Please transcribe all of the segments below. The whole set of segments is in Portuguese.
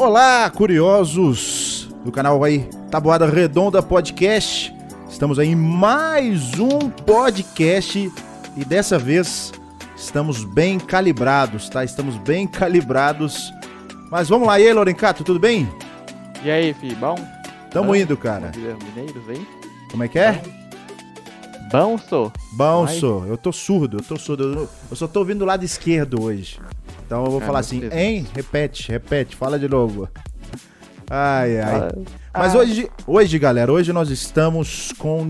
Olá, curiosos do canal aí Tabuada Redonda Podcast. Estamos aí em mais um podcast e dessa vez estamos bem calibrados, tá? Estamos bem calibrados. Mas vamos lá, e aí, Lorencato, tudo bem? E aí, fi, bom? Tamo indo, cara. Mineiros aí? Como é que é? Bom, sou. Bom, sou. Eu tô surdo, eu tô surdo. Eu, eu só tô ouvindo do lado esquerdo hoje. Então eu vou Ah, falar assim, Deus. hein? Repete, repete, fala de novo. Ai, ai. Ah, Mas ah, hoje, hoje, galera, hoje nós estamos com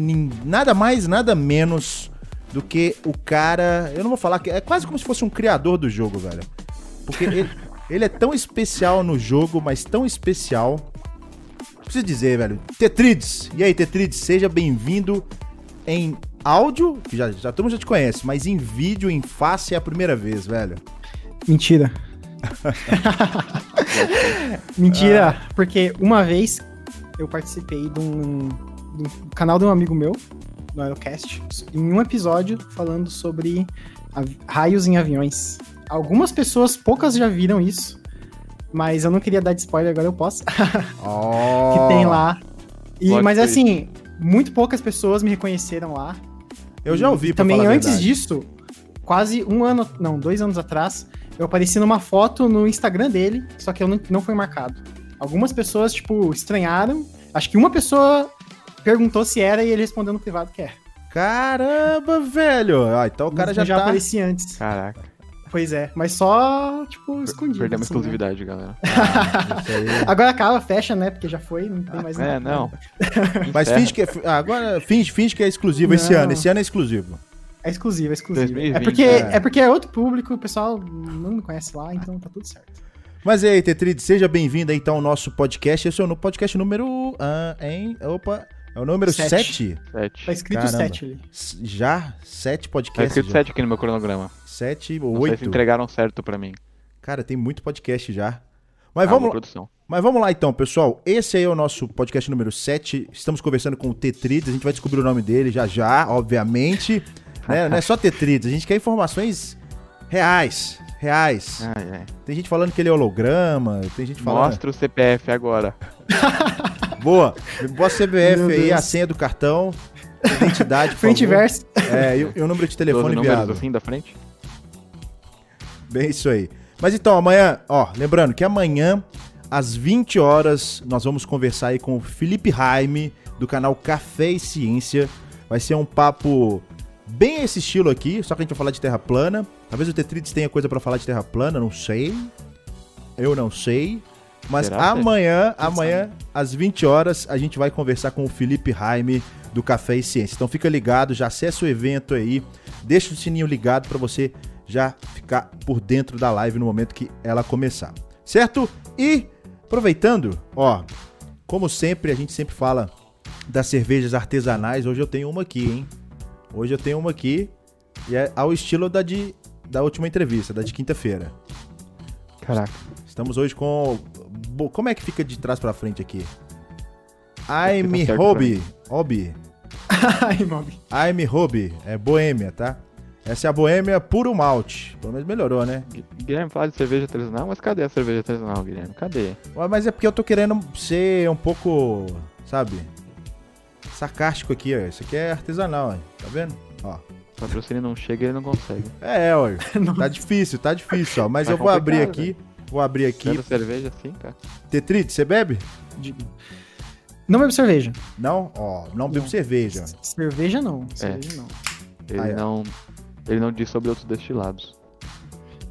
nada mais, nada menos do que o cara. Eu não vou falar que é quase como se fosse um criador do jogo, velho. Porque ele, ele é tão especial no jogo, mas tão especial. Preciso dizer, velho. Tetrides. E aí, Tetrides, seja bem-vindo em áudio, que já, já todo mundo já te conhece, mas em vídeo, em face é a primeira vez, velho. Mentira. Mentira, Ah. porque uma vez eu participei de um, de um canal de um amigo meu, no Aerocast, em um episódio falando sobre raios em aviões. Algumas pessoas, poucas já viram isso, mas eu não queria dar de spoiler, agora eu posso. Oh. que tem lá. E, mas assim, muito poucas pessoas me reconheceram lá. Eu já ouvi, E Também antes disso, quase um ano, não, dois anos atrás, eu apareci numa foto no Instagram dele, só que eu não, não foi marcado. Algumas pessoas, tipo, estranharam. Acho que uma pessoa perguntou se era e ele respondeu no privado que é. Caramba, velho. Ah, então o cara Mas já, já tá... apareci antes. Caraca. Pois é, mas só, tipo, escondido. Perdemos assim, né? exclusividade, galera. Isso aí. Agora acaba, fecha, né? Porque já foi, não tem mais É, nada. não. Mas finge que é. ah, Agora finge, finge que é exclusivo esse Não. ano. Esse ano é exclusivo. É exclusivo, é exclusivo. 2020, é, porque, é. é. porque é outro público, o pessoal não me conhece lá, então tá tudo certo. Mas e aí, Tetrid, seja bem-vindo aí, então ao nosso podcast. Esse é o podcast número. Ah, hein? Opa. É o número Sete. 7? Sete. Tá escrito Caramba. 7 ali. Já? 7 Tá podcasts? escrito já. sete aqui no meu cronograma. 7 Não ou sei se 8? entregaram certo pra mim. Cara, tem muito podcast já. Mas Ah, vamos, produção. Mas vamos lá então, pessoal. Esse aí é o nosso podcast número 7. Estamos conversando com o Tetrides. A gente vai descobrir o nome dele já já, obviamente. Né? Não é só Tetrides, a gente quer informações reais. Reais. Ai, ai. Tem gente falando que ele é holograma, tem gente falando. Mostra o CPF agora. Boa. Bota CBF Meu aí, Deus. a senha do cartão, identidade, Frente verso. É, e, o- e o número de telefone enviado. assim da frente. Bem isso aí. Mas então, amanhã, ó, lembrando que amanhã, às 20 horas, nós vamos conversar aí com o Felipe Raime, do canal Café e Ciência. Vai ser um papo bem esse estilo aqui, só que a gente vai falar de terra plana. Talvez o Tetrides tenha coisa pra falar de terra plana, não sei. Eu não sei. Mas Será, amanhã, amanhã, às 20 horas, a gente vai conversar com o Felipe Raime do Café e Ciência. Então fica ligado, já acessa o evento aí, deixa o sininho ligado pra você já ficar por dentro da live no momento que ela começar. Certo? E aproveitando, ó, como sempre, a gente sempre fala das cervejas artesanais. Hoje eu tenho uma aqui, hein? Hoje eu tenho uma aqui e é ao estilo da de da última entrevista, da de quinta-feira. Caraca. Estamos hoje com como é que fica de trás pra frente aqui? I'm Hobby, Hobby. Ai, Mob. I'm Hobby, é boêmia, tá? Essa é a boêmia puro malte. Pelo menos melhorou, né? Gui- Guilherme fala de cerveja artesanal, mas cadê a cerveja artesanal, Guilherme? Cadê? Ué, Mas é porque eu tô querendo ser um pouco, sabe? Sarcástico aqui, ó. Isso aqui é artesanal, ó. Tá vendo? Ó. O patrocínio não chega e ele não consegue. É, ó. Tá difícil, tá difícil, ó. Mas Tá eu vou abrir aqui. Vou abrir aqui. Tanta cerveja assim, cara. Tetrite, você bebe? De- Não bebo cerveja. Não? Ó, não bebo Não. cerveja. Cerveja não. Cerveja não. Ele Ah, é. não. Ele não diz sobre outros destilados.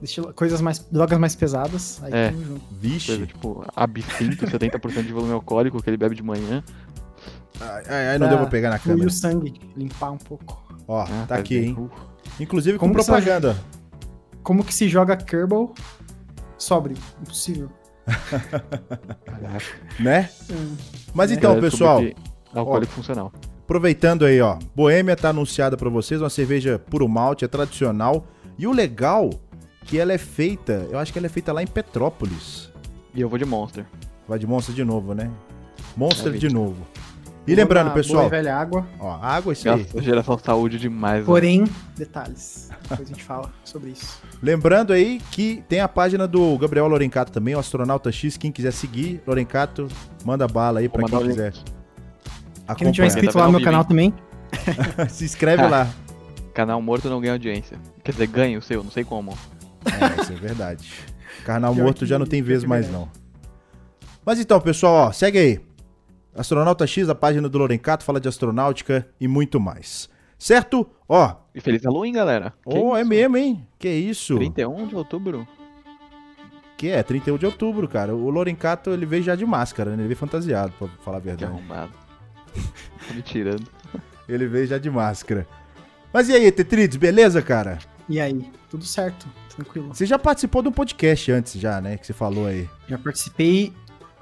Destila- Coisas mais. Drogas mais pesadas. Aí É. tamo junto. Coisa Vixe. tipo absinto, 70% de volume alcoólico que ele bebe de manhã. Ai, ai, ai, não deu pra pegar na câmera. o sangue, limpar um pouco. Ó, Ah, tá aqui, hein? Inclusive com Como você propaganda. Como que se joga Kerbal sóbrio? Impossível. caraca. Né? Hum. Mas É. então, descobri pessoal, é Alcoólico funcional. aproveitando aí, ó. Boêmia tá anunciada pra vocês, uma cerveja puro malte, é tradicional. E o legal que ela é feita, eu acho que ela é feita lá em Petrópolis. E eu vou de Monster. Vai de Monster de novo, né? Monster É, de novo. E lembrando, pessoal, boa e velha água. ó, água, isso aí. Nossa, geração saúde demais. né? Porém, detalhes. Depois a gente fala sobre isso. Lembrando aí que tem a página do Gabriel Lorencato também, o Astronauta X. Quem quiser seguir, Lorencato, manda bala aí pra quem quiser. link. Quem não tiver Acompanhar. inscrito lá no meu canal também, Se inscreve lá. Canal morto não ganha audiência. Quer dizer, ganha o seu, não sei como. É, isso é verdade. Carnal Pior morto já não tem vez mais, não. Mas então, pessoal, ó, segue aí. Astronauta X, a página do Lorencato, fala de astronáutica e muito mais. Certo? Ó, E feliz Halloween, galera. Que oh, é mesmo, hein? Que isso? 31 de outubro. Que é, 31 de outubro, cara. O Lorencato, ele veio já de máscara, né? Ele veio fantasiado, pra falar a Que verdade. arrombado. Tô me tirando. Ele veio já de máscara. Mas e aí, Tetrides, beleza, cara? e aí? Tudo certo, tranquilo. Você já participou de um podcast antes, já, né? Que você falou aí. Já participei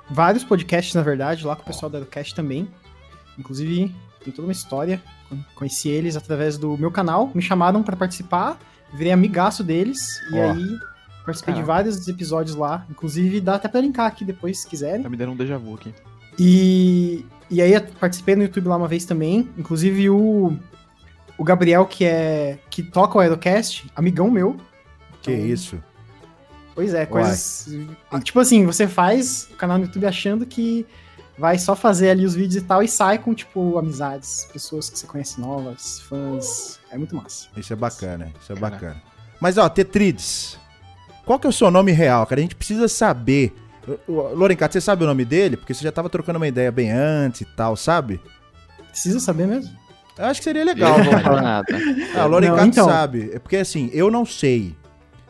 vários podcasts, na verdade, lá com o pessoal da Educast também. Inclusive, tem toda uma história. Con- Conheci eles através do meu canal, me chamaram pra participar, virei amigaço deles, e Ó. aí participei de vários episódios lá. Inclusive, dá até pra linkar aqui depois, se quiserem. Tá me dando um déjà vu aqui. E, e aí participei no YouTube lá uma vez também. Inclusive o, o Gabriel, que é que toca o Aerocast, amigão meu. Que Então, isso? Pois é, coisas. Ah, Tipo assim, você faz o canal no YouTube achando que vai só fazer ali os vídeos e tal, e sai com, tipo, amizades, pessoas que você conhece novas, fãs. É muito massa. Isso é bacana, isso é Caraca. bacana. Mas, ó, Tetrides, qual que é o seu nome real, cara? A gente precisa saber. Lorencato, você sabe o nome dele? Porque você já tava trocando uma ideia bem antes e tal, sabe? Precisa saber mesmo? Eu acho que seria Eu legal, não vou falar nada. Ah, o Lorencato então. sabe. É porque assim, eu não sei.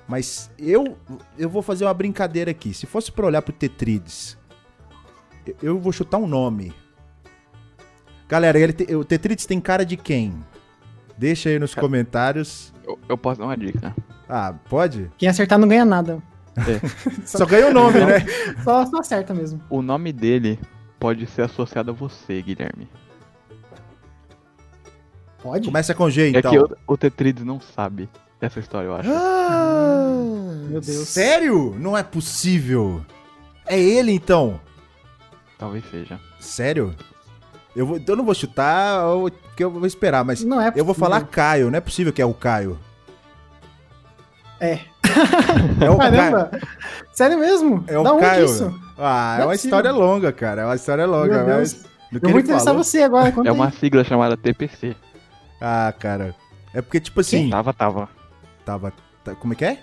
Mas eu eu vou fazer uma brincadeira aqui. Se fosse pra olhar pro Tetrides, eu- eu vou chutar um nome. Galera, ele te- o Tetrides tem cara de quem? Deixa aí nos comentários. Eu, eu posso dar uma dica. Ah, pode? Quem acertar não ganha nada. Só ganha o nome, né? Só, só acerta mesmo. O nome dele pode ser associado a você, Guilherme. Pode? Começa com G, É então. que o, o Tetrides não sabe dessa história, eu acho. Ah, Meu Deus. Sério? Não é possível. É ele, então. Talvez seja. Sério? Eu, vou, eu não vou chutar, eu- porque eu vou esperar, mas Não é eu vou possível. falar Caio. Não é possível que é o Caio. É. É o Caio. Caramba! Sério mesmo? É o da onde Caio. isso? Ah, é Não é uma possível. história longa, cara. É uma história longa. Meu Deus. mas do que Eu vou ele interessar falou- você agora. Conta É aí. uma sigla chamada TPC. Ah, cara. É porque, tipo assim, Tava, tava. Tava. tá- como é que é?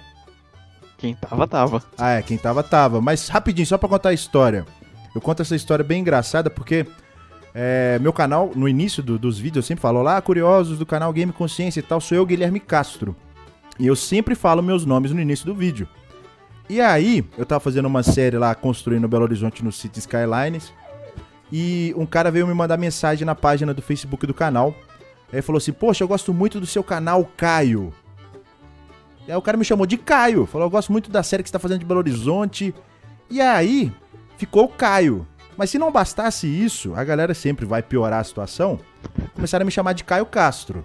Quem tava, tava. Ah, é, quem tava, tava. Mas rapidinho, só pra contar a história. Eu conto essa história bem engraçada porque é, meu canal, no início do- dos vídeos, eu sempre falo: Olá, curiosos do canal Game Consciência e tal, sou eu, Guilherme Castro. E eu sempre falo meus nomes no início do vídeo. E aí, eu tava fazendo uma série lá, construindo Belo Horizonte no City Skylines. E um cara veio me mandar mensagem na página do Facebook do canal. Aí falou assim: Poxa, eu gosto muito do seu canal, Caio. Aí o cara me chamou de Caio. Falou, eu gosto muito da série que você tá fazendo de Belo Horizonte. E aí, ficou Caio. Mas se não bastasse isso, a galera sempre vai piorar a situação. Começaram a me chamar de Caio Castro.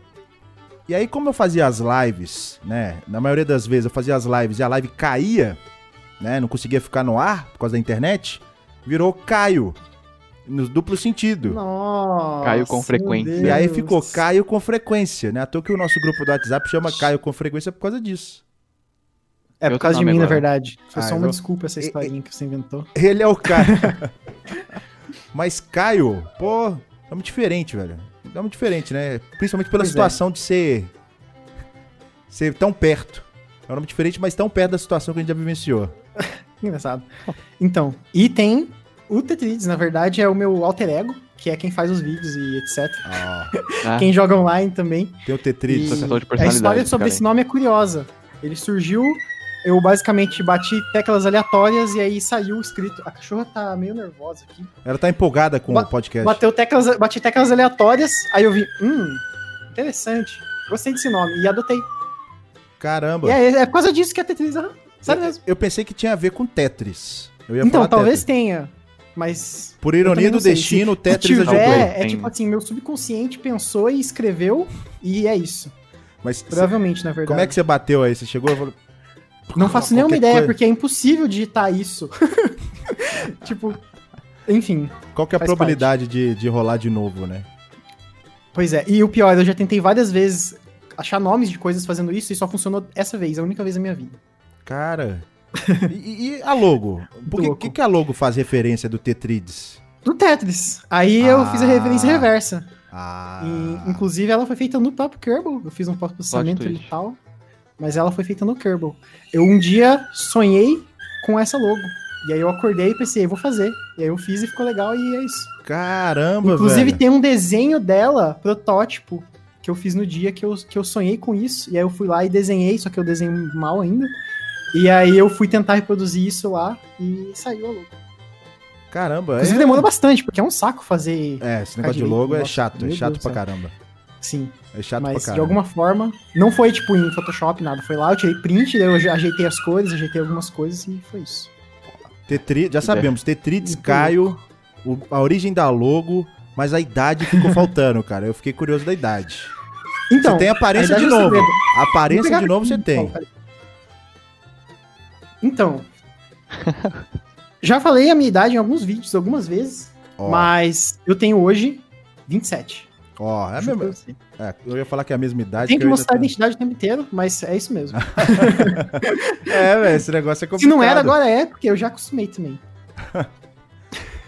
E aí, como eu fazia as lives, né? Na maioria das vezes eu fazia as lives e a live caía, né? Não conseguia ficar no ar por causa da internet. Virou Caio. No duplo sentido. Nossa, Caiu com frequência. E aí ficou Caio com frequência, né? À toa que o nosso grupo do WhatsApp chama Caio com frequência por causa disso. É por causa de mim, na agora. verdade. Foi Ah, só eu uma vou- desculpa essa E- historinha que você inventou. Ele é o Caio. Mas Caio, pô, nome diferente, velho. Nome diferente, né? Principalmente pela Pois é. situação de ser. ser tão perto. É um nome diferente, mas tão perto da situação que a gente já vivenciou. Engraçado. Então, e tem o Tetrides, na verdade, é o meu alter ego, que é quem faz os vídeos e etc. Ah, Quem joga online também. Tem o Tetris. E Associação de a história sobre esse nome é curiosa. Ele surgiu, eu basicamente bati teclas aleatórias e aí saiu escrito. A cachorra tá meio nervosa aqui. Ela tá empolgada com Ba- o podcast. Bateu teclas, bati teclas aleatórias, aí eu vi, hum, interessante. Gostei desse nome e adotei. Caramba. E é, é por causa disso que é Tetris, aham. Sério eu, mesmo. eu pensei que tinha a ver com Tetris. Eu ia Então, falar talvez Tetris. tenha, mas Por ironia do destino, o Tetris tiver, ajudou. é Tem. tipo assim, meu subconsciente pensou e escreveu e é isso. Mas cê- Provavelmente, na verdade. como é que você bateu aí? Você chegou e falou. Não faço nenhuma ideia, coisa. porque é impossível digitar isso. tipo, enfim. Qual que é a probabilidade de, de rolar de novo, né? Pois é. E o pior, eu já tentei várias vezes achar nomes de coisas fazendo isso e só funcionou essa vez, a única vez na minha vida. Cara. e, e a logo? Por que, que, que a logo faz referência do Tetrides? Do Tetris. Aí eu Ah. fiz a referência reversa. Ah. E, inclusive, ela foi feita no próprio Kerbal. Eu fiz um pós-processamento Plot e tal. Mas ela foi feita no Kerbal. Eu um dia sonhei com essa logo. E aí eu acordei e pensei, vou fazer. E aí eu fiz e ficou legal e é isso. Caramba, Inclusive, velho. tem um desenho dela, protótipo, que eu fiz no dia que eu, que eu sonhei com isso. E aí eu fui lá e desenhei, só que eu desenho mal ainda. E aí eu fui tentar reproduzir isso lá e saiu a logo. Caramba, Inclusive é... demora bastante, porque é um saco fazer. É, esse negócio de logo é chato, é chato Deus pra céu. caramba. Sim. É chato pra Mas caramba. de alguma forma, não foi tipo em Photoshop, nada. Foi lá, eu tirei print, daí eu ajeitei as cores, ajeitei algumas coisas e foi isso. Tetri... Já sabemos, Tetrides, Muito Caio, o- a origem da logo, mas a idade ficou faltando, cara. Eu fiquei curioso da idade. Então, você tem aparência de é novo. aparência de novo você tem. Então. já falei a minha idade em alguns vídeos, algumas vezes, Ó, mas eu tenho hoje 27. ó, é Juro mesmo. você. É, eu ia falar que é a mesma idade. Tem que eu mostrar a ainda identidade o tempo inteiro, mas é isso mesmo. tenho- É, velho, esse negócio é Se complicado. não era, agora é, porque eu já acostumei também.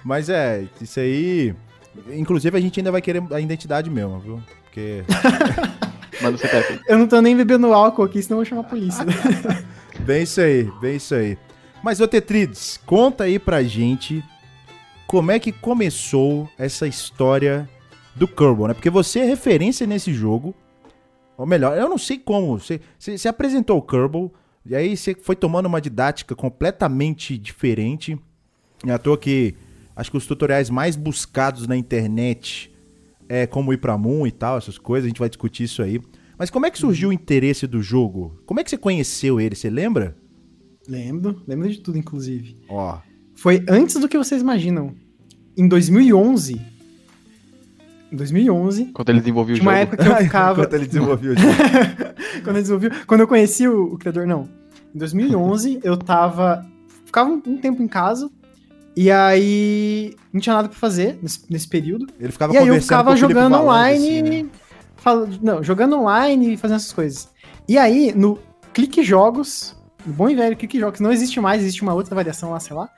Mas é, isso aí. Inclusive, a gente ainda vai querer a identidade mesmo, viu? Porque. Manda CPF. Eu não tô nem bebendo álcool aqui, senão eu vou chamar a polícia. Bem isso aí, bem isso aí. Mas, ô Tetrides, conta aí pra gente como é que começou essa história do Kerbal, né? Porque você é referência nesse jogo. Ou melhor, eu não sei como. Você, você, você apresentou o Kerbal, e aí você foi tomando uma didática completamente diferente. É à toa que acho que os tutoriais mais buscados na internet é como ir pra Moon e tal, essas coisas. A gente vai discutir isso aí. Mas como é que surgiu o interesse do jogo? Como é que você conheceu ele? Você lembra? lembro, lembro de tudo, inclusive. Ó, Foi antes do que vocês imaginam. Em 2011. Em 2011, Quando ele desenvolveu o tinha uma jogo. época que eu ficava. enquanto ele desenvolveu o jogo. quando eu desenvolvi, quando eu conheci o, o criador, não. Em 2011, eu tava. Ficava um, um tempo em casa. E aí. Não tinha nada pra fazer nesse, nesse período. Ele ficava e aí eu ficava com o Felipe jogando Valente, online. assim, né? Fala- não, jogando online e fazendo essas coisas. E aí, no Clique Jogos, no bom e velho Clique Jogos, não existe mais, existe uma outra variação lá, sei lá.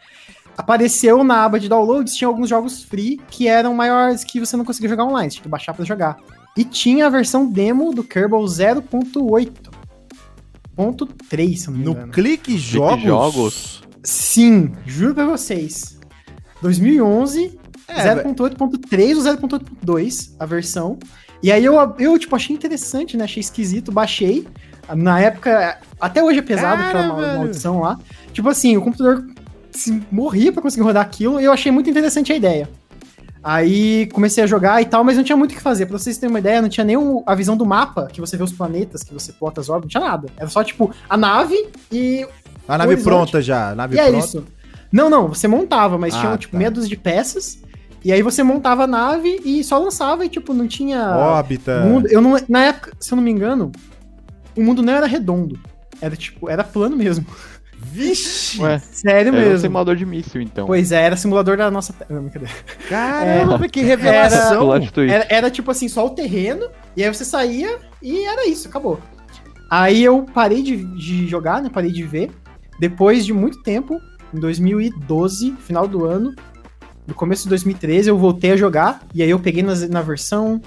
Apareceu na aba de downloads, tinha alguns jogos free que eram maiores que você não conseguia jogar online, tinha que baixar pra jogar. E tinha a versão demo do Kerbal 0.8. Ponto 3, se não me No engano. Clique Jogos. Jogos? Sim, juro pra vocês. 2011, É, 0.8.3 ou 0.8.2 a versão. E aí eu, eu, tipo, achei interessante, né? Achei esquisito, baixei. Na época, até hoje é pesado Cara, aquela mal- maldição lá. Tipo assim, o computador se morria pra conseguir rodar aquilo e eu achei muito interessante a ideia. Aí comecei a jogar e tal, mas não tinha muito o que fazer. Pra vocês terem uma ideia, não tinha nem o- a visão do mapa, que você vê os planetas, que você plota as órbitas, não tinha nada. Era só, tipo, a nave e A nave horizonte. pronta já. a Nave e é pronta. isso. Não, não, você montava, mas Ah, tinha tipo tá. meia dúzia de peças. E aí você montava a nave e só lançava e tipo não tinha Órbita. mundo. Eu não, na época, se eu não me engano, o mundo não era redondo. Era tipo, era plano mesmo. Vixe! Ué, Sério era um mesmo. simulador de míssil, então. Pois é, era simulador da nossa Terra. Não, brincadeira. Caramba, que revelação! Twist. Era, era tipo assim, só o terreno, e aí você saía e era isso, acabou. Aí eu parei de, de jogar, né? Parei de ver. Depois de muito tempo, em 2012, final do ano, no começo de 2013, eu voltei a jogar. E aí eu peguei na, na versão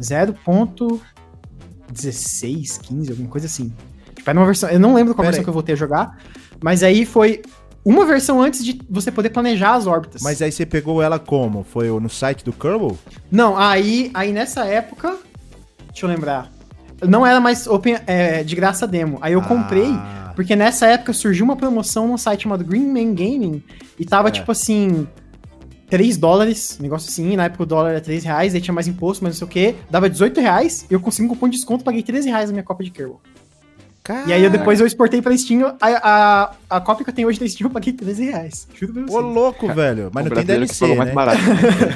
0.16, 15, alguma coisa assim. Tipo, era uma versão. Eu não lembro qual Pera versão aí. que eu voltei a jogar. Mas aí foi uma versão antes de você poder planejar as órbitas. Mas aí você pegou ela como? Foi no site do Kerbal? Não, aí, aí nessa época, deixa eu lembrar, não era mais open, é, de graça demo. Aí eu comprei, Ah, porque nessa época surgiu uma promoção num site chamado Green Man Gaming, e tava É. tipo assim, 3 dólares, um negócio assim, na época o dólar era 3 reais, aí tinha mais imposto, mas não sei o que, dava 18 reais, e eu consegui um cupom de desconto, paguei 13 reais na minha cópia de Kerbal. E aí eu, depois eu exportei pra Steam, a, a, a cópia que eu tenho hoje da Steam eu paguei 13 reais. Juro pra Ô, você. louco, velho. Mas O não tem DLC, pagou né? mais barato.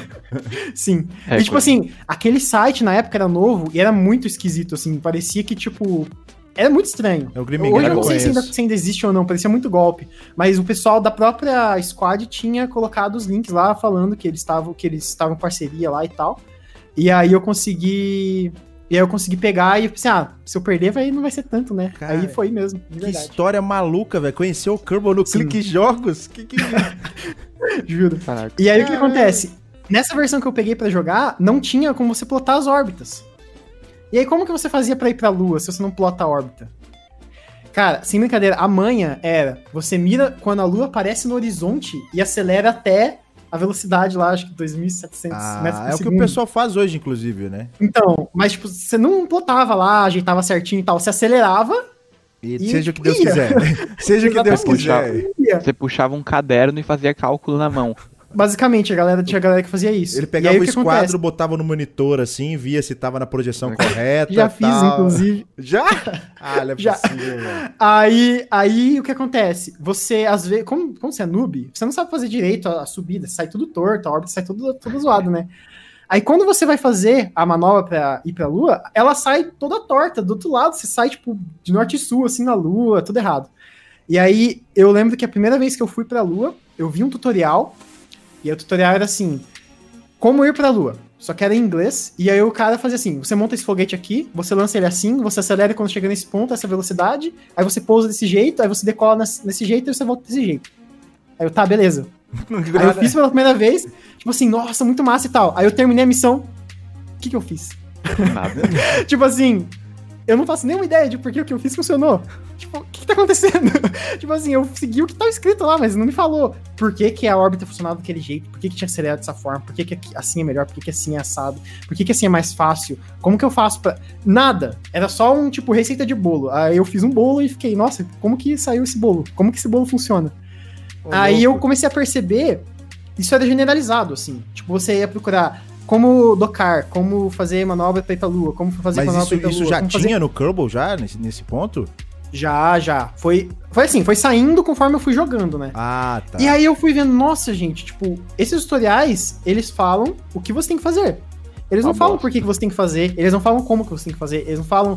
Sim. É, e tipo coisa- assim, aquele site na época era novo e era muito esquisito, assim. Parecia que, tipo, Era muito estranho. É o Hoje eu não sei se ainda, se ainda existe ou não, parecia muito golpe. Mas o pessoal da própria squad tinha colocado os links lá falando que eles estavam que eles estavam em parceria lá e tal. E aí eu consegui. E aí eu consegui pegar e pensei, ah, se eu perder, vai, não vai ser tanto, né? Cara, aí foi mesmo, Que verdade. história maluca, velho. Conheceu o Kerbal no Sim. Clique Jogos? Que que... Juro. Caraca. E aí o que acontece? Nessa versão que eu peguei pra jogar, não tinha como você plotar as órbitas. E aí como que você fazia pra ir pra lua se você não plota a órbita? Cara, sem brincadeira, a manha era, você mira quando a lua aparece no horizonte e acelera até a velocidade lá, acho que 2.700 metros Ah, por é o que o segundo. pessoal faz hoje, inclusive, né? Então, mas tipo, você não plotava lá, ajeitava certinho e tal, você acelerava E, E seja o que Deus ia. quiser. Seja o que Deus Exatamente. quiser. Você puxava um caderno e fazia cálculo na mão. Basicamente, a galera, tinha galera que fazia isso. Ele E pegava aí, o que esquadro, acontece? botava no monitor assim, via se tava na projeção correta. Já fiz, tal. inclusive. Já? Ah, não é Já. possível. Aí, aí o que acontece? Você, às vezes, como, como você é noob, você não sabe fazer direito a, a subida, sai tudo torto, a órbita sai tudo, tudo zoado, né? Aí quando você vai fazer a manobra pra ir pra Lua, ela sai toda torta, do outro lado, você sai, tipo, de norte e sul, assim, na Lua, tudo errado. E aí, eu lembro que a primeira vez que eu fui pra Lua, eu vi um tutorial, e o tutorial era assim, como ir pra Lua. Só que era em inglês, e aí o cara fazia assim: você monta esse foguete aqui, você lança ele assim, você acelera quando chega nesse ponto, essa velocidade, aí você pousa desse jeito, aí você decola nesse, nesse jeito e você volta desse jeito. Aí eu, tá, beleza. Aí eu fiz pela primeira vez, tipo assim, nossa, muito massa e tal. Aí eu terminei a missão. O que, que eu fiz? Nada. tipo assim, eu não faço nenhuma ideia de por que o que eu fiz funcionou. Tipo, o que, que tá acontecendo? tipo assim, eu segui o que tava escrito lá, mas não me falou por que, que a órbita funcionava daquele jeito, por que, que tinha acelerado dessa forma, por que, que assim é melhor, por que, que assim é assado, por que, que assim é mais fácil, como que eu faço pra. Nada. Era só um tipo receita de bolo. Aí eu fiz um bolo e fiquei, nossa, como que saiu esse bolo? Como que esse bolo funciona? Aí eu comecei a perceber, isso era generalizado, assim. Tipo, você ia procurar como docar, como fazer manobra pra lua, como fazer Mas manobra isso, isso lua. já tinha fazer- no Kerbal, já, nesse, nesse ponto? Já, já. Foi, foi assim, foi saindo conforme eu fui jogando, né? Ah, tá. E aí eu fui vendo, nossa, gente, tipo, esses tutoriais, eles falam o que você tem que fazer. Eles não falam por que, que você tem que fazer, eles não falam como que você tem que fazer, eles não falam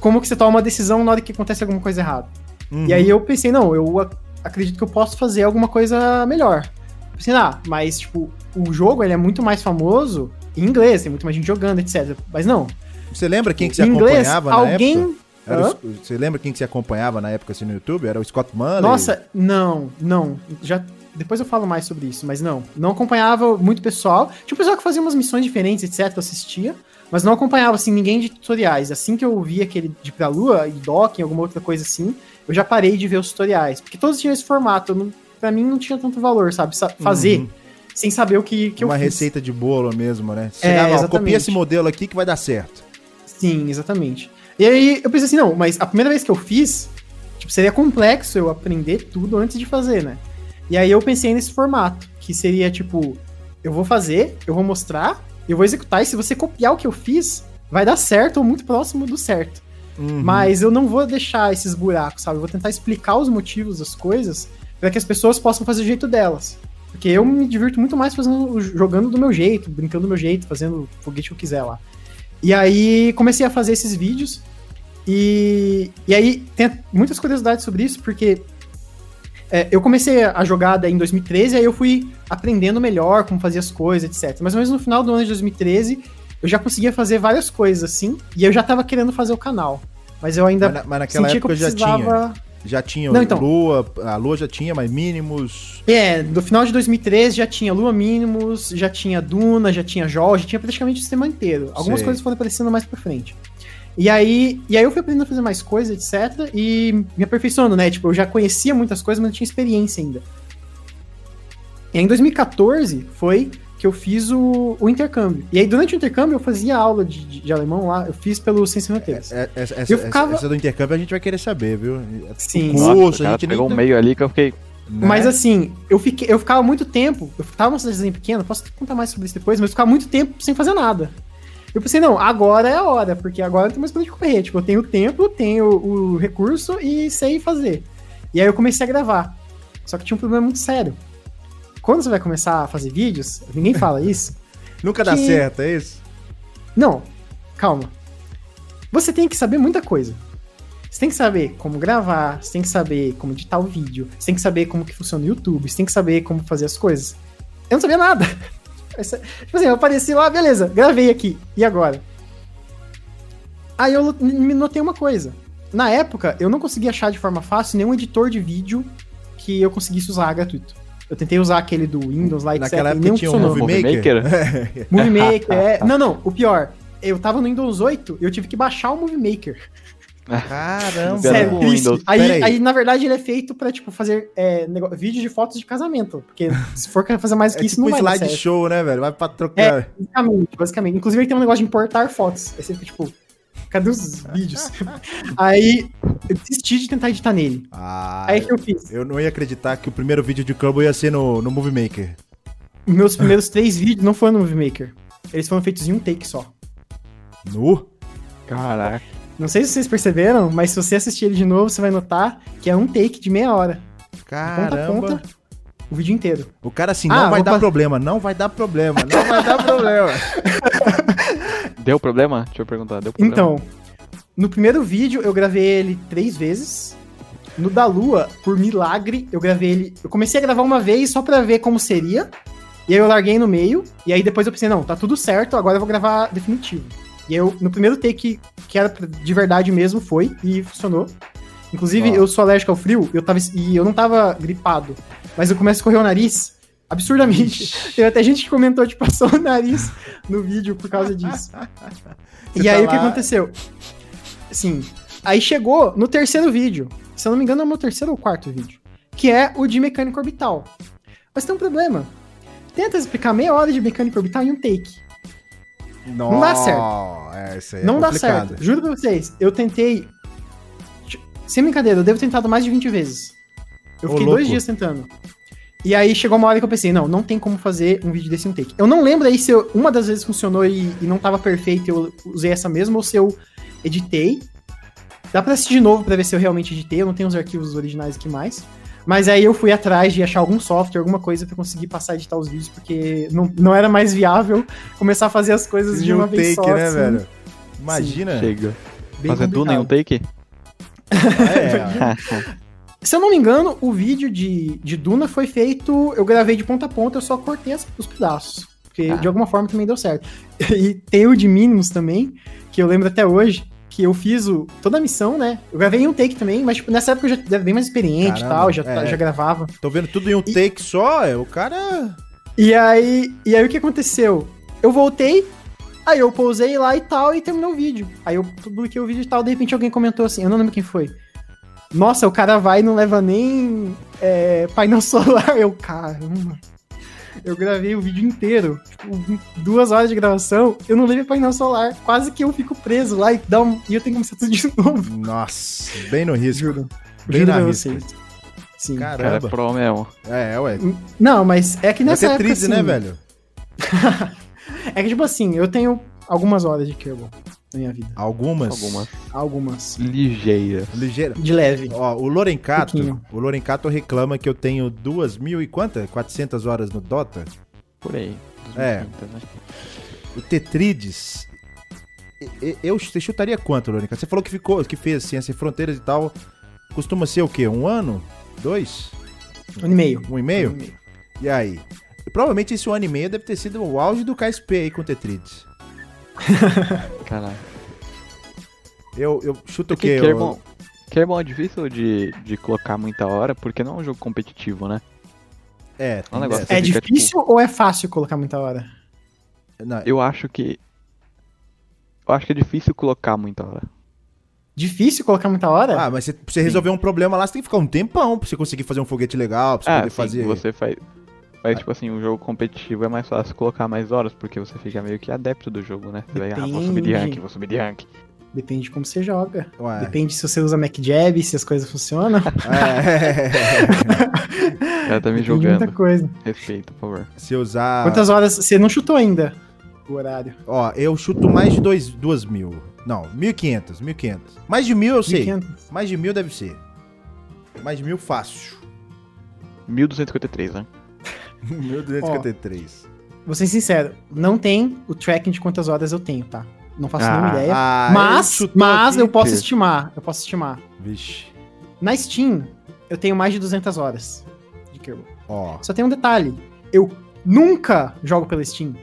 como que você toma uma decisão na hora que acontece alguma coisa errada. Uhum. E aí eu pensei, não, eu ac- acredito que eu posso fazer alguma coisa melhor. Pensei, ah, mas tipo, o jogo ele é muito mais famoso em inglês, tem muito mais gente jogando, etc. Mas não. Você lembra quem que você inglês, acompanhava na alguém. época? Era o você lembra quem que você acompanhava na época assim no YouTube? Era o Scott Manley? Nossa, não, não. Já depois eu falo mais sobre isso, mas não. Não acompanhava muito pessoal. Tinha um pessoal que fazia umas missões diferentes, etc, eu assistia, mas não acompanhava assim ninguém de tutoriais. Assim que eu vi aquele de pra lua e docking, alguma outra coisa assim, eu já parei de ver os tutoriais, porque todos tinham esse formato, eu não, pra mim não tinha tanto valor, sabe? Sa- Fazer Uhum. sem saber o que, que Uma eu fiz. receita de bolo mesmo, né? Você É, exatamente. copia esse modelo aqui que vai dar certo. Sim, exatamente. E aí eu pensei assim, não, mas a primeira vez que eu fiz, tipo, seria complexo eu aprender tudo antes de fazer, né? E aí eu pensei nesse formato, que seria tipo, eu vou fazer, eu vou mostrar, eu vou executar, e se você copiar o que eu fiz, vai dar certo ou muito próximo do certo. Uhum. Mas eu não vou deixar esses buracos, sabe? Eu vou tentar explicar os motivos das coisas para que as pessoas possam fazer o jeito delas. Porque eu me divirto muito mais fazendo, jogando do meu jeito, brincando do meu jeito, fazendo o foguete que eu quiser lá. E aí comecei a fazer esses vídeos. E, e aí tem muitas curiosidades sobre isso, porque é, eu comecei a jogar em 2013, aí eu fui aprendendo melhor como fazer as coisas, etc. Mais menos no final do ano de 2013, eu já conseguia fazer várias coisas assim, e eu já tava querendo fazer o canal. Mas eu ainda Mas, na- mas naquela sentia que eu época já tinha. Já tinha Não, então. Lua, a Lua já tinha, mas mínimos. É, no final de 2013 já tinha Lua Mínimos, já tinha Duna, já tinha Jol, já tinha praticamente o sistema inteiro. Algumas Sei. coisas foram aparecendo mais pra frente. E aí, e aí eu fui aprendendo a fazer mais coisas, etc. E me aperfeiçoando, né? Tipo, eu já conhecia muitas coisas, mas não tinha experiência ainda. E aí, em 2014 foi que eu fiz o, o intercâmbio. E aí, durante o intercâmbio, eu fazia aula de, de, de alemão lá, eu fiz pelo Ciência Sem Fronteiras. É- Essa, essa- Eu ficava- essa do intercâmbio a gente vai querer saber, viu? Sim. Nossa, curso, a gente pegou nem. um meio ali que eu fiquei. né? Mas assim, eu, fiquei, eu ficava muito tempo, eu tava numa cidadezinha pequena, posso contar mais sobre isso depois, mas eu ficava muito tempo sem fazer nada. Eu pensei, não, agora é a hora, porque agora não tem mais pra onde correr. Tipo, eu tenho o tempo, tenho o recurso e sei fazer. E aí eu comecei a gravar. Só que tinha um problema muito sério. Quando você vai começar a fazer vídeos, ninguém fala isso. Nunca dá que- certo, é isso? Não, calma. Você tem que saber muita coisa. Você tem que saber como gravar, você tem que saber como editar o vídeo, você tem que saber como que funciona o YouTube, você tem que saber como fazer as coisas. Eu não sabia nada. Tipo assim, eu apareci lá, beleza, gravei aqui. E agora? Aí eu me notei uma coisa. Na época, eu não conseguia achar de forma fácil nenhum editor de vídeo que eu conseguisse usar gratuito. Eu tentei usar aquele do Windows lá, etc. Naquela e época nenhum tinha um funcionou. Movie Movie Maker. Maker? Movie Maker, é. Não, não, o pior. Eu tava no Windows 8 e eu tive que baixar o Movie Maker. Caramba. Sério? Windows. Aí, aí. aí, na verdade, ele é feito pra, tipo, fazer é, nego... vídeo de fotos de casamento. Porque se for fazer mais É que isso, tipo não um vai dar slide certo. show, né, velho? Vai pra trocar. É, basicamente, basicamente. Inclusive, ele tem um negócio de importar fotos. Aí você fica, tipo, cadê os vídeos? aí, eu desisti de tentar editar nele. Ah, Aí, que eu fiz? eu não ia acreditar que o primeiro vídeo de Crumble ia ser no, no Movie Maker. Meus primeiros três vídeos não foram no Movie Maker. Eles foram feitos em um take só. Nu? Caraca. Não sei se vocês perceberam, mas se você assistir ele de novo, você vai notar que é um take de meia hora. De ponta a Caramba. ponta, o vídeo inteiro. O cara assim, Ah, não vai vou dar fa- problema, não vai dar problema, não vai dar problema. Deu problema? Deixa eu perguntar, deu problema? Então, no primeiro vídeo eu gravei ele três vezes. No da Lua, por milagre, eu gravei ele. Eu comecei a gravar uma vez só pra ver como seria. E aí eu larguei no meio. E aí depois eu pensei, não, tá tudo certo, agora eu vou gravar definitivo. E aí eu, no primeiro take, que era de verdade mesmo, foi e funcionou. Inclusive, eu sou alérgico ao frio eu tava, e eu não tava gripado. Mas eu começo a escorrer o nariz absurdamente. Teve até gente que comentou de passou o nariz no vídeo por causa disso. E aí tá o que lá- aconteceu? Sim. Aí chegou no terceiro vídeo. Se eu não me engano, é o meu terceiro ou quarto vídeo. Que é o de mecânica orbital. Mas tem um problema. Tenta explicar meia hora de mecânica orbital em um take. Não dá certo. É, é não dá certo. Juro pra vocês. Eu tentei. Sem brincadeira, eu devo ter tentado mais de 20 vezes. Eu Ô, fiquei louco. dois dias tentando. E aí chegou uma hora que eu pensei, não, não tem como fazer um vídeo desse em um take. Eu não lembro aí se eu- uma das vezes funcionou e, e não tava perfeito, eu usei essa mesma, ou se eu editei. Dá pra assistir de novo pra ver se eu realmente editei, eu não tenho os arquivos originais aqui mais. Mas aí eu fui atrás de achar algum software, alguma coisa pra conseguir passar a editar os vídeos, porque não, não era mais viável começar a fazer as coisas de De uma um vez take, só. né, assim. velho? Imagina. Chega. Bem Fazer Duna em um take? É, Se eu não me engano, o vídeo de, de Duna foi feito. Eu gravei de ponta a ponta, eu só cortei as- os pedaços. Porque Ah. de alguma forma também deu certo. E tem o de Mínimos também, que eu lembro até hoje, que eu fiz o, toda a missão, né? Eu gravei em um take também, mas tipo, nessa época eu já era bem mais experiente e tal, já, é. já gravava. tô vendo tudo em um take só, é, o cara... E aí, e aí o que aconteceu? Eu voltei, aí eu pousei lá e tal, e terminou o vídeo. Aí eu publiquei o vídeo e tal, de repente alguém comentou assim, eu não lembro quem foi. Nossa, o cara vai e não leva nem é, painel solar. Eu, caramba. Eu gravei o vídeo inteiro, tipo, duas horas de gravação, eu não levei painel solar. Quase que eu fico preso lá e, dá um, e eu tenho que começar tudo de novo. Nossa, bem no risco. Juro. Bem Juro na vocês. Sim. O cara é Caramba. pro mesmo. É, ué. Não, mas é que nessa Nessa época. triste, né, assim, velho? É que, tipo assim, eu tenho algumas horas de Kerbal na minha vida. Algumas. Algumas. Algumas. Ligeiras. Ligeira. De leve. Ó, o Lorencato, o Lorencato reclama que eu tenho duas mil e quantas? 400 horas no Dota. Por aí. É. 2030, né? O Tetrides, eu, você chutaria quanto, Lorencato? Você falou que ficou, que fez Ciência e Fronteiras e tal. Costuma ser o quê? Um ano? Dois? Um e meio. Um e meio? Um e meio. E aí? Provavelmente esse um ano e meio deve ter sido o auge do KSP aí com o Tetrides. Caralho. Eu, eu chuto o Porque quê? Kerbal, Kerbal é difícil de, de colocar muita hora, porque não é um jogo competitivo, né? Eu- É, É um negócio É fica, difícil ou é fácil colocar muita hora? Não, Eu acho que. Eu acho que é difícil colocar muita hora. Difícil colocar muita hora? Ah, mas você, pra você resolver um problema lá, você tem que ficar um tempão pra você conseguir fazer um foguete legal, pra você Ah, poder sim, fazer. você faz. Mas, tipo assim, um jogo competitivo é mais fácil colocar mais horas, porque você fica meio que adepto do jogo, né? Você vai, ah, vou subir de Depende. rank, vou subir de rank. Depende de como você joga. Ué. Depende se você usa Mac Jab, se as coisas funcionam. É. O cara tá me Depende de muita coisa. Respeito, por favor. Se usar. Quantas horas você não chutou ainda o horário? Ó, eu chuto mais de dois, duas mil. Não, 1.500, 1.500. Mais de mil eu sei. 1.500? Mais de mil deve ser. Mais de mil fácil. 1253, né? 1.253. Vou ser sincero, não tem o tracking de quantas horas eu tenho, tá? Não faço Ah, nenhuma ideia. ah, mas, chutou mas eu posso estimar. Eu posso estimar. Vixe. Na Steam, eu tenho mais de 200 horas de Kerbal. Ó. Só tem um detalhe. Eu nunca jogo pela Steam.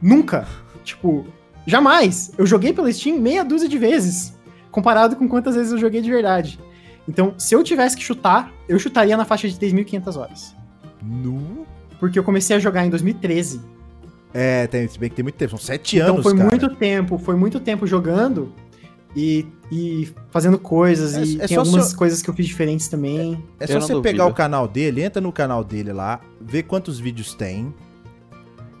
Nunca. Tipo, jamais. Eu joguei pela Steam meia dúzia de vezes. Comparado com quantas vezes eu joguei de verdade. Então, se eu tivesse que chutar, eu chutaria na faixa de 3.500 horas. Nu. Porque eu comecei a jogar em 2013. É, tem, se bem que tem muito tempo. São sete Então anos, foi cara. muito tempo, foi muito tempo jogando e, e fazendo coisas. É- e é tem só algumas se coisas que eu fiz diferentes também. É Eu só você duvido. pegar o canal dele, entra no canal dele lá, vê quantos vídeos tem.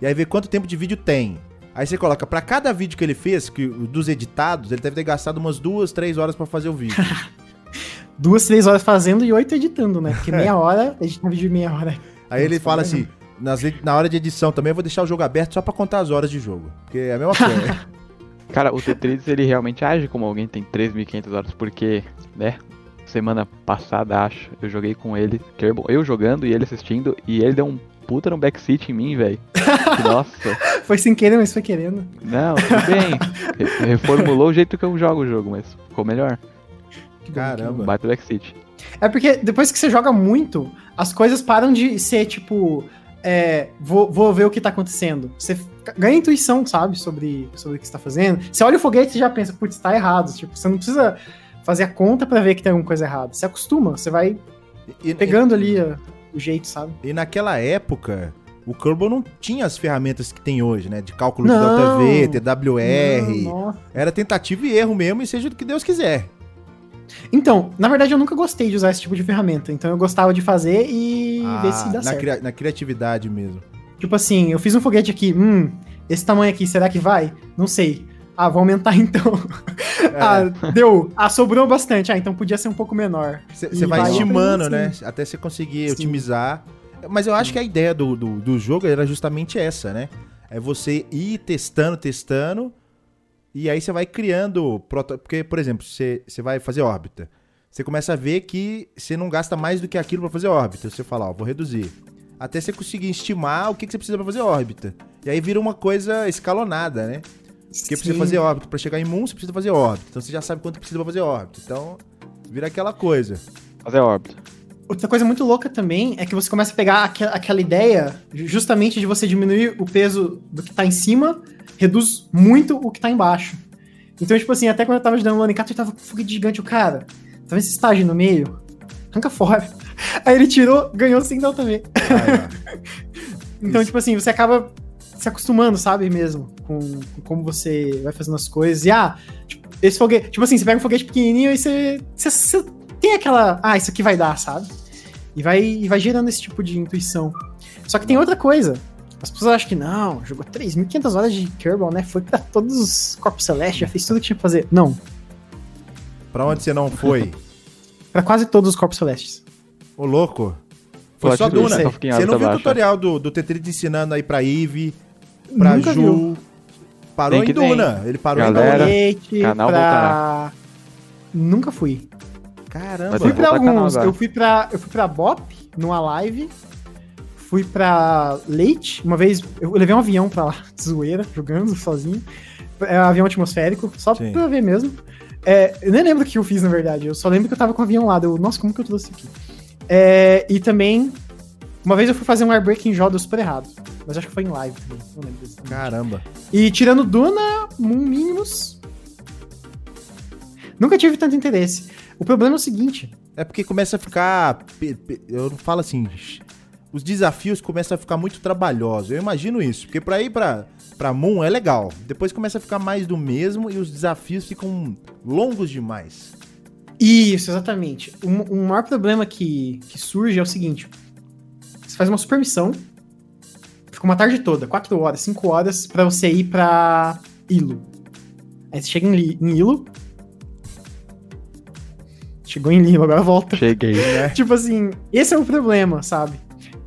E aí vê quanto tempo de vídeo tem. Aí você coloca, pra cada vídeo que ele fez, que, dos editados, ele deve ter gastado umas duas, três horas pra fazer o vídeo. Duas, três horas fazendo e oito editando, né? Porque meia hora, editar um vídeo de meia hora. Aí ele fala assim, nas na hora de edição também eu vou deixar o jogo aberto só pra contar as horas de jogo. Porque é a mesma coisa. Cara, o Tetris ele realmente age como alguém tem 3.500 horas, porque, né? Semana passada, acho, eu joguei com ele, Kerbal, eu jogando e ele assistindo, e ele deu um puta no backseat em mim, velho. Nossa, Foi sem querer, mas foi querendo. não, tudo bem. Re- Reformulou o jeito que eu jogo o jogo, mas ficou melhor. Caramba. Bate o backseat. É porque depois que você joga muito, as coisas param de ser tipo. É, vou, vou ver o que tá acontecendo. Você ganha intuição, sabe, sobre, sobre o que você tá fazendo. Você olha o foguete e já pensa, putz, tá errado. Tipo, você não precisa fazer a conta pra ver que tem alguma coisa errada. Você acostuma, você vai E- pegando ali ó, o jeito, sabe? E naquela época, o Kerbal não tinha as ferramentas que tem hoje, né? De cálculo de Não. delta V, TWR. Não. Era tentativa e erro mesmo, e seja do que Deus quiser. Então, na verdade, eu nunca gostei de usar esse tipo de ferramenta. Então eu gostava de fazer e ver se dá Ah, na, certo. cria- na criatividade mesmo. Tipo assim, eu fiz um foguete aqui, hum, esse tamanho aqui, será que vai? Não sei. Ah, vou aumentar então. ah, deu. Ah, sobrou bastante. Ah, então podia ser um pouco menor. Você vai vai estimando, né? Até você conseguir Sim. otimizar. Mas eu acho que a ideia do, do, do jogo era justamente essa, né? É você ir testando, testando, e aí você vai criando. proto- Porque, por exemplo, você, você vai fazer órbita. Você começa a ver que você não gasta mais do que aquilo pra fazer órbita. Você fala, ó, vou reduzir. Até você conseguir estimar o que, que você precisa pra fazer órbita. E aí vira uma coisa escalonada, né? Porque precisa Sim. fazer órbita. Pra chegar em Moon, você precisa fazer órbita. Então você já sabe quanto precisa pra fazer órbita. Então, vira aquela coisa. Fazer órbita. Outra coisa muito louca também é que você começa a pegar aque- aquela ideia justamente de você diminuir o peso do que tá em cima, reduz muito o que tá embaixo. Então, tipo assim, até quando eu tava ajudando o Lanicato, eu tava com foguete gigante, o cara, tá vendo esse estágio no meio? Arranca fora. Aí ele tirou, ganhou sem. Aí, ó. Então, Isso. tipo assim, você acaba se acostumando, sabe, mesmo, com, com como você vai fazendo as coisas. E, ah, tipo, esse foguete... Tipo assim, você pega um foguete pequenininho e você, você, você tem aquela... Ah, isso aqui vai dar, sabe? E vai, e vai gerando esse tipo de intuição. Só que tem outra coisa. As pessoas acham que não, jogou 3.500 horas de Kerbal, né? Foi pra todos os Corpos Celestes, já fez tudo que tinha que fazer. Não, Pra onde você não foi? pra quase todos os Corpos Celestes. Ô, louco. Foi Plot só Duna. em Você não viu o tutorial do, do Tetris ensinando aí pra Eve, pra Nunca Ju? viu. Parou Tem em que tem. Duna. Ele parou Galera, em Duna. Canal pra... Nunca fui. Caramba. Vai Fui pra canal alguns. agora. Eu fui pra, eu fui pra Bop, numa live. Fui pra Leite. Uma vez eu levei um avião pra lá, de zoeira, jogando sozinho. É um avião atmosférico, só Sim. pra ver mesmo. É, eu nem lembro o que eu fiz, na verdade. Eu só lembro que eu tava com o avião lá. Eu, Nossa, como que eu trouxe isso aqui? É, e também, uma vez eu fui fazer um airbreak Jó, deu super errado. Mas acho que foi em live também. Não lembro disso. Caramba. E tirando Duna, Moon Minimus. Nunca tive tanto interesse. O problema é o seguinte: É porque começa a ficar. Eu não falo assim. Os desafios começam a ficar muito trabalhosos. Eu imagino isso. Porque pra ir pra, pra Moon é legal. Depois começa a ficar mais do mesmo e os desafios ficam longos demais. Isso, exatamente. O, o maior problema que, que surge é o seguinte: você faz uma super missão, fica uma tarde toda, 4 horas, 5 horas, pra você ir pra Ilo. Aí você chega em, em Ilo. Chegou em Ilo, agora volta. Cheguei. tipo assim, esse é o problema, sabe?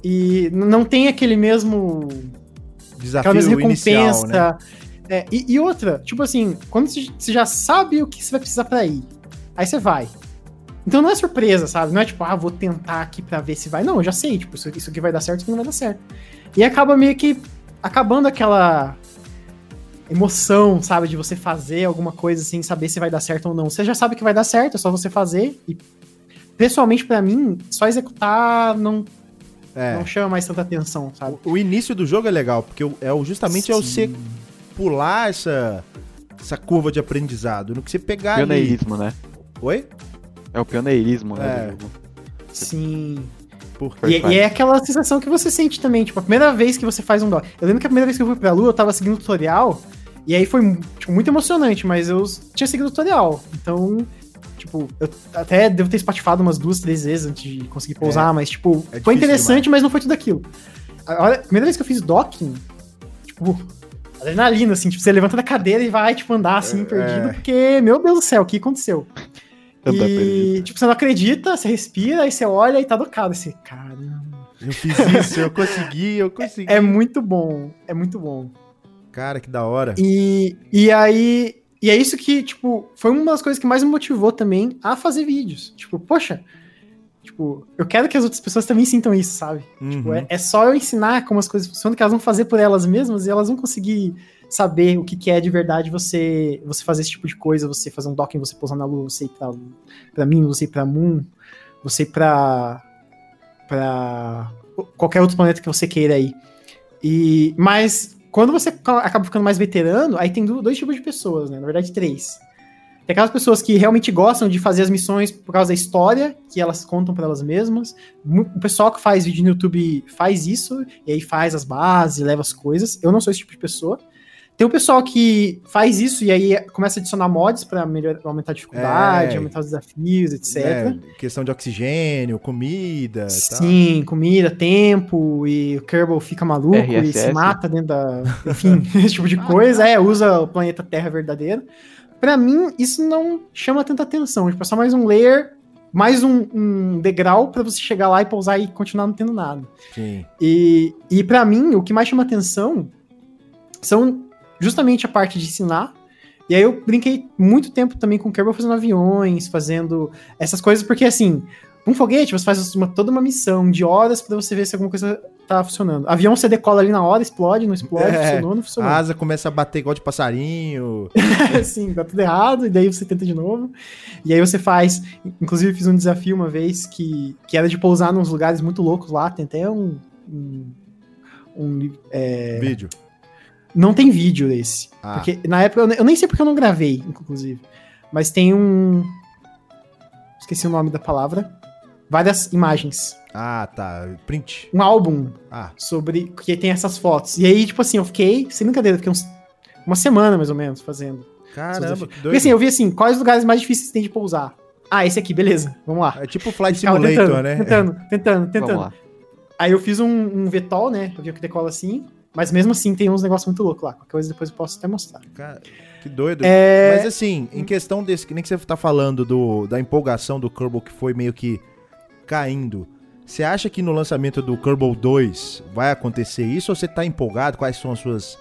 E não tem aquele mesmo aquela Desafio mesma inicial, recompensa. né? É, e, e outra, tipo assim, quando você você já sabe o que você vai precisar pra ir, aí você vai. Então não é surpresa, sabe? Não é tipo, ah, vou tentar aqui pra ver se vai. Não, eu já sei, tipo, isso, isso aqui vai dar certo, isso aqui não vai dar certo. E acaba meio que acabando aquela. emoção, sabe? De você fazer alguma coisa sem saber se vai dar certo ou não. Você já sabe que vai dar certo, é só você fazer. E, pessoalmente, para mim, só executar não, é. não chama mais tanta atenção, sabe? O, o, início do jogo é legal, porque é justamente Sim. é você pular essa, essa curva de aprendizado. No que você pegar Pioneirismo, ali... né? Oi? É o pioneirismo, né? É. Sim. E, e, é aquela sensação que você sente também, tipo, a primeira vez que você faz um dock. Eu lembro que a primeira vez que eu fui pra Lua, eu tava seguindo o tutorial, e aí foi tipo, muito emocionante, mas eu tinha seguido o tutorial. Então, tipo, eu até devo ter espatifado umas duas, três vezes antes de conseguir pousar, é, mas, tipo, é foi interessante, demais. mas não foi tudo aquilo. A, a primeira vez que eu fiz docking, tipo, adrenalina, assim, tipo, você levanta da cadeira e vai, tipo, andar assim, é, perdido, porque, meu Deus do céu, o que aconteceu? E, tipo, você não acredita, você respira, aí você olha e tá docado. Você, caramba. Eu fiz isso, eu consegui, eu consegui. É, é, muito bom, é muito bom. Cara, que da hora. E, e aí. E é isso que, tipo, foi uma das coisas que mais me motivou também a fazer vídeos. Tipo, poxa, tipo, eu quero que as outras pessoas também sintam isso, sabe? Uhum. Tipo, é, é, só eu ensinar como as coisas funcionam, que elas vão fazer por elas mesmas e elas vão conseguir saber o que, que é de verdade você você fazer esse tipo de coisa, você fazer um docking, você pousar na lua, você ir pra, pra mim, você ir pra Moon, você ir pra, pra qualquer outro planeta que você queira aí. E, mas quando você acaba ficando mais veterano, aí tem dois tipos de pessoas, né? Na verdade, três. Tem aquelas pessoas que realmente gostam de fazer as missões por causa da história, que elas contam para elas mesmas. O pessoal que faz vídeo no YouTube faz isso, e aí faz as bases, leva as coisas. Eu não sou esse tipo de pessoa. Tem o pessoal que faz isso e aí começa a adicionar mods para aumentar a dificuldade, é, aumentar os desafios, etc. É, questão de oxigênio, comida. Sim, tal. comida, tempo, e o Kerbal fica maluco RSS. e se mata dentro da. Enfim, esse tipo de coisa. É, usa o planeta Terra verdadeiro. Para mim, isso não chama tanta atenção. Tipo, é só mais um layer, mais um, um degrau para você chegar lá e pousar e continuar não tendo nada. Sim. E, e para mim, o que mais chama atenção são justamente a parte de ensinar. E aí eu brinquei muito tempo também com o Kerbal fazendo aviões, fazendo essas coisas, porque assim, um foguete você faz uma, toda uma missão de horas para você ver se alguma coisa tá funcionando. Avião você decola ali na hora, explode, não explode, é, funcionou, não funcionou. A asa começa a bater igual de passarinho. Sim, dá tudo errado, e daí você tenta de novo. E aí você faz. Inclusive, fiz um desafio uma vez que, que era de pousar nos lugares muito loucos lá, tem até um. um, um é, vídeo. Não tem vídeo desse. Ah. Porque na época, eu, eu nem sei porque eu não gravei, inclusive. Mas tem um. Esqueci o nome da palavra. Várias imagens. Ah, tá. Print. Um álbum. Ah. Sobre. Que tem essas fotos. E aí, tipo assim, eu fiquei, sem brincadeira, fiquei uns, uma semana mais ou menos fazendo. Caramba, que doido. Porque assim, eu vi assim, quais lugares mais difíceis tem de pousar. Ah, esse aqui, beleza, vamos lá. É tipo Flight Simulator, tentando, né? Tentando, tentando, tentando. Aí eu fiz um, um VTOL, né? Eu vi que decola assim. Mas mesmo assim tem uns negócios muito loucos lá. Qualquer coisa depois eu posso até mostrar. Cara, que doido. É... Mas assim, em questão desse, que nem que você tá falando do, da empolgação do Kerbal que foi meio que caindo. Você acha que no lançamento do Kerbal 2 vai acontecer isso ou você tá empolgado? Quais são as suas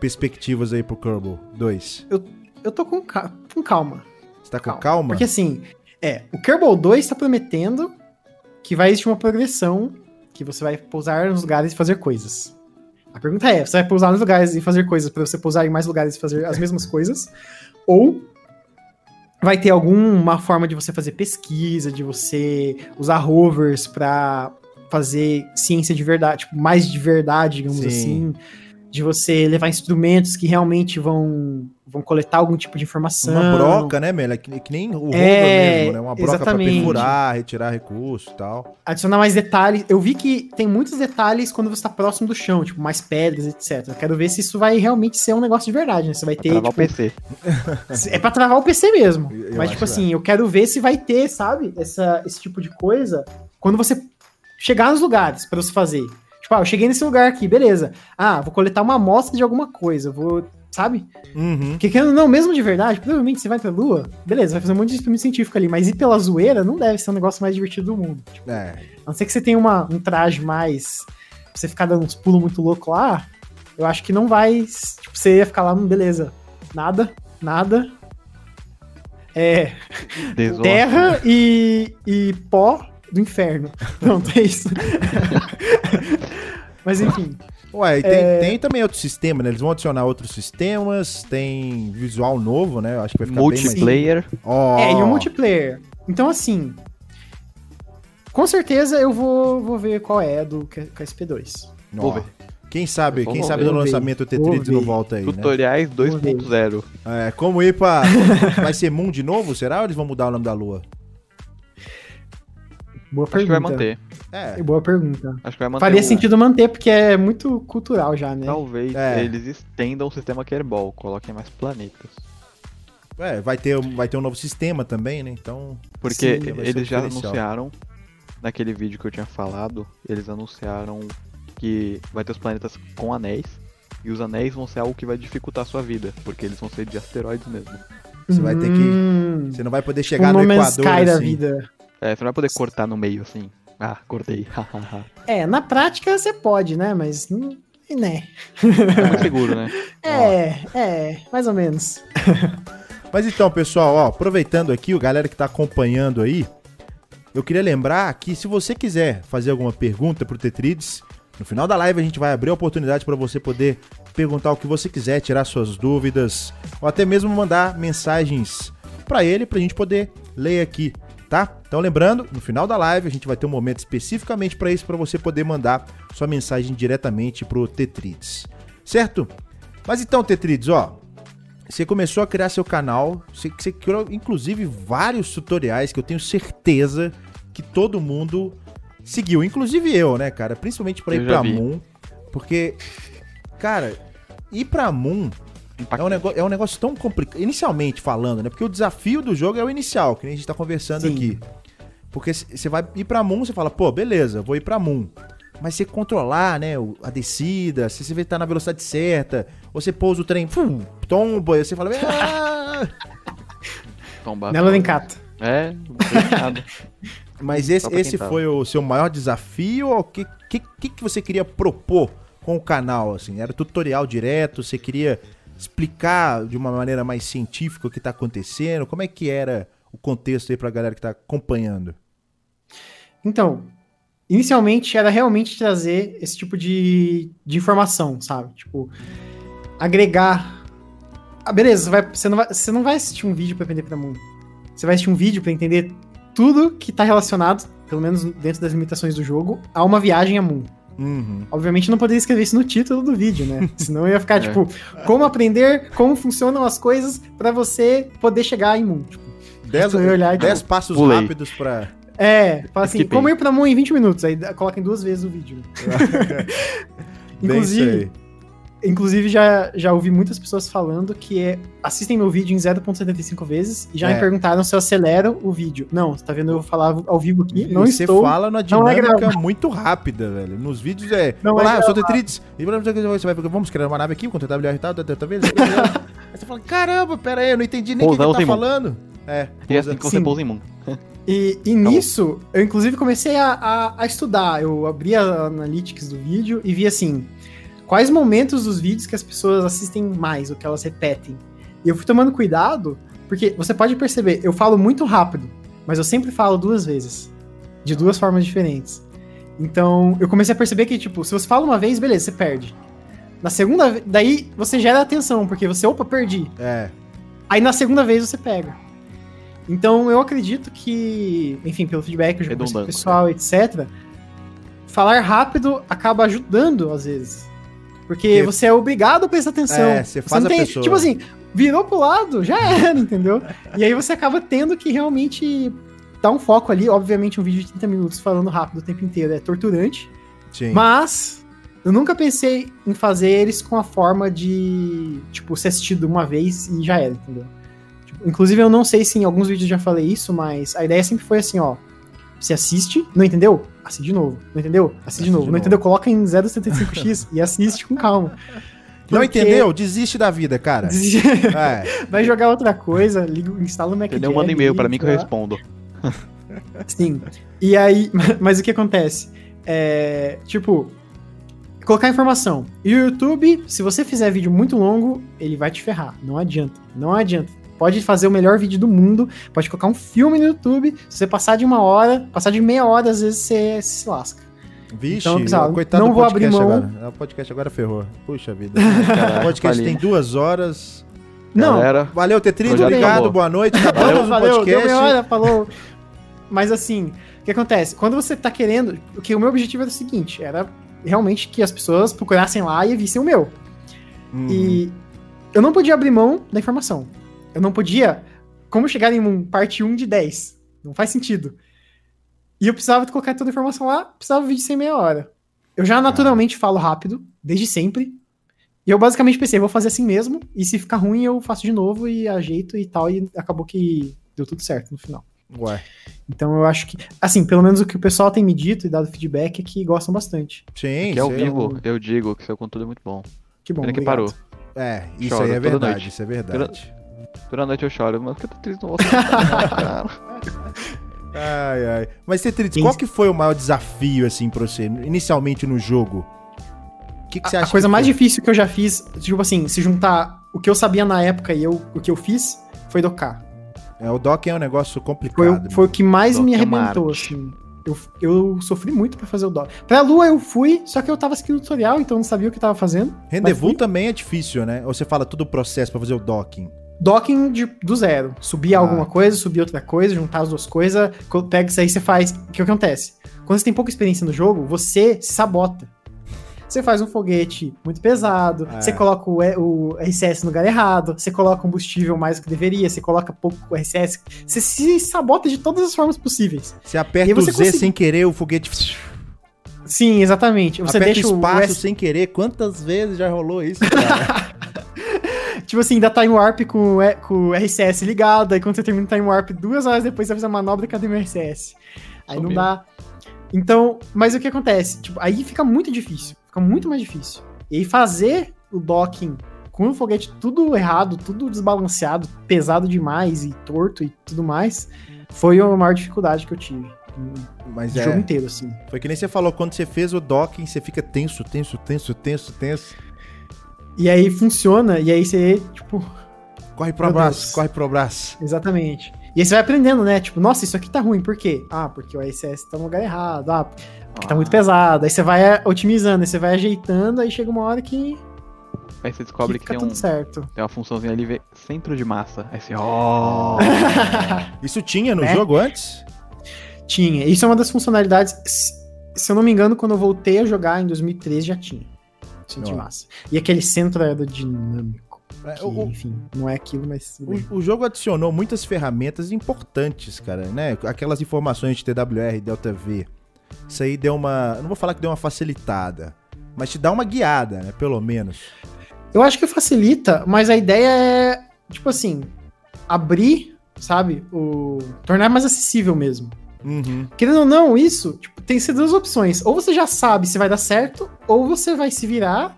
perspectivas aí pro Kerbal 2? Eu, eu tô com, ca com calma. Você tá com calma. calma? Porque assim, é, o Kerbal 2 tá prometendo que vai existir uma progressão que você vai pousar nos lugares e fazer coisas. A pergunta é: você vai pousar nos lugares e fazer coisas para você pousar em mais lugares e fazer as mesmas coisas? Ou vai ter alguma forma de você fazer pesquisa, de você usar rovers para fazer ciência de verdade, tipo, mais de verdade, digamos Sim. assim de você levar instrumentos que realmente vão, vão coletar algum tipo de informação. Uma broca, né, Mela? Que, que nem o é, mesmo, né? Uma broca para perfurar, retirar recurso e tal. Adicionar mais detalhes. Eu vi que tem muitos detalhes quando você está próximo do chão, tipo, mais pedras, etc. Eu quero ver se isso vai realmente ser um negócio de verdade, né? Você vai pra ter. Travar tipo, o PC. É pra travar o PC mesmo. Eu Mas, tipo assim, é. eu quero ver se vai ter, sabe? Essa, esse tipo de coisa quando você chegar nos lugares para você fazer. Tipo, ah, eu cheguei nesse lugar aqui, beleza. Ah, vou coletar uma amostra de alguma coisa, vou. Sabe? Uhum. Porque não, mesmo de verdade, provavelmente você vai pra Lua, beleza, vai fazer um monte de experimento científico ali, mas ir pela zoeira não deve ser o um negócio mais divertido do mundo. Tipo, é. A não ser que você tenha uma, um traje mais. Pra você ficar dando uns pulos muito loucos lá, eu acho que não vai. Tipo, você ia ficar lá, hum, beleza. Nada, nada. É. Terra e, e pó do inferno. Pronto, é isso. Mas enfim. Ué, e tem, é... tem também outro sistema, né? Eles vão adicionar outros sistemas, tem visual novo, né? Eu acho que vai ficar multiplayer. bem mais... Oh. É, e o multiplayer. Então, assim, com certeza eu vou, vou ver qual é do KSP2. Vou ver. Quem sabe, quem sabe no lançamento o Tetris não volta aí, Tutoriais né? 2.0. É, como ir pra... vai ser Moon de novo, será? Ou eles vão mudar o nome da lua? Boa Acho pergunta. que vai manter. É. Boa pergunta. Acho que vai manter. Faria sentido manter, porque é muito cultural já, né? Talvez é. eles estendam o sistema Kerbal, coloquem mais planetas. É, vai ter, vai ter um novo sistema também, né? Então. Porque sim, eles já anunciaram, naquele vídeo que eu tinha falado, eles anunciaram que vai ter os planetas com anéis. E os anéis vão ser algo que vai dificultar a sua vida, porque eles vão ser de asteroides mesmo. Você vai ter que. Hum. Você não vai poder chegar um no Equador. Sky assim. da vida. É, você não vai poder cortar no meio assim. Ah, cortei. é, na prática você pode, né? Mas. Né. É muito seguro, né? É, é, mais ou menos. Mas então, pessoal, ó, aproveitando aqui, o galera que tá acompanhando aí, eu queria lembrar que se você quiser fazer alguma pergunta pro Tetrides, no final da live a gente vai abrir a oportunidade para você poder perguntar o que você quiser, tirar suas dúvidas, ou até mesmo mandar mensagens para ele pra gente poder ler aqui tá? Então lembrando, no final da live a gente vai ter um momento especificamente para isso, para você poder mandar sua mensagem diretamente pro Tetrides, certo? Mas então, Tetrides, ó, você começou a criar seu canal, você, você criou inclusive vários tutoriais que eu tenho certeza que todo mundo seguiu, inclusive eu, né, cara? Principalmente para ir vi. Moon, porque, cara, ir pra Moon é um, negócio, é um negócio tão complicado. Inicialmente falando, né? Porque o desafio do jogo é o inicial, que a gente tá conversando Sim. aqui. Porque você vai ir pra Moon, você fala, pô, beleza, vou ir pra Moon. Mas você controlar, né, a descida, se você vê que tá na velocidade certa, ou você pousa o trem, pum, tomba, e você fala, ah! Tomba. Nela encata. É, não nada. Mas esse, esse foi o seu maior desafio o que, que, que você queria propor com o canal, assim? Era tutorial direto, você queria explicar de uma maneira mais científica o que está acontecendo? Como é que era o contexto aí para a galera que está acompanhando? Então, inicialmente era realmente trazer esse tipo de, de informação, sabe? Tipo, agregar. Ah, beleza, você, vai, você, não vai, você não vai assistir um vídeo para aprender para mundo. Você vai assistir um vídeo para entender tudo que está relacionado, pelo menos dentro das limitações do jogo, a uma viagem a mundo. Uhum. Obviamente não poderia escrever isso no título do vídeo, né? Senão ia ficar, é. tipo, como aprender como funcionam as coisas para você poder chegar em Moon. Tipo, dez, olhar, dez tipo, passos pulei. rápidos pra... É, fala assim, como ir pra Moon em 20 minutos. Aí coloquem duas vezes o vídeo. Inclusive, Inclusive, já, já ouvi muitas pessoas falando que é, assistem meu vídeo em 0.75 vezes e já é. me perguntaram se eu acelero o vídeo. Não, você tá vendo eu falar ao vivo aqui? Não você estou. Você fala na dinâmica é muito rápida, velho. Nos vídeos é. Não Olá, é eu sou Tetrides. E você vai, vamos criar uma nave aqui com TWR e tal, talvez. Aí você fala, caramba, pera aí, eu não entendi nem o que, que tá falando. É. E é assim que você pousa em mundo. E, e nisso, eu inclusive comecei a, a, a estudar. Eu abri a analytics do vídeo e vi assim quais momentos dos vídeos que as pessoas assistem mais, ou que elas repetem. E eu fui tomando cuidado, porque você pode perceber, eu falo muito rápido, mas eu sempre falo duas vezes, de duas formas diferentes. Então, eu comecei a perceber que, tipo, se você fala uma vez, beleza, você perde. Na segunda, daí você gera atenção, porque você, opa, perdi. É. Aí na segunda vez você pega. Então, eu acredito que, enfim, pelo feedback que eu já pessoal, etc., falar rápido acaba ajudando, às vezes. Porque você é obrigado a prestar atenção. É, você faz você tem, a pessoa. Tipo assim, virou pro lado, já era, entendeu? e aí você acaba tendo que realmente dar um foco ali. Obviamente, um vídeo de 30 minutos falando rápido o tempo inteiro é torturante. Sim. Mas eu nunca pensei em fazer eles com a forma de, tipo, ser assistido uma vez e já era, entendeu? Tipo, inclusive, eu não sei se em alguns vídeos já falei isso, mas a ideia sempre foi assim, ó. Você assiste, não entendeu? Assiste de novo. Não entendeu? Assiste de novo. De não novo. entendeu? Coloca em 0,75x e assiste com calma. Não entendeu? Desiste da vida, cara. Desiste... É. Vai jogar outra coisa, liga, instala o Mac Entendeu? Manda e-mail pra mim que eu respondo. Sim. E aí, mas o que acontece? É, tipo, colocar informação. E o YouTube, se você fizer vídeo muito longo, ele vai te ferrar. Não adianta. Não adianta pode fazer o melhor vídeo do mundo, pode colocar um filme no YouTube, se você passar de uma hora, passar de meia hora, às vezes você se lasca. Vixe, Então, pessoal, coitado não do vou abrir podcast mão. agora. O podcast agora ferrou. Puxa vida. Caraca, o podcast tem duas horas. Não, Galera, Valeu. Projeto Obrigado, acabou. boa noite. Acabamos Valeu, o valeu, deu podcast. meia hora, falou. Mas assim, o que acontece? Quando você tá querendo. O que o meu objetivo era o seguinte: era realmente que as pessoas procurassem lá e vissem o meu. Uhum. E eu não podia abrir mão da informação. Eu não podia. Como chegar em um parte 1 de 10? Não faz sentido. E eu precisava de colocar toda a informação lá, precisava vídeo sem meia hora. Eu já naturalmente falo rápido, desde sempre. E eu basicamente pensei, vou fazer assim mesmo, e se ficar ruim eu faço de novo e ajeito e tal, e acabou que deu tudo certo no final. Ué, Então eu acho que, assim, pelo menos o que o pessoal tem me dito e dado feedback é que gostam bastante. sim. que ao vivo, eu digo que seu conteúdo é muito bom. Que bom. Pena que parou. É, isso Choro aí é verdade. noite. Isso é verdade. Toda noite eu choro, mas que eu tô triste, não vou cantar, cara. Ai, ai. Mas, Quem- qual que foi o maior desafio, assim, pra você, inicialmente no jogo? O que, que você A, acha a coisa que mais foi? difícil que eu já fiz, tipo assim, se juntar o que eu sabia na época e eu, o que eu fiz, foi docar. É, o Dock é um negócio Foi, complicado. o- foi o que mais me é arrebentou, assim. Eu, eu sofri muito pra fazer o dock. Pra Lua eu fui, só que eu tava seguindo o tutorial, então eu não sabia o que tava fazendo. Rendezvous também é difícil, né? Ou você fala todo o processo pra fazer o docking? Docking de- do zero. Subir Ah. alguma coisa, subir outra coisa, juntar as duas coisas. co- Pega isso aí, você faz. O que acontece? Quando você tem pouca experiência no jogo, você se sabota. Você faz um foguete muito pesado, É. você coloca o, o RCS no lugar errado, você coloca combustível mais do que deveria, você coloca pouco RCS. Você se sabota de todas as formas possíveis. Você aperta você o Z consegui- sem querer, o foguete... Sim, exatamente. Você aperta deixa o espaço sem querer. Quantas vezes já rolou isso, cara? Tipo assim, dá time warp com, o E- com o RCS ligado, aí quando você termina o time warp, duas horas depois você faz a manobra, cadê meu RCS? Aí não dá. Então, mas o que acontece? Tipo, aí fica muito difícil, fica muito mais difícil. E aí fazer o docking com o foguete tudo errado, tudo desbalanceado, pesado demais e torto e tudo mais, foi a maior dificuldade que eu tive. Mas jogo é, inteiro, assim. foi que nem você falou, quando você fez o docking, você fica tenso, tenso, tenso, tenso, tenso. E aí funciona, e aí você, tipo, Corre pro Meu braço, Deus. corre pro braço. Exatamente. E aí você vai aprendendo, né? Tipo, nossa, isso aqui tá ruim, por quê? Ah, porque o RSS tá no lugar errado, ah, porque tá muito pesado. Aí você vai eh, otimizando, aí você vai ajeitando, aí chega uma hora que, Aí você descobre que que, tem, um, tudo certo. tem uma funçãozinha ali, vê centro de massa. Aí você, ó. Isso tinha no Né? jogo antes? Tinha. Isso é uma das funcionalidades. Se, se eu não me engano, quando eu voltei a jogar em 2013 já tinha. Centro de massa. E aquele centro aerodinâmico. É, Que, o- o- enfim, não é aquilo, mas. O, o jogo adicionou muitas ferramentas importantes, cara, né? Aquelas informações de TWR, Delta V. Isso aí deu uma. Não vou falar que deu uma facilitada, mas te dá uma guiada, né? Pelo menos. Eu acho que facilita, mas a ideia é, tipo assim, abrir, sabe? O. tornar mais acessível mesmo. Uhum. Querendo ou não, isso, tipo, tem que ser duas opções. Ou você já sabe se vai dar certo, ou você vai se virar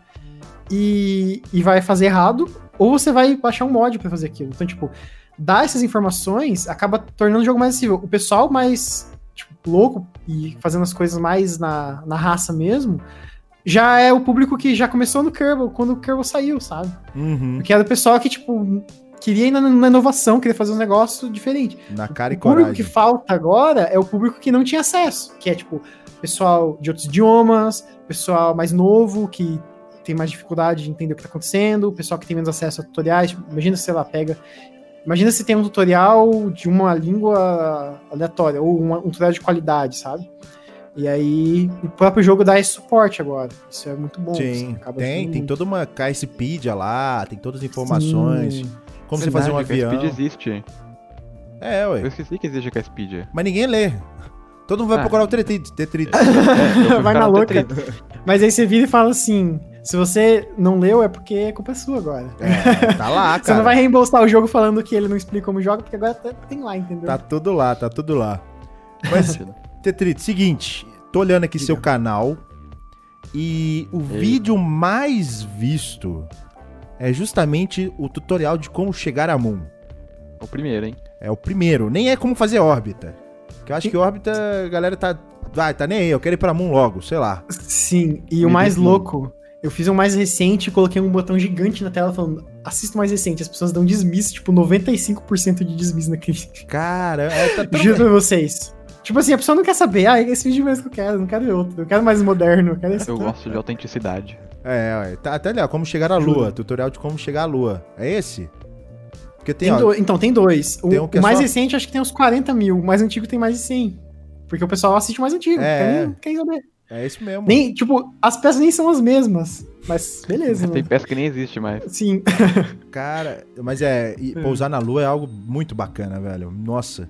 e, e vai fazer errado, ou você vai baixar um mod pra fazer aquilo. Então, tipo, dar essas informações acaba tornando o jogo mais acessível. O pessoal mais, tipo, louco e fazendo as coisas mais na, na raça mesmo, já é o público que já começou no Kerbal, quando o Kerbal saiu, sabe? Uhum. Porque era o pessoal que, tipo, queria ir na, na inovação, queria fazer um negócio diferente. Na cara e O público coragem. que falta agora é o público que não tinha acesso, que é tipo pessoal de outros idiomas, pessoal mais novo que tem mais dificuldade de entender o que tá acontecendo, pessoal que tem menos acesso a tutoriais. Tipo, imagina, sei lá, pega. Imagina se tem um tutorial de uma língua aleatória, ou uma- um tutorial de qualidade, sabe? E aí o próprio jogo dá esse suporte agora. Isso é muito bom. Sim, assim, acaba tem, tem muito. toda uma KSpedia lá, tem todas as informações. Sim. Como você fazer um Verdade, que a avião. Speed existe. É, Eu ué. esqueci que existe a Speed. Mas ninguém lê. Todo mundo vai Ah. procurar o Tetris. Tetris. Vai na louca. Mas aí você vira e fala assim: se você não leu, é porque a culpa é sua agora. É, tá lá, cara. Você não vai reembolsar o jogo falando que ele não explica como joga, porque agora tá- tem lá, entendeu? Tá tudo lá, tá tudo lá. Mas, Tetrito, seguinte, tô olhando aqui Diga. seu canal e o vídeo mais visto é justamente o tutorial de como chegar a Moon. O primeiro, hein? É o primeiro, nem é como fazer órbita. Que eu acho que órbita, a galera tá. Vai, tá nem aí, eu quero ir pra Moon logo, sei lá. Sim, e o Me mais diz, louco, eu fiz um mais recente e coloquei um botão gigante na tela falando: assista o mais recente. As pessoas dão desmiss, tipo 95% de desmiss naquele. Cara, é, tá, tá- Juro pra vocês. Tipo assim, a pessoa não quer saber, ah, é esse vídeo mesmo que eu quero, não quero outro, eu quero mais moderno, eu quero esse Eu gosto de autenticidade. É, tá até ali, ó, como chegar à lua, tutorial de como chegar à lua. É esse? Porque tem, Tem ó, dois- então, tem dois. O, Tem um que é o mais só- recente acho que tem uns 40 mil, o mais antigo tem mais de 100. Porque o pessoal assiste o mais antigo, É. quer, saber. é isso mesmo. Nem, tipo, as peças nem são as mesmas, mas beleza, Tem né? peça que nem existe mais. Sim. Cara, mas é, É. pousar na lua é algo muito bacana, velho. Nossa.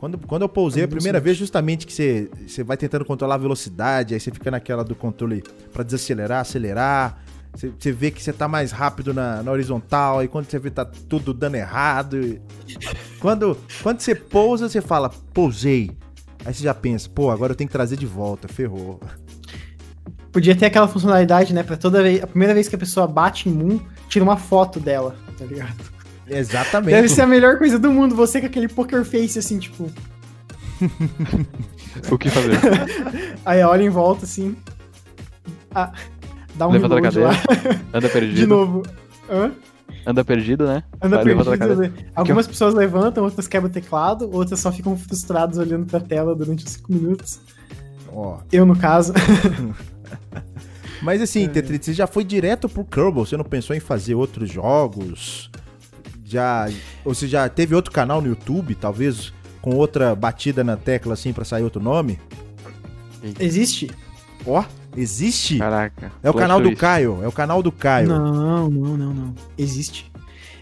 Quando, quando eu pousei É a primeira vez, justamente que você, você vai tentando controlar a velocidade, aí você fica naquela do controle pra desacelerar, acelerar. Você, você vê que você tá mais rápido na, na horizontal, aí quando você vê tá tudo dando errado. e- Quando, quando você pousa, você fala, pousei. Aí você já pensa, pô, agora eu tenho que trazer de volta, ferrou. Podia ter aquela funcionalidade, né? Pra toda vez. A primeira vez que a pessoa bate em Moon, tira uma foto dela, tá ligado? Exatamente. Deve ser a melhor coisa do mundo, você com aquele poker face, assim, tipo. O que fazer? Aí olha em volta, assim. Ah, dá um Levanta a cadeira. Anda perdido. De novo. Hã? Anda perdido, né? Anda Vai, perdido. né? Algumas pessoas levantam, outras quebram o teclado, outras só ficam frustradas olhando pra tela durante os 5 minutos. Ó. Eu, no caso. Mas É. assim, Tetris, você já foi direto pro Kerbal? Você não pensou em fazer outros jogos? Já. Ou você já teve outro canal no YouTube, talvez, com outra batida na tecla assim pra sair outro nome? Existe? Ó, existe? Caraca. É o canal do twist. Caio, é o canal do Caio. Não, não, não, não. Existe.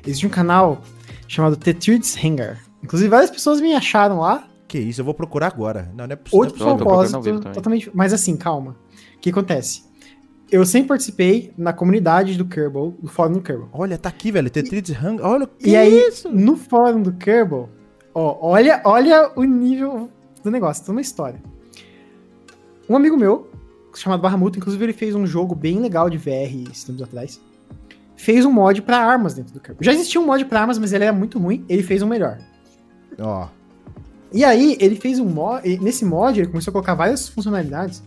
Existe um canal chamado Tetrids Hangar. Inclusive, várias pessoas me acharam lá. Que isso, eu vou procurar agora. Não, não é possível. Outro propósito, totalmente. Mas assim, calma. O que acontece? Eu sempre participei na comunidade do Kerbal, do fórum do Kerbal. Olha, tá aqui, velho. Tetris Hang. Olha o que E é aí, isso? no fórum do Kerbal, ó, olha, olha o nível do negócio, tem uma história. Um amigo meu, chamado Barramuto, inclusive ele fez um jogo bem legal de VR esses tempos atrás. Fez um mod pra armas dentro do Kerbal. Já existia um mod pra armas, mas ele era muito ruim, ele fez um melhor. Ó, E aí, ele fez um mod. Nesse mod, ele começou a colocar várias funcionalidades.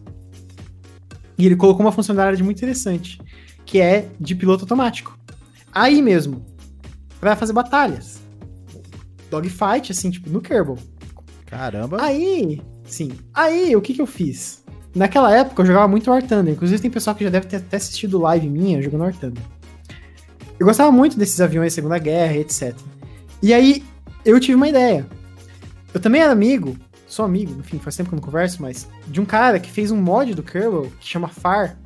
E ele colocou uma funcionalidade muito interessante, que é de piloto automático. Aí mesmo, pra fazer batalhas. Dogfight, assim, tipo, no Kerbal. caramba. Aí, sim. Aí, o que que eu fiz? Naquela época, eu jogava muito War Thunder. Inclusive, tem pessoal que já deve ter até assistido live minha jogando War Thunder. Eu gostava muito desses aviões Segunda Guerra, etc. E aí, eu tive uma ideia. Eu também era amigo, sou amigo, enfim, faz tempo que eu não converso, mas de um cara que fez um mod do Kerbal que chama FAR,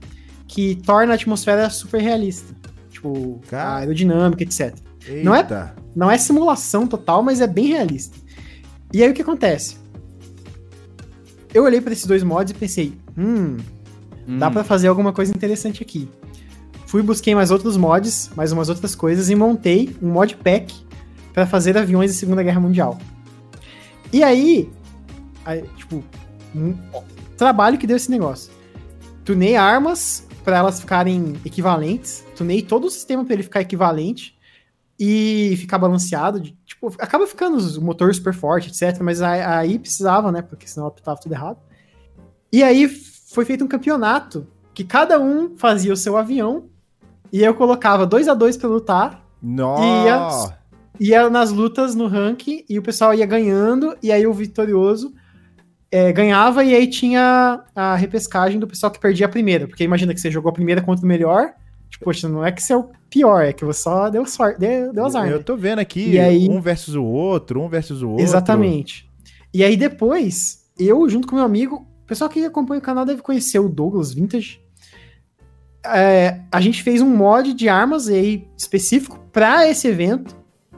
que torna a atmosfera super realista. Tipo, Cara. a aerodinâmica, etc. Eita. não é- Não é simulação total, mas é bem realista. E aí o que acontece? Eu olhei pra esses dois mods e pensei, hum, Hum, dá pra fazer alguma coisa interessante aqui. Fui busquei mais outros mods, mais umas outras coisas e montei um mod pack pra fazer aviões da Segunda Guerra Mundial. E aí, aí, tipo, um trabalho que deu esse negócio. Tunei armas pra elas ficarem equivalentes, tunei todo o sistema pra ele ficar equivalente e ficar balanceado. de- tipo, acaba ficando o motor super forte, etc. Mas aí, precisava, né? Porque senão tava tudo errado. E aí foi feito um campeonato que cada um fazia o seu avião e eu colocava dois a dois pra lutar. Nossa. Ia nas lutas no ranking e o pessoal ia ganhando, e aí o vitorioso é, ganhava, e aí tinha a repescagem do pessoal que perdia a primeira. Porque imagina que você jogou a primeira contra o melhor. Tipo, poxa, não é que você é o pior, é que você só deu sorte, deu, deu azar. Eu né? tô vendo aqui E aí- um versus o outro, um versus o outro. Exatamente. E aí depois, eu, junto com meu amigo, o pessoal que acompanha o canal deve conhecer o Douglas Vintage. É, a gente fez um mod de armas aí específico para esse evento.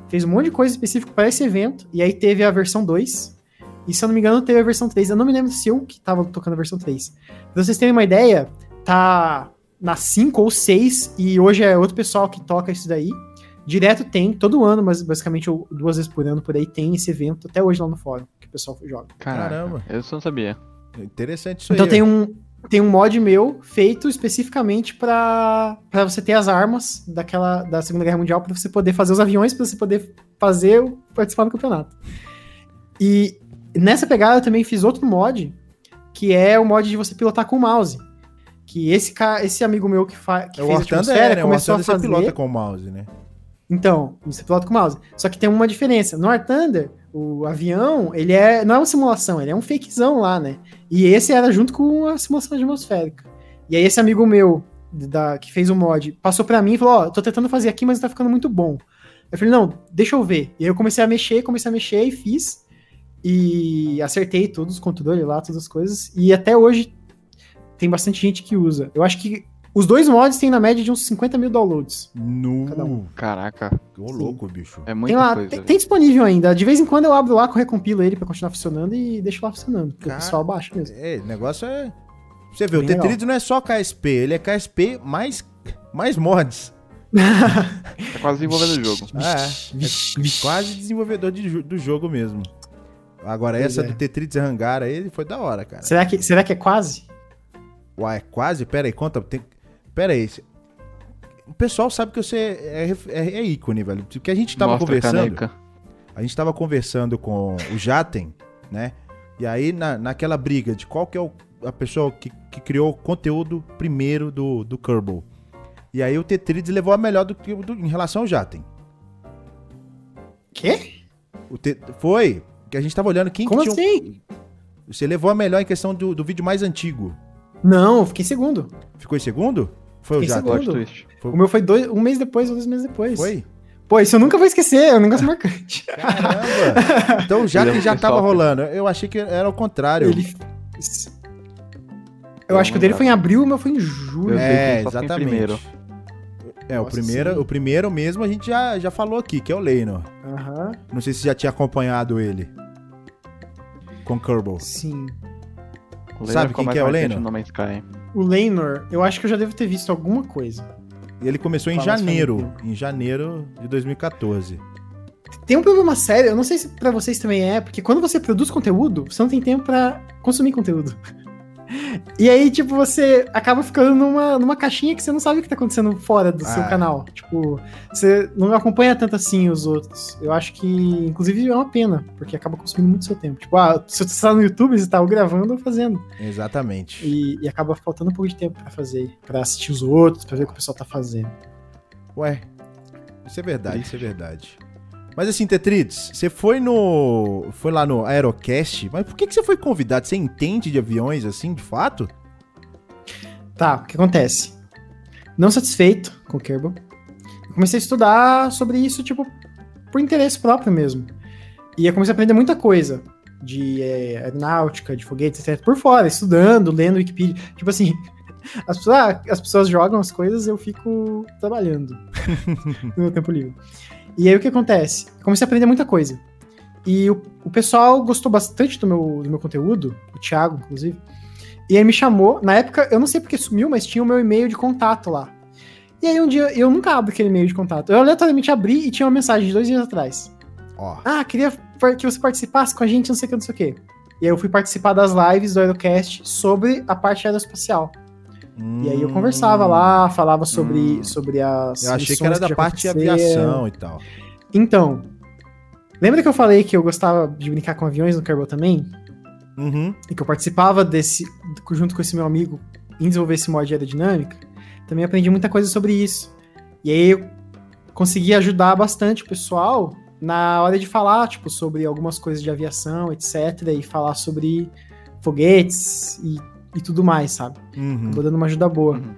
Fez um monte de coisa específico para esse evento. E aí teve a versão 2. E se eu não me engano, teve a versão 3. Eu não me lembro se eu que tava tocando a versão 3. Pra vocês terem uma ideia, tá na 5 ou 6. E hoje é outro pessoal que toca isso daí. Direto tem, todo ano, mas basicamente ou duas vezes por ano por aí tem esse evento, até hoje lá no fórum, que o pessoal joga. Caramba. Eu só não sabia. Interessante isso Então aí. tem um, tem um mod meu feito especificamente pra pra você ter as armas daquela da Segunda Guerra Mundial, pra você poder fazer os aviões, pra você poder fazer o- participar do campeonato. E nessa pegada eu também fiz outro mod, que é o mod de você pilotar com o mouse. Que esse, ca- esse amigo meu que, fa, que É o fez a atmosfera é, né? Começou a Thunder você fazer... pilota com o mouse, né? Então, você pilota com o mouse. Só que tem uma diferença. No War Thunder, o avião, ele é. Não é uma simulação, ele é um fakezão lá, né? E esse era junto com a simulação atmosférica. E aí, esse amigo meu, da, que fez o mod, passou pra mim e falou: Ó, tô tentando fazer aqui, mas tá ficando muito bom. Eu falei: Não, deixa eu ver. E aí eu comecei a mexer, comecei a mexer e fiz. E acertei todos os controles lá, todas as coisas. E até hoje tem bastante gente que usa. Eu acho que os dois mods têm na média de uns 50 mil downloads. Cada um. No. Caraca, Ô, louco, bicho. é muita Tem lá, coisa. tem, tem disponível ainda. De vez em quando eu abro lá, recompilo ele pra continuar funcionando e deixo lá funcionando. Porque Cara, o pessoal baixa mesmo. É, o negócio é. Você vê, o Bem Tetris não é só KSP, ele é KSP mais, mais mods. Tá quase desenvolvendo o jogo. É, Vixe, é vixe. quase desenvolvedor de do jogo mesmo. Agora, Pois essa é. do Tetris Hangar aí foi da hora, cara. Será que, será que é quase? Uai, quase? Pera aí, conta. Tem... Pera aí. O pessoal sabe que você é, é- é ícone, velho. Porque a gente tava Mostra a conversando. caneca. A gente tava conversando com o Jaten, né? E aí, na, naquela briga de qual que é o- a pessoa que, que criou o conteúdo primeiro do, do Kerbal. E aí o Tetris levou a melhor do que do- em relação ao Jaten. Quê? O Te- foi que a gente tava olhando quem Como que tinha. um- assim? Você levou a melhor em questão do, do vídeo mais antigo. Não, eu fiquei segundo. Ficou em segundo? Foi o Fiquei Jaten? Plot Segundo. twist. O meu foi dois, um mês depois ou dois meses depois. Foi? Pô, isso eu nunca vou esquecer, é um negócio marcante. Caramba! Então o Jaten Ele é já tava rolando. Eu achei que era o contrário. Ele... Eu acho que o dele foi em abril, o meu foi em julho. É, exatamente. primeiro. É, o primeiro, sim. o primeiro mesmo a gente já, já falou aqui, que é o Leinor. Aham, Não sei se já tinha acompanhado ele. Com Kerbal. sim. O Sabe quem que é o Sky. O Leinor, eu acho que eu já devo ter visto alguma coisa. Ele começou em Fala, janeiro. Em janeiro de 2014. Tem um problema sério, eu não sei se pra vocês também é, porque quando você produz conteúdo, você não tem tempo pra consumir conteúdo. E aí, tipo, você acaba ficando numa, numa caixinha que você não sabe o que tá acontecendo fora do seu Ah. canal. Tipo, você não acompanha tanto assim os outros. Eu acho que, inclusive, é uma pena, porque acaba consumindo muito seu tempo. Tipo, ah, se você tá no YouTube, você tá ou gravando ou fazendo. Exatamente. E, e acaba faltando um pouco de tempo pra fazer, pra assistir os outros, pra ver o que o pessoal tá fazendo. Ué, isso é verdade, isso é verdade. Mas assim, Tetrides, você foi no. Foi lá no Aerocast, mas por que, que você foi convidado? Você entende de aviões assim, de fato? Tá, o que acontece? Não satisfeito com o Kerbal, eu comecei a estudar sobre isso, tipo, por interesse próprio mesmo. E eu comecei a aprender muita coisa de é, aeronáutica, de foguetes, etc. Por fora, estudando, lendo Wikipedia. Tipo assim, as pessoas, ah, as pessoas jogam as coisas, eu fico trabalhando no meu tempo livre. E aí o que acontece? Eu comecei a aprender muita coisa. E o, o pessoal gostou bastante do meu, do meu conteúdo, o Thiago, inclusive. E aí me chamou, na época, eu não sei porque sumiu, mas tinha o meu e-mail de contato lá. E aí um dia, eu nunca abro aquele e-mail de contato. Eu aleatoriamente abri e tinha uma mensagem de dois dias atrás. Ó. Ah, queria que você participasse com a gente, não sei o que, não sei o que. E aí eu fui participar das lives do Aerocast sobre a parte aeroespacial. E aí eu conversava lá, falava sobre, Hum. sobre as. Eu achei que era da parte de aviação e tal. Então, lembra que eu falei que eu gostava de brincar com aviões no Kerbal também? Uhum. e que eu participava desse, junto com esse meu amigo, em desenvolver esse mod de aerodinâmica, também aprendi muita coisa sobre isso. E aí eu consegui ajudar bastante o pessoal na hora de falar, tipo, sobre algumas coisas de aviação, etc. E falar sobre foguetes e, e tudo mais, sabe? Uhum. Tô dando uma ajuda boa. Uhum.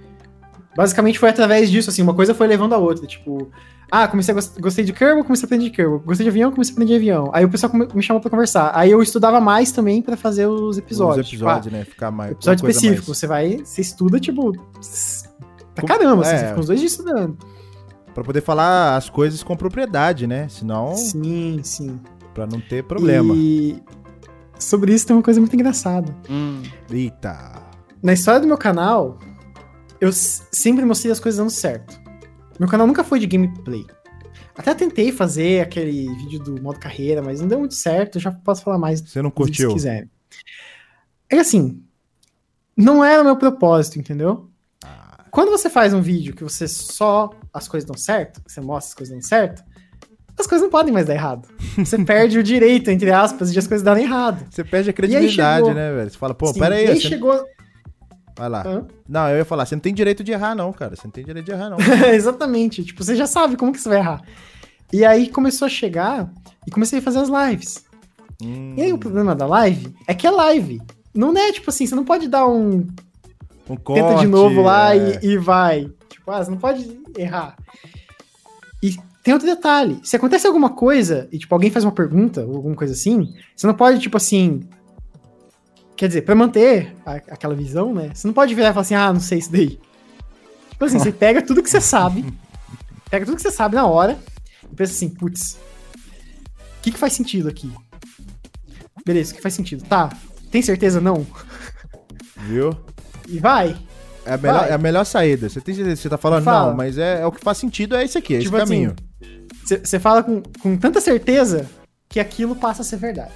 Basicamente foi através disso, assim, uma coisa foi levando a outra. Tipo, ah, comecei a gost- gostei de Kerbal, comecei a aprender de Kerbal. Gostei de avião, comecei a aprender de avião. Aí o pessoal come- me chamou pra conversar. Aí eu estudava mais também pra fazer os episódios. Os Tipo, ah, episódios, né? Ficar mais. episódio específico, mais- você vai, você estuda, tipo, pra caramba, assim, é. você fica uns dois dias estudando. Pra poder falar as coisas com propriedade, né? Senão, Sim, sim. pra não ter problema. E sobre isso tem uma coisa muito engraçada. Hum, Eita. Na história do meu canal, eu sempre mostrei as coisas dando certo. Meu canal nunca foi de gameplay. Até tentei fazer aquele vídeo do modo carreira, mas não deu muito certo, eu já posso falar mais Você não curtiu? se quiserem. É que assim, não era o meu propósito, entendeu? Ah. Quando você faz um vídeo que você só as coisas dão certo, você mostra as coisas dando certo, as coisas não podem mais dar errado. Você perde o direito, entre aspas, de as coisas darem errado. Você perde a credibilidade, chegou- né, velho? Você fala, pô, Sim, pera aí. E aí você- chegou. Vai lá. Hã? Não, eu ia falar, você não tem direito de errar, não, cara. Você não tem direito de errar, não. Exatamente. Tipo, você já sabe como que você vai errar. E aí começou a chegar e comecei a fazer as lives. Hum, E aí o problema da live é que é live. Não é tipo assim, você não pode dar um um tenta de corte, novo lá é. e, e vai. Tipo, ah, você não pode errar. Tem outro detalhe. Se acontece alguma coisa e, tipo, alguém faz uma pergunta ou alguma coisa assim, você não pode, tipo assim. Quer dizer, pra manter a- aquela visão, né? Você não pode virar e falar assim, ah, não sei isso daí. Tipo assim, você pega tudo que você sabe, pega tudo que você sabe na hora e pensa assim, putz, o que, que faz sentido aqui? Beleza, o que faz sentido? Tá, tem certeza não? Viu? E vai. É a melhor, Vai. é a melhor saída. Você tem certeza que você tá falando? Fala. Não, mas é, é o que faz sentido, é esse aqui, é Tipo esse assim, caminho. Você fala com, com tanta certeza que aquilo passa a ser verdade.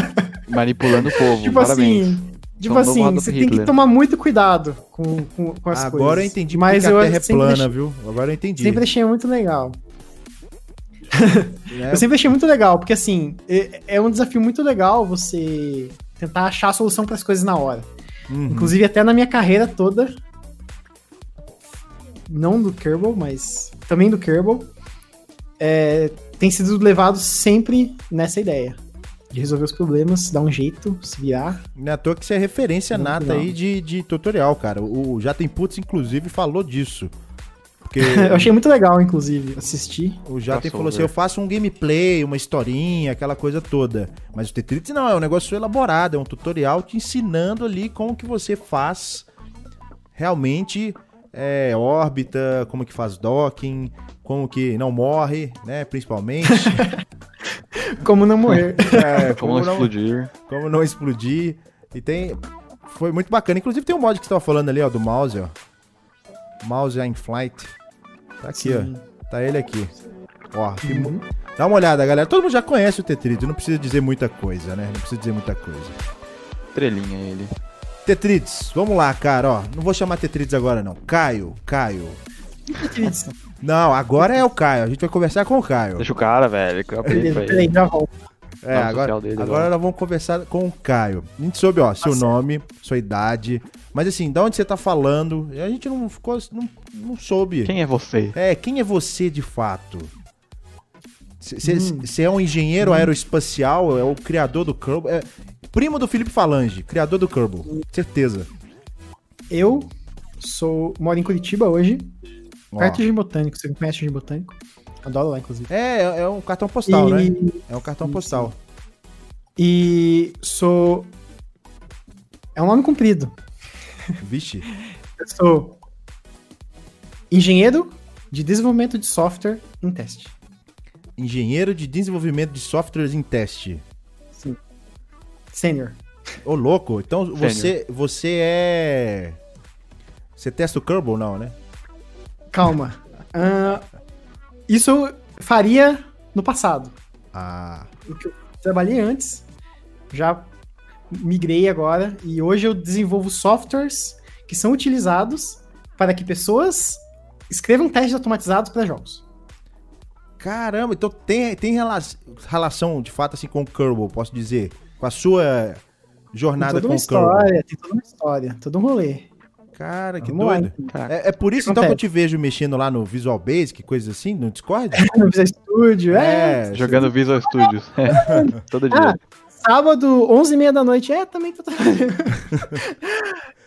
Manipulando o povo. tipo Parabéns. assim, tipo Sou o novo assim, você tem que tomar muito cuidado com, com, com as coisas. Agora eu entendi Mas eu a Terra é plana, viu? Agora eu entendi. Sempre achei muito legal. É, Eu sempre achei muito legal, porque assim, é, é um desafio muito legal você tentar achar a solução para as coisas na hora. uhum. Inclusive, até na minha carreira toda, não do Kerbal, mas também do Kerbal, é, tem sido levado sempre nessa ideia. De resolver os problemas, dar um jeito, se virar. Não é à toa que você é referência Muito nata legal. aí de, de tutorial, cara. O Já Tem Putz, inclusive, falou disso. Porque Eu achei muito legal, inclusive, assistir. o Já Tem Passou, falou assim: né? eu faço um gameplay, uma historinha, aquela coisa toda. Mas o Tetris não, é um negócio elaborado, é um tutorial te ensinando ali como que você faz realmente é, órbita, como que faz docking, como que não morre, né? Principalmente. Como não morrer. É, Como não explodir. como não explodir. E tem. Foi muito bacana. Inclusive tem um mod que você tava falando ali, ó, do mouse, ó. Mouse in flight. Tá aqui, Sim. ó. Tá ele aqui. Ó, tem Uhum. dá uma olhada, galera. Todo mundo já conhece o Tetrides, não precisa dizer muita coisa, né? Não precisa dizer muita coisa. Estrelinha ele. Tetrides, vamos lá, cara, ó. Não vou chamar Tetrides agora, não. Caio, Caio. Não, agora é o Caio. A gente vai conversar com o Caio. Deixa o cara, velho. Ele. É, agora, dele, agora nós vamos conversar com o Caio. A gente soube, ó, seu nome, sua idade. Mas assim, da onde você tá falando? A gente não ficou. Não, não soube. Quem é você? É, quem é você de fato? Você Hum. é um engenheiro aeroespacial? É o criador do Kerbal? É primo do Felipe Falange, criador do Kerbal. Certeza. Eu sou, moro em Curitiba hoje, Ó. perto de Botânico. Você conhece Jardim Botânico? Adoro lá, inclusive. É, é é um cartão postal, e, né? É um cartão postal. e sou. É um nome comprido. Vixe. Eu sou engenheiro de desenvolvimento de software em teste. Engenheiro de desenvolvimento de softwares em teste. Sim. Sênior. Ô, louco. Então você, você é. Você testa o Kerbal, não, né? Calma. Ah, isso eu faria no passado. Ah. O que eu trabalhei antes, já migrei agora e hoje eu desenvolvo softwares que são utilizados para que pessoas escrevam testes automatizados para jogos. Caramba, então tem, tem rela- relação, de fato, assim, com o Kerbal, posso dizer? Com a sua Tem jornada toda com uma o Kerbal. história, tem toda uma história, todo um rolê. Cara, que Vamos lá, doido. Cara, É, é por isso, que então, que eu te vejo mexendo lá no Visual Basic, coisa assim, no Discord? No Visual Studio, é. jogando Visual Studios. É, Todo dia. Ah, sábado, 11h30 da noite, é, também tô trabalhando.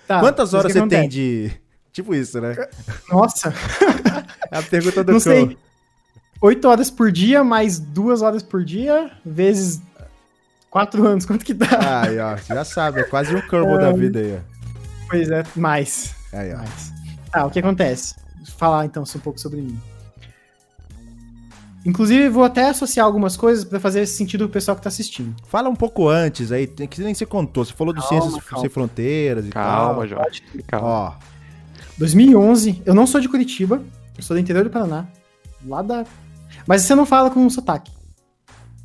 Tá, Quantas o horas você tem de... Tipo isso, né? Nossa, É a pergunta do não sei. 8 horas por dia, mais 2 horas por dia, vezes 4 anos, quanto que dá? Aí, ó, você já sabe, é quase um Kerbal da vida aí, Pois é, mais. Aí, ó. mais. Tá, o que acontece? Vou falar então um pouco sobre mim. Inclusive, vou até associar algumas coisas pra fazer sentido pro pessoal que tá assistindo. Fala um pouco antes aí, tem- que nem você contou. Você falou do Calma, Ciências calma. Sem Fronteiras e Calma, tal. Jorge. Calma. Ó, 2011, eu não sou de Curitiba, eu sou do interior do Paraná. Lá da. Mas você não fala com um sotaque.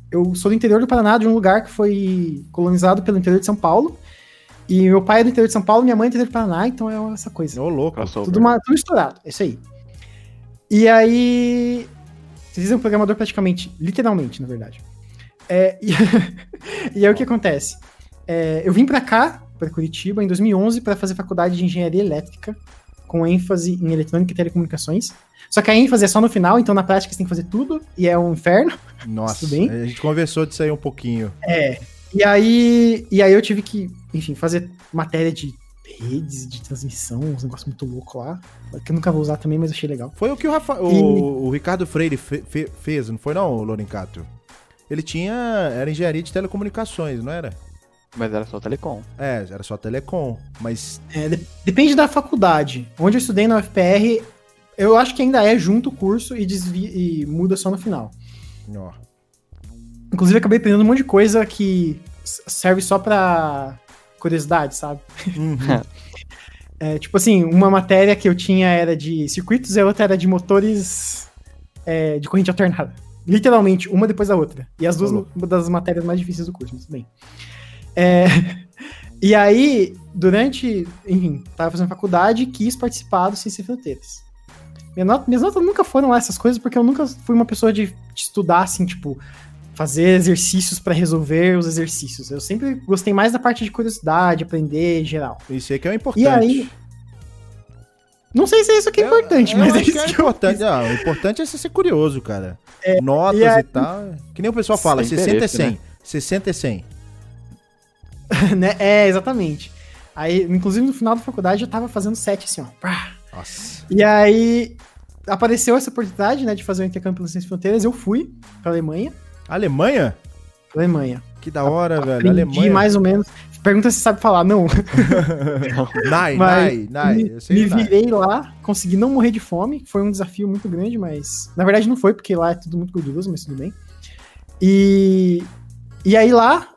Eu sou do interior do Paraná, de um lugar que foi colonizado pelo interior de São Paulo. E meu pai é do interior de São Paulo, minha mãe é do interior do Paraná, então é essa coisa. ô louco. Crossover. Tudo, uma, tudo misturado, é isso aí. E aí. Vocês dizem um programador praticamente, literalmente, na verdade. É, e, e aí o que acontece? É, eu vim pra cá, pra Curitiba, em 2011, para fazer faculdade de engenharia elétrica, com ênfase em eletrônica e telecomunicações. Só que a ênfase é só no final, então na prática você tem que fazer tudo, e é um inferno. Nossa, Tudo bem? a gente conversou disso aí um pouquinho. É. E aí, e aí eu tive que, enfim, fazer matéria de redes de transmissão, uns negócios muito louco lá. Que eu nunca vou usar também, mas achei legal. Foi o que o, Rafa, o, o Ricardo Freire fe, fe, fez, não foi não, Lorencato? Ele tinha. Era engenharia de telecomunicações, não era? Mas era só telecom. É, era só telecom. Mas. É, de- depende da faculdade. Onde eu estudei na UFPR, eu acho que ainda é junto o curso e, desvia, e muda só no final. Ó. Inclusive, acabei aprendendo um monte de coisa que serve só pra curiosidade, sabe? Uhum. É, tipo assim, uma matéria que eu tinha era de circuitos e a outra era de motores é, de corrente alternada. Literalmente, uma depois da outra. E as duas uma das matérias mais difíceis do curso, mas tudo bem. É, e aí, durante, enfim, tava fazendo faculdade quis participar do Ciência Fronteiras. Minha nota- minhas notas nunca foram lá essas coisas, porque eu nunca fui uma pessoa de, de estudar, assim, tipo, fazer exercícios pra resolver os exercícios. Eu sempre gostei mais da parte de curiosidade, aprender em geral. Isso aí que é o importante. E aí, Não sei se é isso que é importante, eu mas é isso que é que eu importante. Ah, o importante é você ser curioso, cara. Notas e e, aí- tal. Que nem o pessoal fala, Sem 60 é interesse, 100. né? 60 é 100. né? É, exatamente. Aí, inclusive no final da faculdade eu tava fazendo sete assim, ó. Nossa. E aí apareceu essa oportunidade, né, de fazer o intercâmbio pelas Ciências Fronteiras. Eu fui pra Alemanha. Alemanha? Alemanha. Que da hora, velho. Alemanha. mais ou menos. Pergunta se sabe falar. Não. Nai, Nai, Nai. me, Eu sei me virei lá, consegui não morrer de fome. Foi um desafio muito grande, mas. Na verdade não foi, porque lá é tudo muito gorduroso, mas tudo bem. E. E aí lá.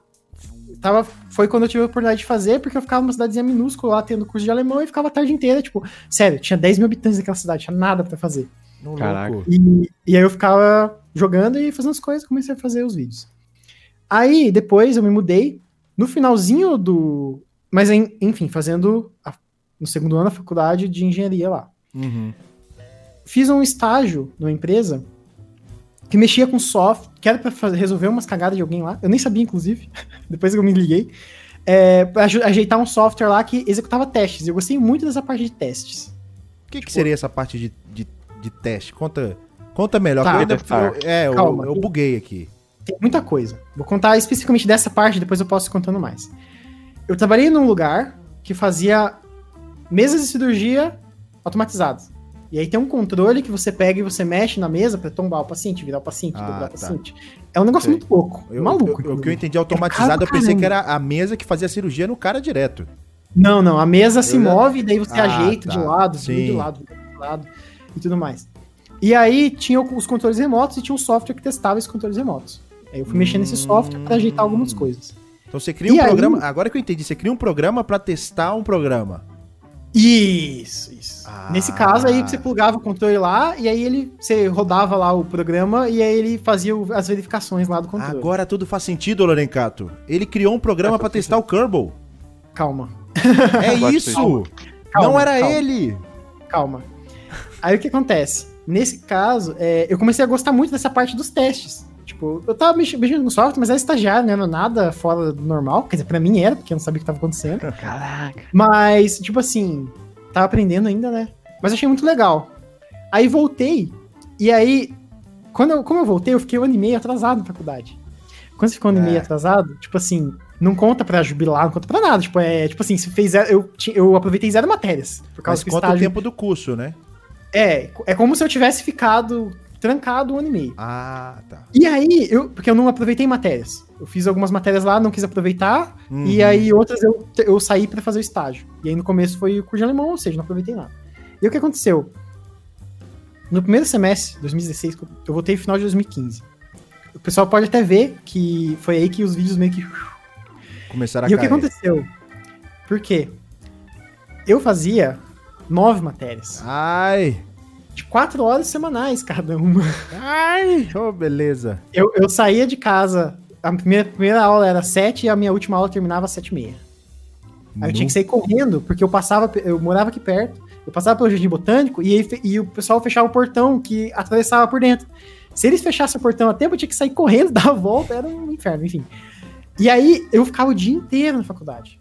Tava, foi quando eu tive a oportunidade de fazer, porque eu ficava numa cidadezinha minúscula lá tendo curso de alemão e ficava a tarde inteira, tipo, sério, tinha 10 mil habitantes naquela cidade, tinha nada pra fazer. Caraca. E, e aí eu ficava jogando e fazendo as coisas, comecei a fazer os vídeos. Aí depois eu me mudei no finalzinho do. Mas en- enfim, fazendo a- no segundo ano da faculdade de engenharia lá. Uhum. Fiz um estágio numa empresa que mexia com software, que era pra fazer- resolver umas cagadas de alguém lá. Eu nem sabia, inclusive, depois que eu me liguei. É, pra ajeitar um software lá que executava testes. Eu gostei muito dessa parte de testes. O que, que seria essa parte de, de, de teste? Conta, conta melhor. Tá. eu eu- é, eu, Calma. eu buguei aqui. Tem muita coisa. Vou contar especificamente dessa parte, depois eu posso ir contando mais. Eu trabalhei num lugar que fazia mesas de cirurgia automatizadas. E aí tem um controle que você pega e você mexe na mesa pra tombar o paciente, virar o paciente, Ah, dobrar o tá. paciente. É um negócio Sei. muito louco, Eu, maluco. eu- o que eu entendi automatizado, caro eu pensei que era a mesa que fazia a cirurgia no cara direto. Não, não, a mesa se Eu já- move, daí você Ah, ajeita tá. de lado, vira de lado, vira de lado e tudo mais. E aí tinha os controles remotos e tinha um software que testava esses controles remotos. Aí eu fui mexendo nesse software pra ajeitar algumas Hum. coisas. Então você cria E um aí- programa. Agora que eu entendi, você cria um programa pra testar um programa. Isso, isso. Ah. Nesse caso aí você plugava o controle lá e aí ele você rodava lá o programa e aí ele fazia as verificações lá do controle. Agora tudo faz sentido, Lorencato. Ele criou um programa pra faz testar o Kerbal. Calma, É Agora isso! Calma, Não era calma. ele! calma. Aí o que acontece? Nesse caso, é, eu comecei a gostar muito dessa parte dos testes. Tipo, eu tava mex- mexendo no software, mas era estagiário, né? Não era nada fora do normal. Quer dizer, pra mim era, porque eu não sabia o que tava acontecendo. Caraca. Mas, tipo assim, tava aprendendo ainda, né? Mas achei muito legal. Aí voltei, e aí, quando eu, como eu voltei, eu fiquei um ano e meio atrasado na faculdade. Quando você fica um ano e É. meio atrasado, tipo assim, não conta pra jubilar, não conta pra nada. Tipo, é, tipo assim, se fez zero, eu, eu aproveitei zero matérias. Por Mas causa do conta o estágio. tempo do curso, né? É, é como se eu tivesse ficado trancado um ano e meio. Ah, tá. E aí, eu, porque eu não aproveitei matérias. Eu fiz algumas matérias lá, não quis aproveitar, Uhum. e aí outras eu, eu saí pra fazer o estágio. E aí no começo foi o curso de alemão, ou seja, não aproveitei nada. E o que aconteceu? No primeiro semestre, 2016, eu voltei no final de 2015. O pessoal pode até ver que foi aí que os vídeos meio que. Começaram a E o que cair. aconteceu? Por quê? Eu fazia nove matérias. Ai! De quatro horas semanais cada uma. Ai! Oh, beleza. Eu, eu saía de casa, a primeira, primeira aula era sete e a minha última aula terminava às sete e meia. Aí eu tinha que sair correndo, porque eu passava, eu morava aqui perto, eu passava pelo Jardim Botânico e, aí e o pessoal fechava o portão que atravessava por dentro. Se eles fechassem o portão a tempo, eu tinha que sair correndo, dar a volta, era um inferno, enfim. E aí eu ficava o dia inteiro na faculdade.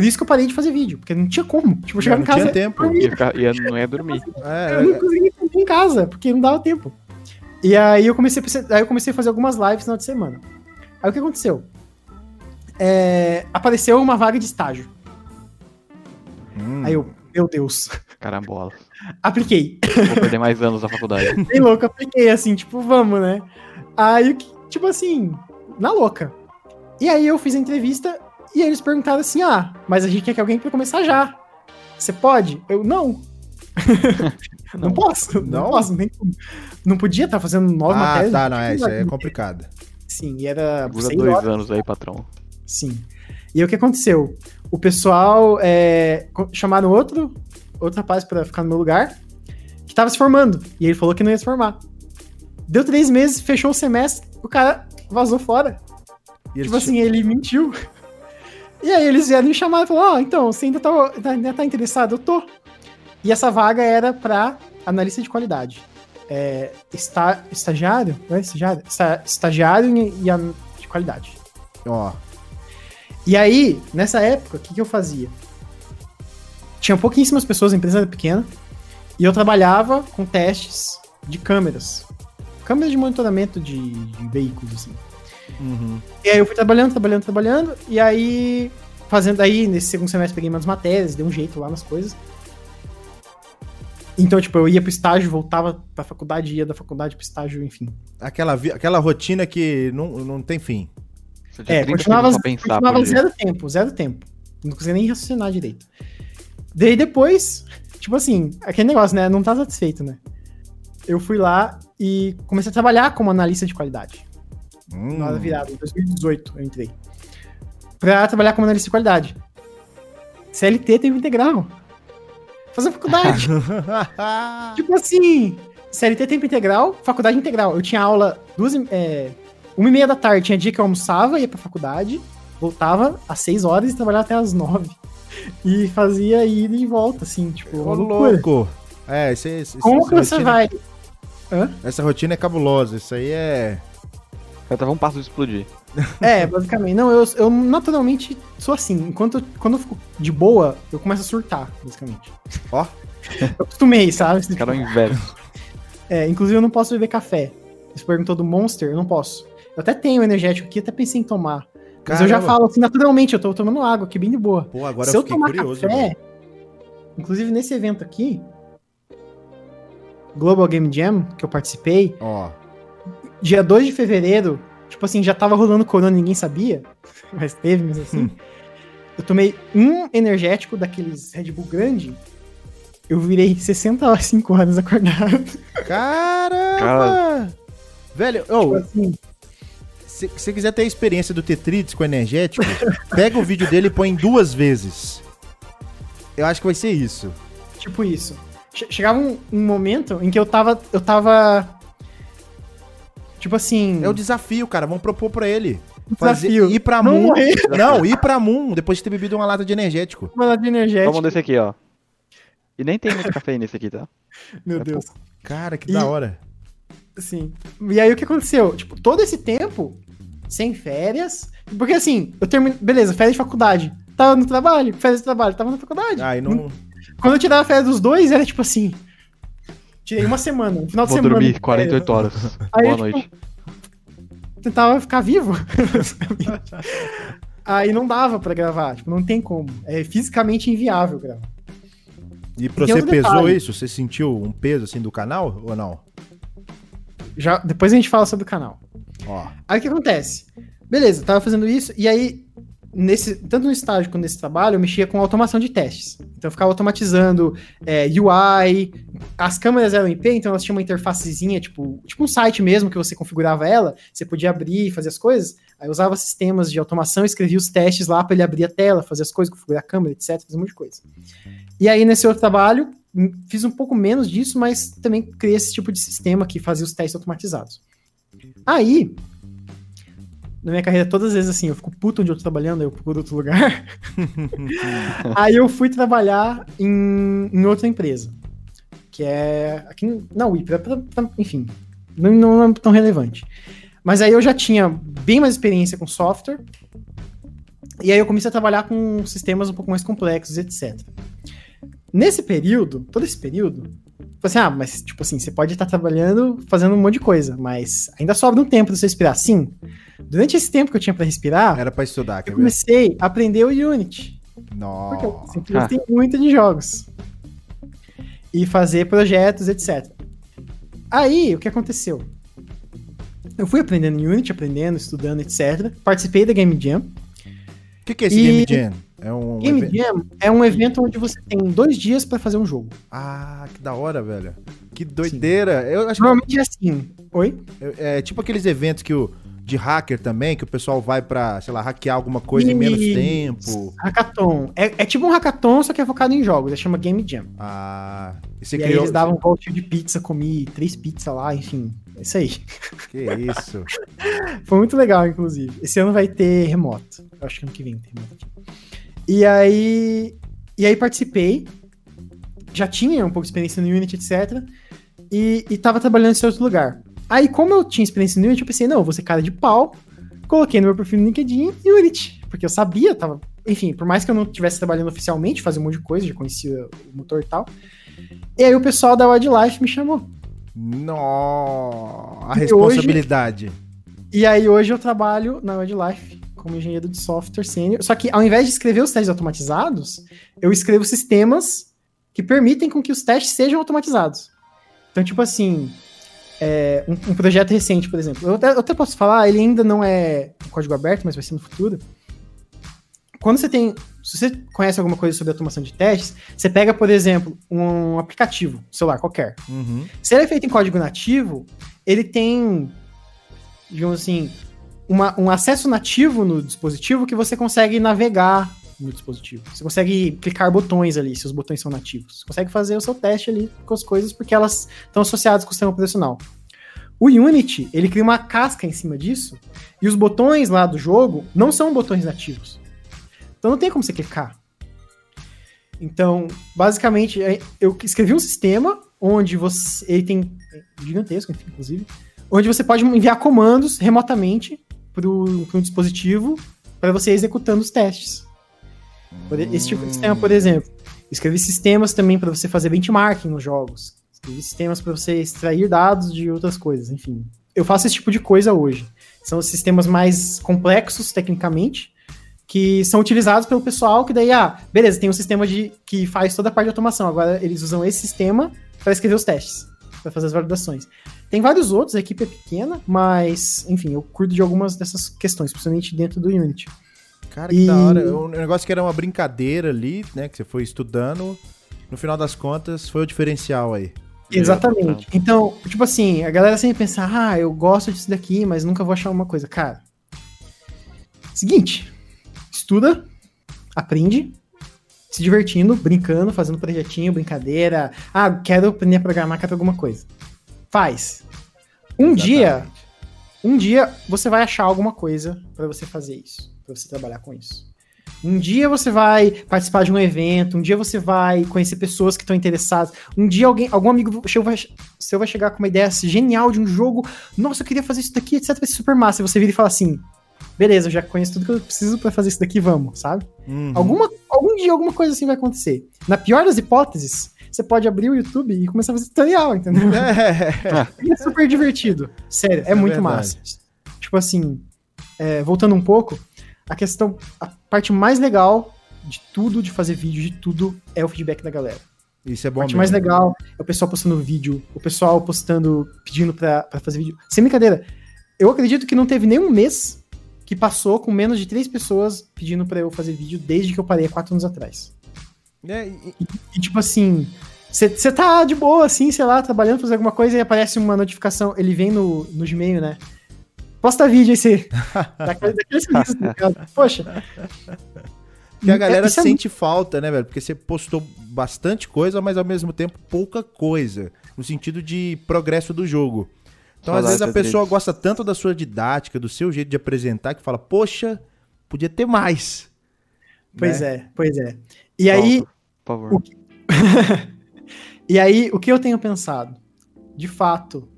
Por isso que eu parei de fazer vídeo, porque não tinha como. Tipo, eu chegava não em casa. tinha tempo. Ia, ficar, ia, não ia dormir. É, Eu não conseguia fazer em casa, porque não dava tempo. E aí eu comecei a, aí eu comecei a fazer algumas lives no final de semana. Aí o que aconteceu? é, apareceu uma vaga de estágio. Hum. Aí eu, meu Deus, Carambola. apliquei. Vou perder mais anos na faculdade. Bem louco, apliquei assim, tipo, vamos, né? Aí, tipo assim, na louca. E aí eu fiz a entrevista e eles perguntaram assim: ah, mas a gente quer que alguém pra começar já. Você pode? Eu, não. não, Não. posso, não, Não? posso, não, tem como. não podia estar fazendo nove Ah, matérias. tá, não, é, isso aí é Sim, complicado. Sim, e era Dura dois horas. anos aí, patrão. Sim. E aí o que aconteceu? O pessoal é, chamaram outro, outro rapaz pra ficar no meu lugar, que tava se formando. E ele falou que não ia se formar. Deu três meses, fechou o semestre, o cara vazou fora. E Tipo assim, ele mentiu. E aí eles vieram me chamar e falaram, ó, então, você ainda tá, ainda tá interessado? Eu tô. E essa vaga era pra analista de qualidade. É, está, estagiário? Não é estagiário? Esta- estagiário e, e de qualidade. Ó, E aí, nessa época, o que, que eu fazia? Tinha pouquíssimas pessoas, a empresa era pequena, e eu trabalhava com testes de câmeras. Câmeras de monitoramento de, de veículos, assim. Uhum. E aí eu fui trabalhando, trabalhando, trabalhando, e aí, fazendo aí, nesse segundo semestre, peguei umas matérias, dei um jeito lá nas coisas. Então, tipo, eu ia pro estágio, voltava pra faculdade, ia da faculdade pro estágio, enfim. aquela, aquela rotina que não, não tem fim. É, 30 continuava, continuava zero tempo, zero tempo. Não conseguia nem raciocinar direito. Daí depois, tipo assim, aquele negócio, né? Não tá satisfeito, né? Eu fui lá e comecei a trabalhar como analista de qualidade. Hum. Na virada, em 2018 eu entrei. Pra trabalhar como analista de qualidade. CLT tempo integral. Fazer faculdade. tipo assim, CLT tempo integral, faculdade integral. Eu tinha aula duas, é, uma e meia da tarde, tinha dia que eu almoçava, ia pra faculdade, voltava às seis horas e trabalhava até às nove. E fazia ida e volta, assim, tipo, Ô, louco. É, esse, esse, Como que você rotina- vai? Essa rotina é cabulosa. Isso aí é. Eu tava um passo de explodir. É, basicamente. Não, eu, eu naturalmente sou assim. Enquanto quando eu fico de boa, eu começo a surtar, basicamente. Ó. Eu acostumei, sabe? Esse cara é o inverso. É, inclusive eu não posso beber café. Você perguntou do Monster, eu não posso. Eu até tenho energético aqui, até pensei em tomar. Mas eu já Caramba. falo assim, naturalmente, eu tô tomando água aqui bem de boa. Pô, agora Se eu eu fiquei tomar curioso. café, inclusive nesse evento aqui, Global Game Jam, que eu participei, Ó. dia 2 de fevereiro, tipo assim, já tava rolando corona, ninguém sabia, mas teve mesmo assim. Hum. Eu tomei um energético daqueles Red Bull grande, eu virei 65 horas acordado. Caramba! Cara. Velho, Tipo ô, assim, se você quiser ter a experiência do Tetrides com energético, pega o vídeo dele e põe duas vezes. Eu acho que vai ser isso. tipo isso. Che- Chegava um, um momento em que eu tava. Eu tava. Tipo assim. É o desafio, cara. Vamos propor pra ele. desafio. ir pra Não Moon. morrer. Não, ir pra Moon depois de ter bebido uma lata de energético. Uma de energético. Toma um desse aqui, ó. E nem tem muito café nesse aqui, tá? Meu É Deus. Cara, que E- da hora. Sim. E aí o que aconteceu? Tipo, todo esse tempo, sem férias. Porque assim, eu termino. Beleza, férias de faculdade. Tava no trabalho, férias de trabalho, tava na faculdade. Aí não. Quando eu tirava férias dos dois, era tipo assim. Tirei uma semana, um final de Vou semana. dormir de 48 férias. horas. Aí, Boa tipo, noite. Tentava ficar vivo. aí não dava pra gravar, tipo, não tem como. É fisicamente inviável gravar. E pra você pesou detalhe. isso? Você sentiu um peso assim do canal ou não? Já, depois a gente fala sobre o canal. Ó. Aí o que acontece? Beleza, tava fazendo isso, e aí, nesse, tanto no estágio quanto nesse trabalho, eu mexia com automação de testes. Então eu ficava automatizando é, UI, as câmeras eram IP, então elas tinham uma interfacezinha, tipo, tipo um site mesmo, que você configurava ela, você podia abrir e fazer as coisas. Aí eu usava sistemas de automação, escrevia os testes lá para ele abrir a tela, fazer as coisas, configurar a câmera, etc, fazer um monte de coisa. E aí, nesse outro trabalho, hum, fiz um pouco menos disso, mas também criei esse tipo de sistema que fazia os testes automatizados. Aí, na minha carreira, todas as vezes assim, eu fico puto onde eu tô trabalhando, eu procuro outro lugar. aí eu fui trabalhar em, em outra empresa, que é aqui na UIP, enfim, não, não é tão relevante. Mas aí eu já tinha bem mais experiência com software, e aí eu comecei a trabalhar com sistemas um pouco mais complexos, etc. Nesse período, todo esse período, assim, ah, mas tipo assim, você pode estar trabalhando, fazendo um monte de coisa, mas ainda sobra um tempo pra você esperar. Sim, durante esse tempo que eu tinha pra respirar, Era pra estudar, eu comecei a aprender o Unity. Porque eu Nossa. sempre Ah. gostei muito de jogos. E fazer projetos, etc. Aí, o que aconteceu? Eu fui aprendendo Unity, aprendendo, estudando, etc. Participei da Game Jam. O que, que é esse E- Game Jam? É um. Game evento- Jam é um evento onde você tem dois dias pra fazer um jogo. Ah, que da hora, velho. Que doideira. Eu acho que Normalmente é assim. Oi? é, é tipo aqueles eventos que o. De hacker também, que o pessoal vai pra, sei lá, hackear alguma coisa em menos tempo. Hackathon. É, é tipo um hackathon, só que é focado em jogos. Chama Game Jam. Ah. E você e aí criou. eles davam um voltinho de pizza, comi três pizzas lá, enfim. É isso aí. Que isso. Foi muito legal, inclusive. Esse ano vai ter remoto. Eu acho que ano que vem tem remoto. E aí. E aí participei. Já tinha um pouco de experiência no Unity, etc. E, e tava trabalhando em outro lugar. Aí, como eu tinha experiência no Unity, eu pensei, não, eu vou ser cara de pau. Coloquei no meu perfil no LinkedIn Unity. Porque eu sabia, tava. Enfim, por mais que eu não estivesse trabalhando oficialmente, fazia um monte de coisa, já conhecia o motor e tal. E aí o pessoal da Wildlife me chamou. Nó, a E responsabilidade. E aí hoje eu trabalho na Wildlife como engenheiro de software sênior. Só que ao invés de escrever os testes automatizados, eu escrevo sistemas que permitem com que os testes sejam automatizados. Então, tipo assim, é, um, um projeto recente, por exemplo. Eu até, eu até posso falar, ele ainda não é código aberto, mas vai ser no futuro. Quando você tem. Se você conhece alguma coisa sobre automação de testes, você pega, por exemplo, um aplicativo, celular qualquer. Uhum. Se ele é feito em código nativo, ele tem, digamos assim, uma- um acesso nativo no dispositivo que você consegue navegar no dispositivo. Você consegue clicar botões ali, se os botões são nativos. Você consegue fazer o seu teste ali com as coisas porque elas estão associadas com o sistema operacional. O Unity, ele cria uma casca em cima disso e os botões lá do jogo não são botões nativos. Então não tem como você clicar. Então, basicamente, é- eu escrevi um sistema onde você. Ele tem. é gigantesco, enfim, inclusive. Onde você pode enviar comandos remotamente para um dispositivo para você ir executando os testes. Por- Esse tipo de sistema, por exemplo. Escrevi sistemas também para você fazer benchmarking nos jogos. Escrevi sistemas para você extrair dados de outras coisas, enfim. Eu faço esse tipo de coisa hoje. São os sistemas mais complexos tecnicamente, que são utilizados pelo pessoal que daí, ah, beleza, tem um sistema de, que faz toda a parte de automação. Agora eles usam esse sistema para escrever os testes, para fazer as validações. Tem vários outros, a equipe é pequena, mas, enfim, eu cuido de algumas dessas questões, principalmente dentro do Unity. Cara, que E- da hora. Um negócio que era uma brincadeira ali, né? Que você foi estudando. No final das contas, foi o diferencial aí. Exatamente. Então, tipo assim, a galera sempre pensa, ah, eu gosto disso daqui, mas nunca vou achar uma coisa. Cara, seguinte, estuda, aprende, se divertindo, brincando, fazendo projetinho, brincadeira. Ah, quero aprender a programar, quero alguma coisa. Faz. Um dia, Exatamente. um dia você vai achar alguma coisa pra você fazer isso, pra você trabalhar com isso. Um dia você vai participar de um evento, um dia você vai conhecer pessoas que estão interessadas, um dia alguém, algum amigo seu vai, seu vai chegar com uma ideia genial de um jogo, nossa, eu queria fazer isso daqui, etc, vai ser super massa, e você vira e fala assim, beleza, eu já conheço tudo que eu preciso pra fazer isso daqui, vamos, sabe? Uhum. Alguma, algum dia alguma coisa assim vai acontecer. Na pior das hipóteses, você pode abrir o YouTube e começar a fazer tutorial, entendeu? É. E é super divertido. Sério, é, é muito verdade. massa. Tipo assim, é, voltando um pouco, a questão, a parte mais legal de tudo, de fazer vídeo, de tudo, é o feedback da galera. Isso é A bom parte mesmo. mais legal é o pessoal postando vídeo, o pessoal postando, pedindo pra, pra fazer vídeo. Sem brincadeira, eu acredito que não teve nenhum mês que passou com menos de três pessoas pedindo pra eu fazer vídeo desde que eu parei há quatro anos atrás. É, e- E tipo assim, você tá de boa, assim, sei lá, trabalhando, fazendo alguma coisa e aparece uma notificação. Ele vem no, no Gmail, né? Posta vídeo aí, você. Daquele, daquele sorriso, tá? Poxa. que a galera Isso é sente falta, né, velho? Porque você postou bastante coisa, mas ao mesmo tempo pouca coisa. No sentido de progresso do jogo. Então, às vezes, a das pessoa gosta tanto da sua didática, do seu jeito de apresentar, que fala, poxa, podia ter mais. Pois né? é, pois é. E aí, Volta, por favor. o e aí, o que eu tenho pensado? De fato,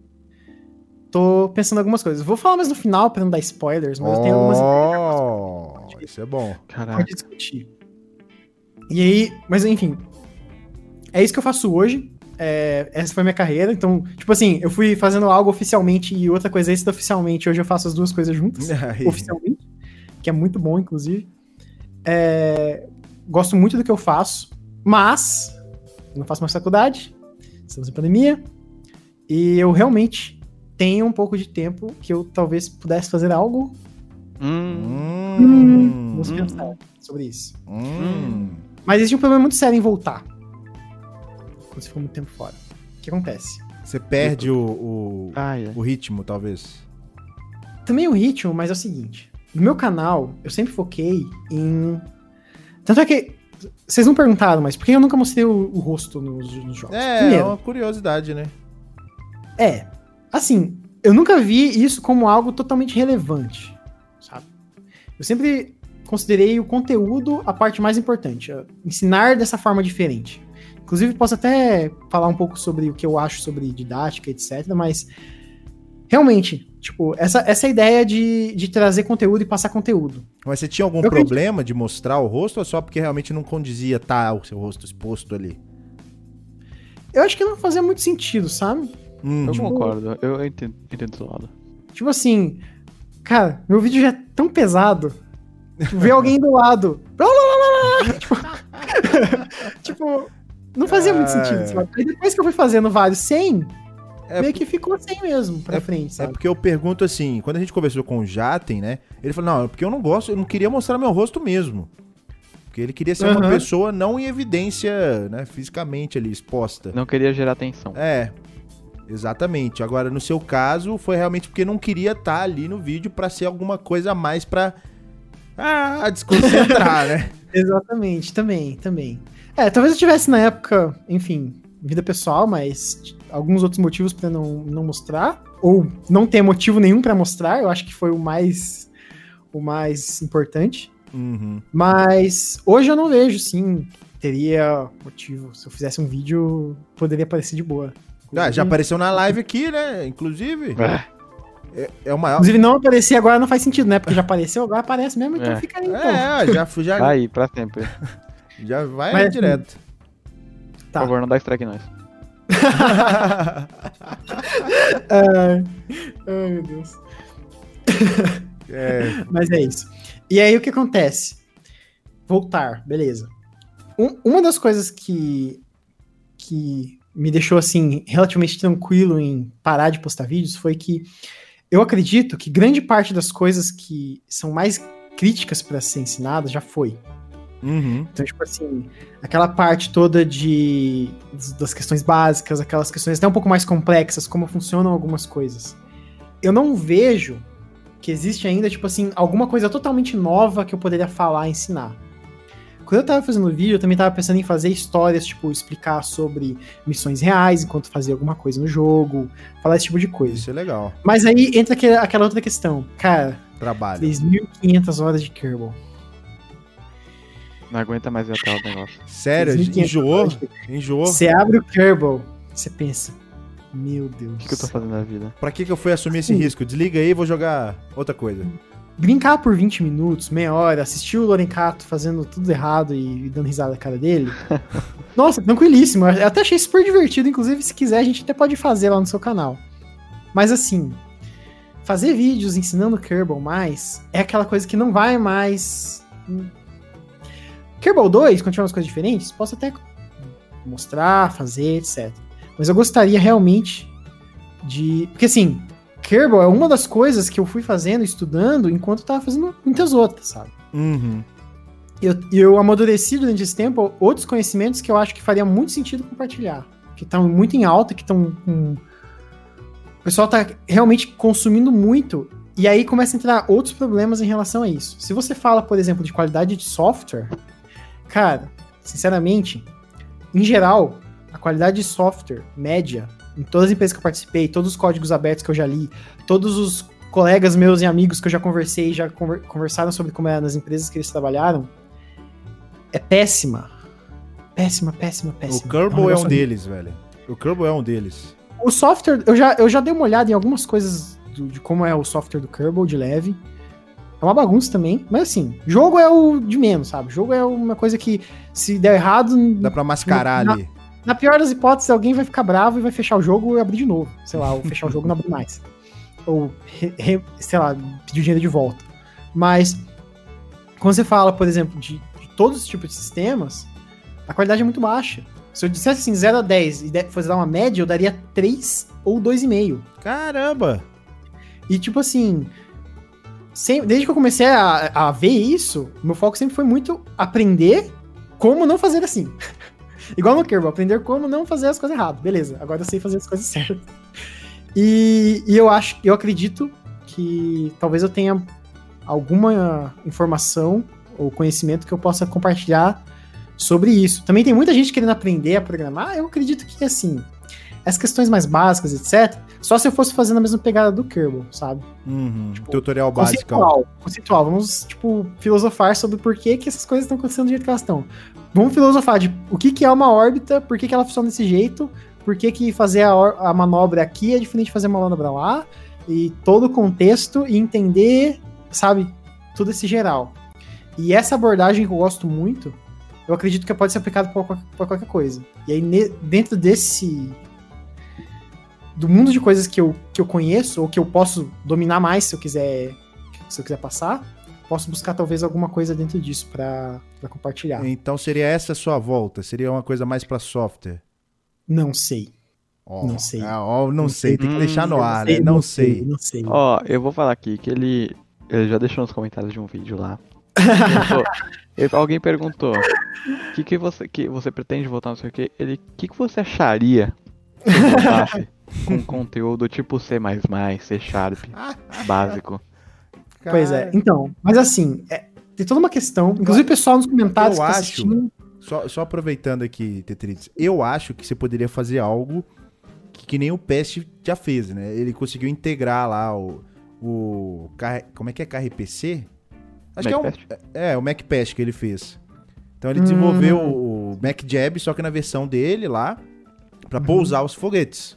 tô pensando algumas coisas. Vou falar mais no final pra não dar spoilers, mas eu tenho algumas Oh, isso é bom. Caraca. pode discutir. E aí, mas enfim, é isso que eu faço hoje. É, essa foi minha carreira. Então, tipo assim, eu fui fazendo algo oficialmente e outra coisa extra oficialmente. Hoje eu faço as duas coisas juntas. Oficialmente. Que é muito bom, inclusive. É, gosto muito do que eu faço. Mas, não faço mais faculdade. Estamos em pandemia. E eu realmente tenho um pouco de tempo que eu talvez pudesse fazer algo. Hum, Hum, Vamos Hum. pensar sobre isso. hum. Mas existe um problema muito sério em voltar. Quando você ficou muito tempo fora. O que acontece? Você perde o, o, ai, ai. o ritmo, talvez. Também o ritmo, mas é o seguinte. No meu canal, eu sempre foquei em. Tanto é que. Vocês não perguntaram, mas por que eu nunca mostrei o, o rosto nos, nos jogos? É, é Primeiro, uma curiosidade, né? é. Assim, eu nunca vi isso como algo totalmente relevante, sabe? Eu sempre considerei o conteúdo a parte mais importante. é Ensinar dessa forma diferente. Inclusive, posso até falar um pouco sobre o que eu acho sobre didática, etc. Mas, realmente, tipo, essa, essa ideia de, de trazer conteúdo e passar conteúdo. Mas você tinha algum Eu acredito- problema de mostrar o rosto ou só porque realmente não condizia tá o seu rosto exposto ali? Eu acho que não fazia muito sentido, sabe? Hum, Eu tipo- concordo, eu entendo, entendo do lado. Tipo assim, cara, meu vídeo já é tão pesado. Tipo, ver alguém do lado. tipo, tipo, não fazia muito Ah, sentido, é. sabe? Aí depois que eu fui fazendo vários sem, é, meio que ficou sem mesmo pra frente, é sabe? porque eu pergunto assim, quando a gente conversou com o Jaten, né? Ele falou, não, é porque eu não gosto, eu não queria mostrar meu rosto mesmo. Porque ele queria ser uma Aham. pessoa não em evidência, né, fisicamente ali, exposta. Não queria gerar atenção. É, exatamente. Agora, no seu caso, foi realmente porque não queria estar ali no vídeo pra ser alguma coisa a mais pra ah, desconcentrar, né? Exatamente, também, também. É, talvez eu tivesse na época, enfim, vida pessoal, mas alguns outros motivos pra não, não mostrar, ou não ter motivo nenhum pra mostrar, eu acho que foi o mais o mais importante. Uhum. Mas hoje eu não vejo, sim, teria motivo. Se eu fizesse um vídeo, poderia aparecer de boa. Ah, já apareceu na live aqui, né? Inclusive. É. É, é o maior. Inclusive, não aparecer agora não faz sentido, né? Porque já apareceu, agora aparece mesmo, então É. fica aí. Então. É, já, fui- já, Tá aí, pra sempre. já vai Mas, direto. Tá. Por favor, não dá strike em nós. Ai, ai, meu Deus. É, Mas é isso. E aí o que acontece? Voltar, beleza. Um- uma das coisas que, que me deixou assim relativamente tranquilo em parar de postar vídeos foi que eu acredito que grande parte das coisas que são mais críticas para ser ensinadas já foi. Uhum. Então, tipo assim, aquela parte toda de das questões básicas, aquelas questões até um pouco mais complexas, como funcionam algumas coisas. Eu não vejo que existe ainda, tipo assim, alguma coisa totalmente nova que eu poderia falar, ensinar. Quando eu tava fazendo o vídeo, eu também tava pensando em fazer histórias, tipo, explicar sobre missões reais enquanto fazia alguma coisa no jogo, falar esse tipo de coisa. Isso é legal. Mas aí entra aquela outra questão. Cara, Trabalho. 3.500 horas de Kerbal. Não aguenta mais ver a tela do negócio. Sério, 3.500 enjoou? Enjoou? Você abre o Kerbal, você pensa, meu Deus. O que, que eu tô fazendo na vida? Pra que, que eu fui assumir esse risco? Desliga aí e vou jogar outra coisa. Brincar por 20 minutos, meia hora, assistir o Lorencato fazendo tudo errado e, e dando risada na cara dele. Nossa, tranquilíssimo. Eu até achei super divertido. Inclusive, se quiser, a gente até pode fazer lá no seu canal. Mas assim, fazer vídeos ensinando Kerbal mais é aquela coisa que não vai mais. Kerbal 2, quando tiver umas coisas diferentes, posso até mostrar, fazer, etc. Mas eu gostaria realmente de. Porque assim, Kerbal é uma das coisas que eu fui fazendo, estudando, enquanto eu tava fazendo muitas outras, sabe? Uhum. E eu, eu amadureci durante esse tempo outros conhecimentos que eu acho que faria muito sentido compartilhar. Que estão muito em alta, que estão com. O pessoal tá realmente consumindo muito. E aí começa a entrar outros problemas em relação a isso. Se você fala, por exemplo, de qualidade de software, cara, sinceramente, em geral, a qualidade de software média, em todas as empresas que eu participei, todos os códigos abertos que eu já li, todos os colegas meus e amigos que eu já conversei, já conver- conversaram sobre como era nas empresas que eles trabalharam, é péssima. Péssima, péssima, péssima. O Kerbal é um negócio deles, velho. O Kerbal é um deles. o software, eu já, eu já dei uma olhada em algumas coisas do- de como é o software do Kerbal de leve. É uma bagunça também, mas assim, jogo é o de menos, sabe? Jogo é uma coisa que se der errado, Dá pra mascarar Na- ali. Na pior das hipóteses, alguém vai ficar bravo e vai fechar o jogo e abrir de novo. Sei lá, ou fechar o jogo e não abrir mais. Ou, re- re- sei lá, pedir o dinheiro de volta. Mas, quando você fala, por exemplo, de, de todos os tipos de sistemas, a qualidade é muito baixa. Se eu dissesse assim, 0 a 10 e fosse dar uma média, eu daria 3 ou 2,5. Caramba! E tipo assim, desde que eu comecei a, a ver isso, meu foco sempre foi muito aprender como não fazer assim. Igual no Kerbal, aprender como não fazer as coisas erradas. Beleza, agora eu sei fazer as coisas certas. E, e eu acho, eu acredito que talvez eu tenha alguma informação ou conhecimento que eu possa compartilhar sobre isso. Também tem muita gente querendo aprender a programar. Eu acredito que assim, as questões mais básicas, etc. Só se eu fosse fazendo a mesma pegada do Kerbal, sabe? Uhum, Tipo, Tutorial básico. Conceitual, conceitual. Vamos, tipo, filosofar sobre por que, que essas coisas estão acontecendo do jeito que elas estão. Vamos filosofar de o que, que é uma órbita, por que, que ela funciona desse jeito, por que, que fazer a, a manobra aqui é diferente de fazer uma manobra lá, e todo o contexto e entender, sabe, tudo esse geral. E essa abordagem que eu gosto muito, eu acredito que pode ser aplicada para qualquer, coisa. E aí, dentro desse. Do mundo de coisas que eu, que eu conheço, ou que eu posso dominar mais se eu quiser, se eu quiser passar, posso buscar talvez alguma coisa dentro disso para compartilhar. Então seria essa a sua volta? Seria uma coisa mais pra software? Não sei. Ó, Não sei. ah, ó, não, Não sei, sei. tem que deixar no Eu ar, né? Não sei. Não sei. Ó, eu vou falar aqui que ele, ele já deixou nos comentários de um vídeo lá. Ele- alguém perguntou: o que, que, você, que você pretende votar, não sei o que. Ele, o que, que você acharia se com conteúdo tipo C, C Sharp, básico? Pois é. Cara, Então, mas assim, é- tem toda uma questão. Inclusive, o pessoal nos comentários eu que tá acho- assistindo. Só, só aproveitando aqui, Tetris, eu acho que você poderia fazer algo que, que nem o Pest já fez, né? Ele conseguiu integrar lá o. o como é que é? KRPC? Acho que é, um, é, o MacPest que ele fez. Então ele Hum. desenvolveu o MacJab, só que na versão dele lá, pra pousar os foguetes.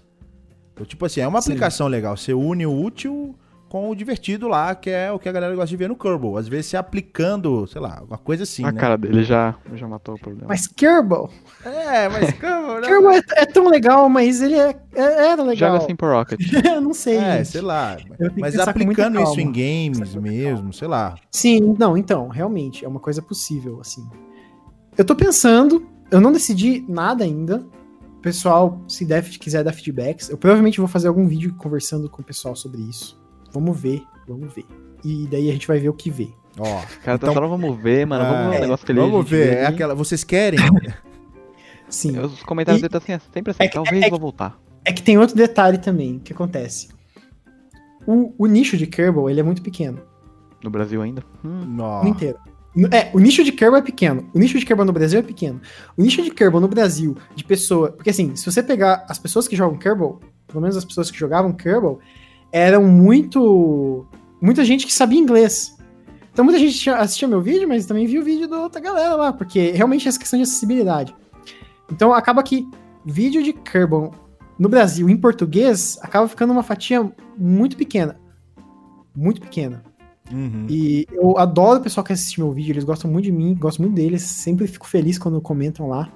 Então, tipo assim, é uma Sim. aplicação legal. Você une o útil com o divertido lá, que é o que a galera gosta de ver no Kerbal. Às vezes você aplicando, sei lá, uma coisa assim, a né? cara dele já, já matou o problema. Mas Kerbal. É, mas Kerbal... né? Kerbal é, é tão legal, mas ele é, é- era legal. Joga assim pro Rocket. Eu não sei. É, gente. sei lá. Mas aplicando isso em games mesmo, sei lá. Sim, não, então, realmente, é uma coisa possível, assim. Eu tô pensando, eu não decidi nada ainda. Pessoal, se der, quiser dar feedbacks, eu provavelmente vou fazer algum vídeo conversando com o pessoal sobre isso. Vamos ver, vamos ver. E daí a gente vai ver o que vê. Ó, Cara, tá Então- só não vamos ver, mano. Vamos ver É, um negócio que ele vamos ver. vê É aquela. Vocês querem? Sim. Os comentários E- dele tá assim, sempre assim, é que- talvez é vou voltar. É que tem outro detalhe também, que acontece. O, o nicho de Kerbal, ele é muito pequeno. No Brasil ainda. Hum, Nó. No inteiro. É, o nicho de Kerbal é pequeno. O nicho de Kerbal no Brasil é pequeno. O nicho de Kerbal no Brasil, de pessoa. Porque assim, se você pegar as pessoas que jogam Kerbal, pelo menos as pessoas que jogavam Kerbal, eram muito. Muita gente que sabia inglês. Então muita gente assistia meu vídeo, mas também viu o vídeo da outra galera lá, porque realmente é essa questão de acessibilidade. Então acaba que vídeo de Kerbal no Brasil em português acaba ficando uma fatia muito pequena. Muito pequena. Uhum. E eu adoro o pessoal que assiste meu vídeo, eles gostam muito de mim, gosto muito deles, sempre fico feliz quando comentam lá.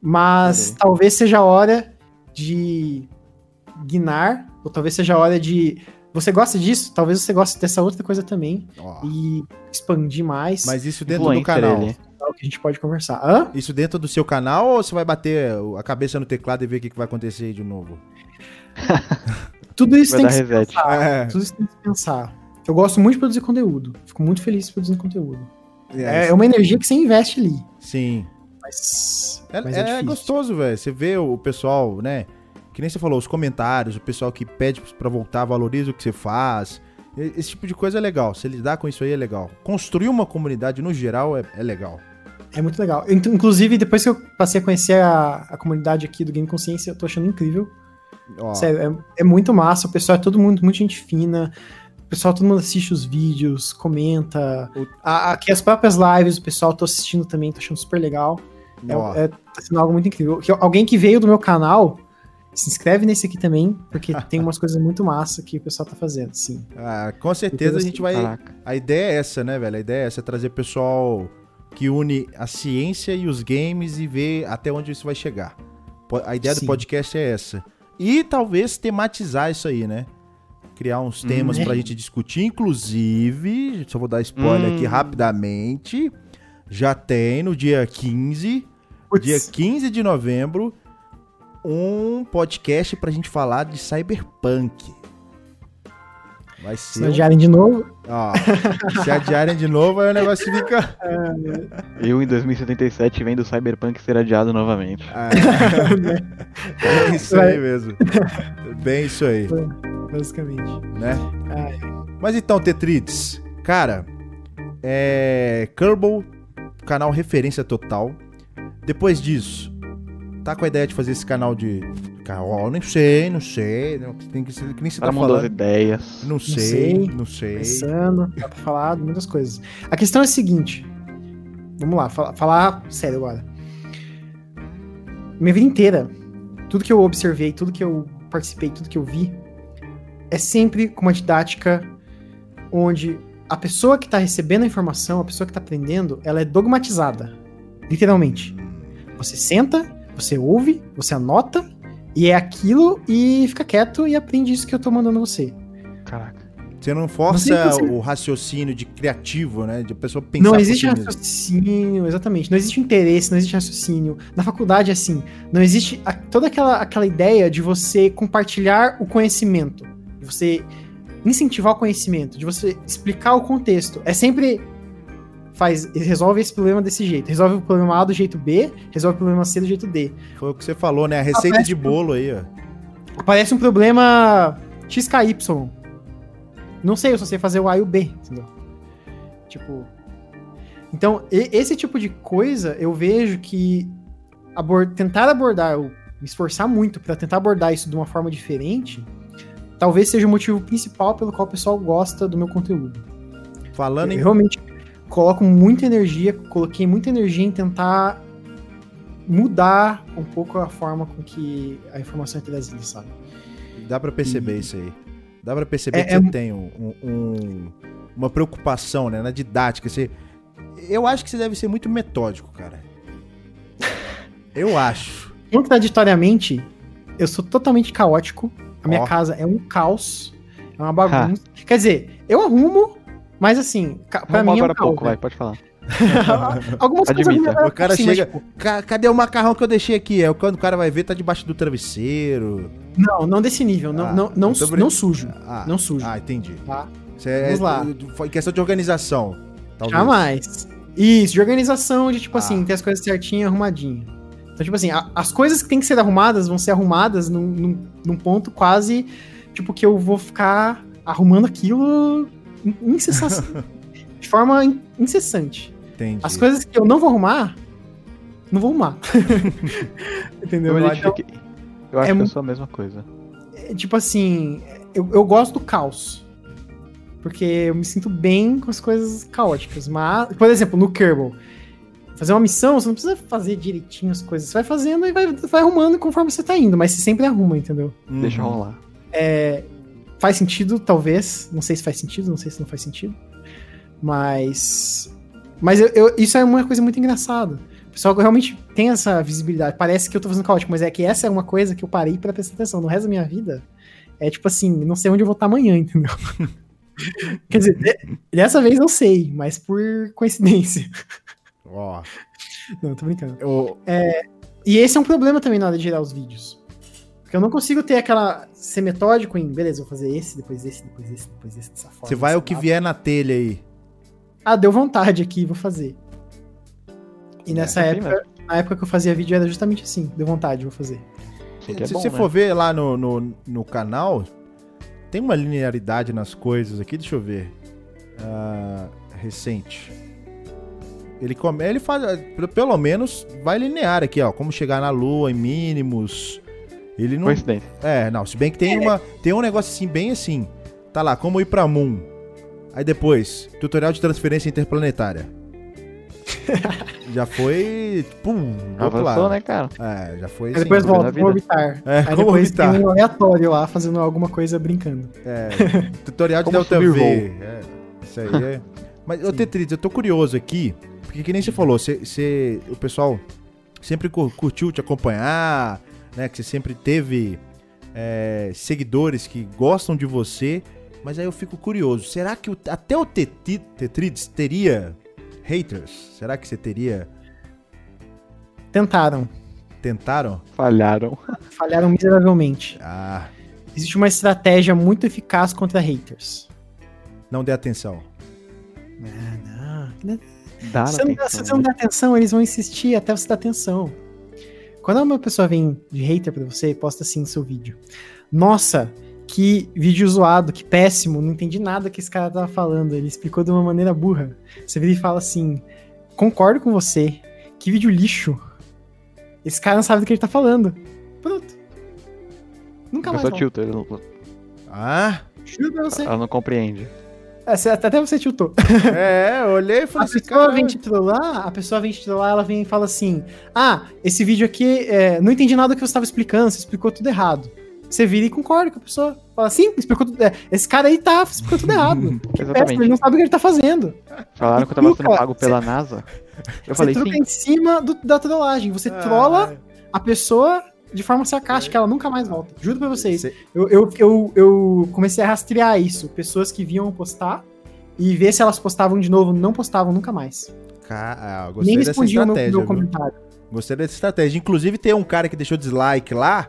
Mas Adorei. talvez seja a hora de guinar, ou talvez seja a hora de. Você gosta disso? Talvez você goste dessa outra coisa também. Ó. E expandir mais. Mas isso dentro do influencer canal. ele. é o que a gente pode conversar. Hã? Isso dentro do seu canal ou você vai bater a cabeça no teclado e ver o que vai acontecer aí de novo? Tudo isso tem que se reset. pensar. É. Tudo isso tem que se pensar. Eu gosto muito de produzir conteúdo. Fico muito feliz produzindo conteúdo. É, É, uma energia que você investe ali. sim. Mas, É, mas é difícil. gostoso, velho. Você vê o pessoal, né? Que nem você falou, os comentários, o pessoal que pede pra voltar, valoriza o que você faz. Esse tipo de coisa é legal. Você lidar com isso aí é legal. Construir uma comunidade no geral é, é legal. É muito legal. Inclusive, depois que eu passei a conhecer a, a comunidade aqui do Game Consciência, eu tô achando incrível. Ó, Sério, é, é muito massa. O pessoal é todo mundo, muito gente fina. O pessoal, todo mundo assiste os vídeos, comenta. O- A- aqui as próprias lives, o pessoal tô assistindo também, tô achando super legal. É, é- tá sendo algo muito incrível. Que alguém que veio do meu canal, se inscreve nesse aqui também, porque tem umas coisas muito massa que o pessoal tá fazendo, sim. ah, com certeza a gente vai. Caraca. A ideia é essa, né, velho? A ideia é essa, é trazer pessoal que une a ciência e os games e ver até onde isso vai chegar. A ideia do Sim. podcast é essa. E talvez tematizar isso aí, né? Criar uns temas Hum. pra gente discutir. Inclusive, só vou dar spoiler Hum. aqui rapidamente. Já tem no dia 15, Putz, dia 15 de novembro, um podcast pra gente falar de cyberpunk. Vai se ser. um- adiarem de novo. Ó, se adiarem de novo, aí o negócio fica. Eu, em 2077, vendo o Cyberpunk ser adiado novamente. É, é isso aí mesmo. Bem isso aí, Basicamente. né? Ai. Mas então, Tetrides, cara, é. Kerbal, canal referência total. Depois disso, tá com a ideia de fazer esse canal de. Ó, não sei, não sei. Não, tem que que nem você tá Ela falando. ideias. Não sei, sei. não sei. Pensando, dá pra falar muitas coisas. A questão é a seguinte. Vamos lá, fala- falar sério agora. Minha vida inteira, tudo que eu observei, tudo que eu participei, tudo que eu vi, é sempre com uma didática onde a pessoa que tá recebendo a informação, a pessoa que tá aprendendo, ela é dogmatizada. Literalmente. Você senta, você ouve, você anota, e é aquilo, e fica quieto e aprende isso que eu tô mandando você. Caraca. Você não força você- o raciocínio de criativo, né? De a pessoa pensar Não por existe si raciocínio, exatamente. Não existe interesse, não existe raciocínio. Na faculdade é assim. Não existe a- toda aquela, aquela ideia de você compartilhar o conhecimento. De você incentivar o conhecimento, de você explicar o contexto. É sempre. Faz, resolve esse problema desse jeito. Resolve o problema A do jeito B, resolve o problema C do jeito D. Foi o que você falou, né? A receita parece de bolo aí, ó. Aparece um problema XKY. Não sei, eu só sei fazer o A e o B, entendeu? Tipo. Então, esse tipo de coisa eu vejo que abor- tentar abordar, me esforçar muito pra tentar abordar isso de uma forma diferente, talvez seja o motivo principal pelo qual o pessoal gosta do meu conteúdo. Falando Eu em realmente coloco muita energia, coloquei muita energia em tentar mudar um pouco a forma com que a informação é trazida, sabe? Dá pra perceber isso aí. Dá pra perceber É- que é- você tem um- um- uma preocupação, né, na didática. Você, eu acho que você deve ser muito metódico, cara. Eu acho. Contraditoriamente, eu sou totalmente caótico. A minha Ó. casa é um caos. É uma bagunça. Quer dizer, eu arrumo, mas assim, Vamos mim é um agora há caos. pouco, né? vai, pode falar. Algumas coisas Admita. melhoraram O cara assim, mas, chega- tipo, Ca- Cadê o macarrão que eu deixei aqui? É quando o cara vai ver, tá debaixo do travesseiro. não, não desse nível. Não, Ah, não, não, su- não sujo. Ah, Não sujo. Ah, entendi. Tá? É, Vamos lá. Foi questão de organização. Talvez. Jamais. Isso, de organização, de tipo Ah. assim, ter as coisas certinhas, arrumadinho. Então, tipo assim, a- as coisas que tem que ser arrumadas vão ser arrumadas num, num, num ponto quase, tipo, que eu vou ficar arrumando aquilo in- incessa- de forma in- incessante. Entendi. As coisas que eu não vou arrumar, não vou arrumar. Entendeu? Eu, Então, que, eu acho é que eu sou a mesma coisa. é, tipo assim, eu, eu gosto do caos. Porque eu me sinto bem com as coisas caóticas. Mas, por exemplo, no Kerbal, fazer uma missão, você não precisa fazer direitinho as coisas. Você vai fazendo e vai, vai arrumando conforme você tá indo. Mas você sempre arruma, entendeu? Uhum. Deixa rolar. Faz sentido, talvez. Não sei se faz sentido, não sei se não faz sentido. Mas. Mas eu, eu- isso é uma coisa muito engraçada. O pessoal realmente tem essa visibilidade. Parece que eu tô fazendo caótico, mas é que essa é uma coisa que eu parei pra prestar atenção. No resto da minha vida, é tipo assim, não sei onde eu vou estar amanhã, entendeu? Quer dizer, de- dessa vez eu sei, mas por coincidência. Ó, Não, tô brincando. eu- E esse é um problema também na hora de gerar os vídeos. Porque eu não consigo ter aquela. ser metódico em, beleza, vou fazer esse, depois esse, depois esse, depois esse, dessa forma. você vai o que lado. vier na telha aí. Ah, deu vontade aqui, vou fazer. E nessa É, assim época, na época que eu fazia vídeo era justamente assim, deu vontade, vou fazer. É Se você né? for ver lá no, no, no canal, tem uma linearidade nas coisas aqui, deixa eu ver. Ah, recente. Ele, come, ele faz, pelo- pelo menos, vai linear aqui, ó. Como chegar na lua em mínimos. Ele não. Coincidência. É, não. Se bem que tem, uma, tem um negócio assim, bem assim. Tá lá, como ir pra Moon. Aí depois, tutorial de transferência interplanetária. já foi. Pum, Avançou, lado. né, cara? É, já foi Aí assim. depois volta vida. orbitar. É, Aí como depois orbitar. tem um aleatório lá fazendo alguma coisa brincando. É, tutorial de Delta V. É, isso aí é. Mas, ô Tetris, eu tô curioso aqui, porque que nem você falou, você, você- o pessoal sempre cur- curtiu te acompanhar, né? Que você sempre teve é, seguidores que gostam de você. Mas aí eu fico curioso, será que o- até o Tetrides teria haters? Será que você teria... Tentaram. Tentaram? Falharam. Falharam miseravelmente. Ah, Existe uma estratégia muito eficaz contra haters. não dê atenção. Ah, não. Dá Se você, não, se você não der atenção, eles vão insistir até você dar atenção. Quando uma pessoa vem de hater pra você, posta assim no seu vídeo. Nossa, que vídeo zoado, que péssimo, não entendi nada que esse cara tava falando. Ele explicou de uma maneira burra. Você vira e fala assim: concordo com você, que vídeo lixo. Esse cara não sabe do que ele tá falando. Pronto. Nunca mais. volta. tilta, ele não- Ah, Juro pra você. ela não compreende. É, até você tiltou. é, eu olhei e A falei assim, pessoa cara... vem te trollar, a pessoa vem te trollar, ela vem e fala assim: Ah, esse vídeo aqui, é, não entendi nada do que você estava explicando, você explicou tudo errado. Você vira e concorda com a pessoa. Fala assim, explicou tudo. é, esse cara aí tá, explicou tudo errado. Exatamente. ele não sabe o que ele tá fazendo. Falaram que eu tava sendo pago pela NASA. Eu você falei truca sim. em cima do- da trollagem. Você Ah, trola a pessoa de forma sarcástica, ela nunca mais volta. Juro pra vocês. Cê- Eu, eu, eu, eu comecei a rastrear isso. Pessoas que vinham postar e ver se elas postavam de novo. Não postavam nunca mais. Ah, gostei Nem respondiam no meu, meu comentário. Gostei dessa estratégia. Inclusive, tem um cara que deixou dislike lá.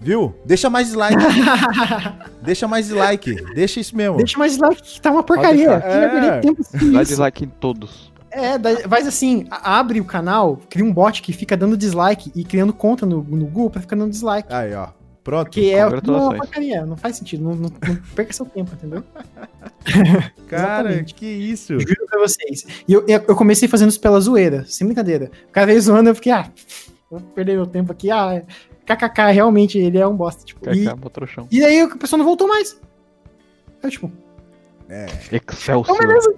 Viu? Deixa mais dislike. Deixa mais dislike. Deixa isso mesmo. Deixa mais dislike que tá uma porcaria. É. tempo Dá isso? dislike em todos. É, faz assim, abre o canal, cria um bot que fica dando dislike e criando conta no, no Google pra ficar dando dislike. Aí, ó. Pronto. Porque é uma porcaria, não faz sentido, não, não- não perca seu tempo, entendeu? Cara, que isso. Juro pra vocês. E eu, eu comecei fazendo isso pela zoeira, sem brincadeira. O cara veio zoando, eu fiquei, ah, vou perder meu tempo aqui, ah, kkk, realmente, ele é um bosta, tipo. E, KK, trouxão. e aí a pessoa não voltou mais. Eu, tipo, então Excelsior. beleza,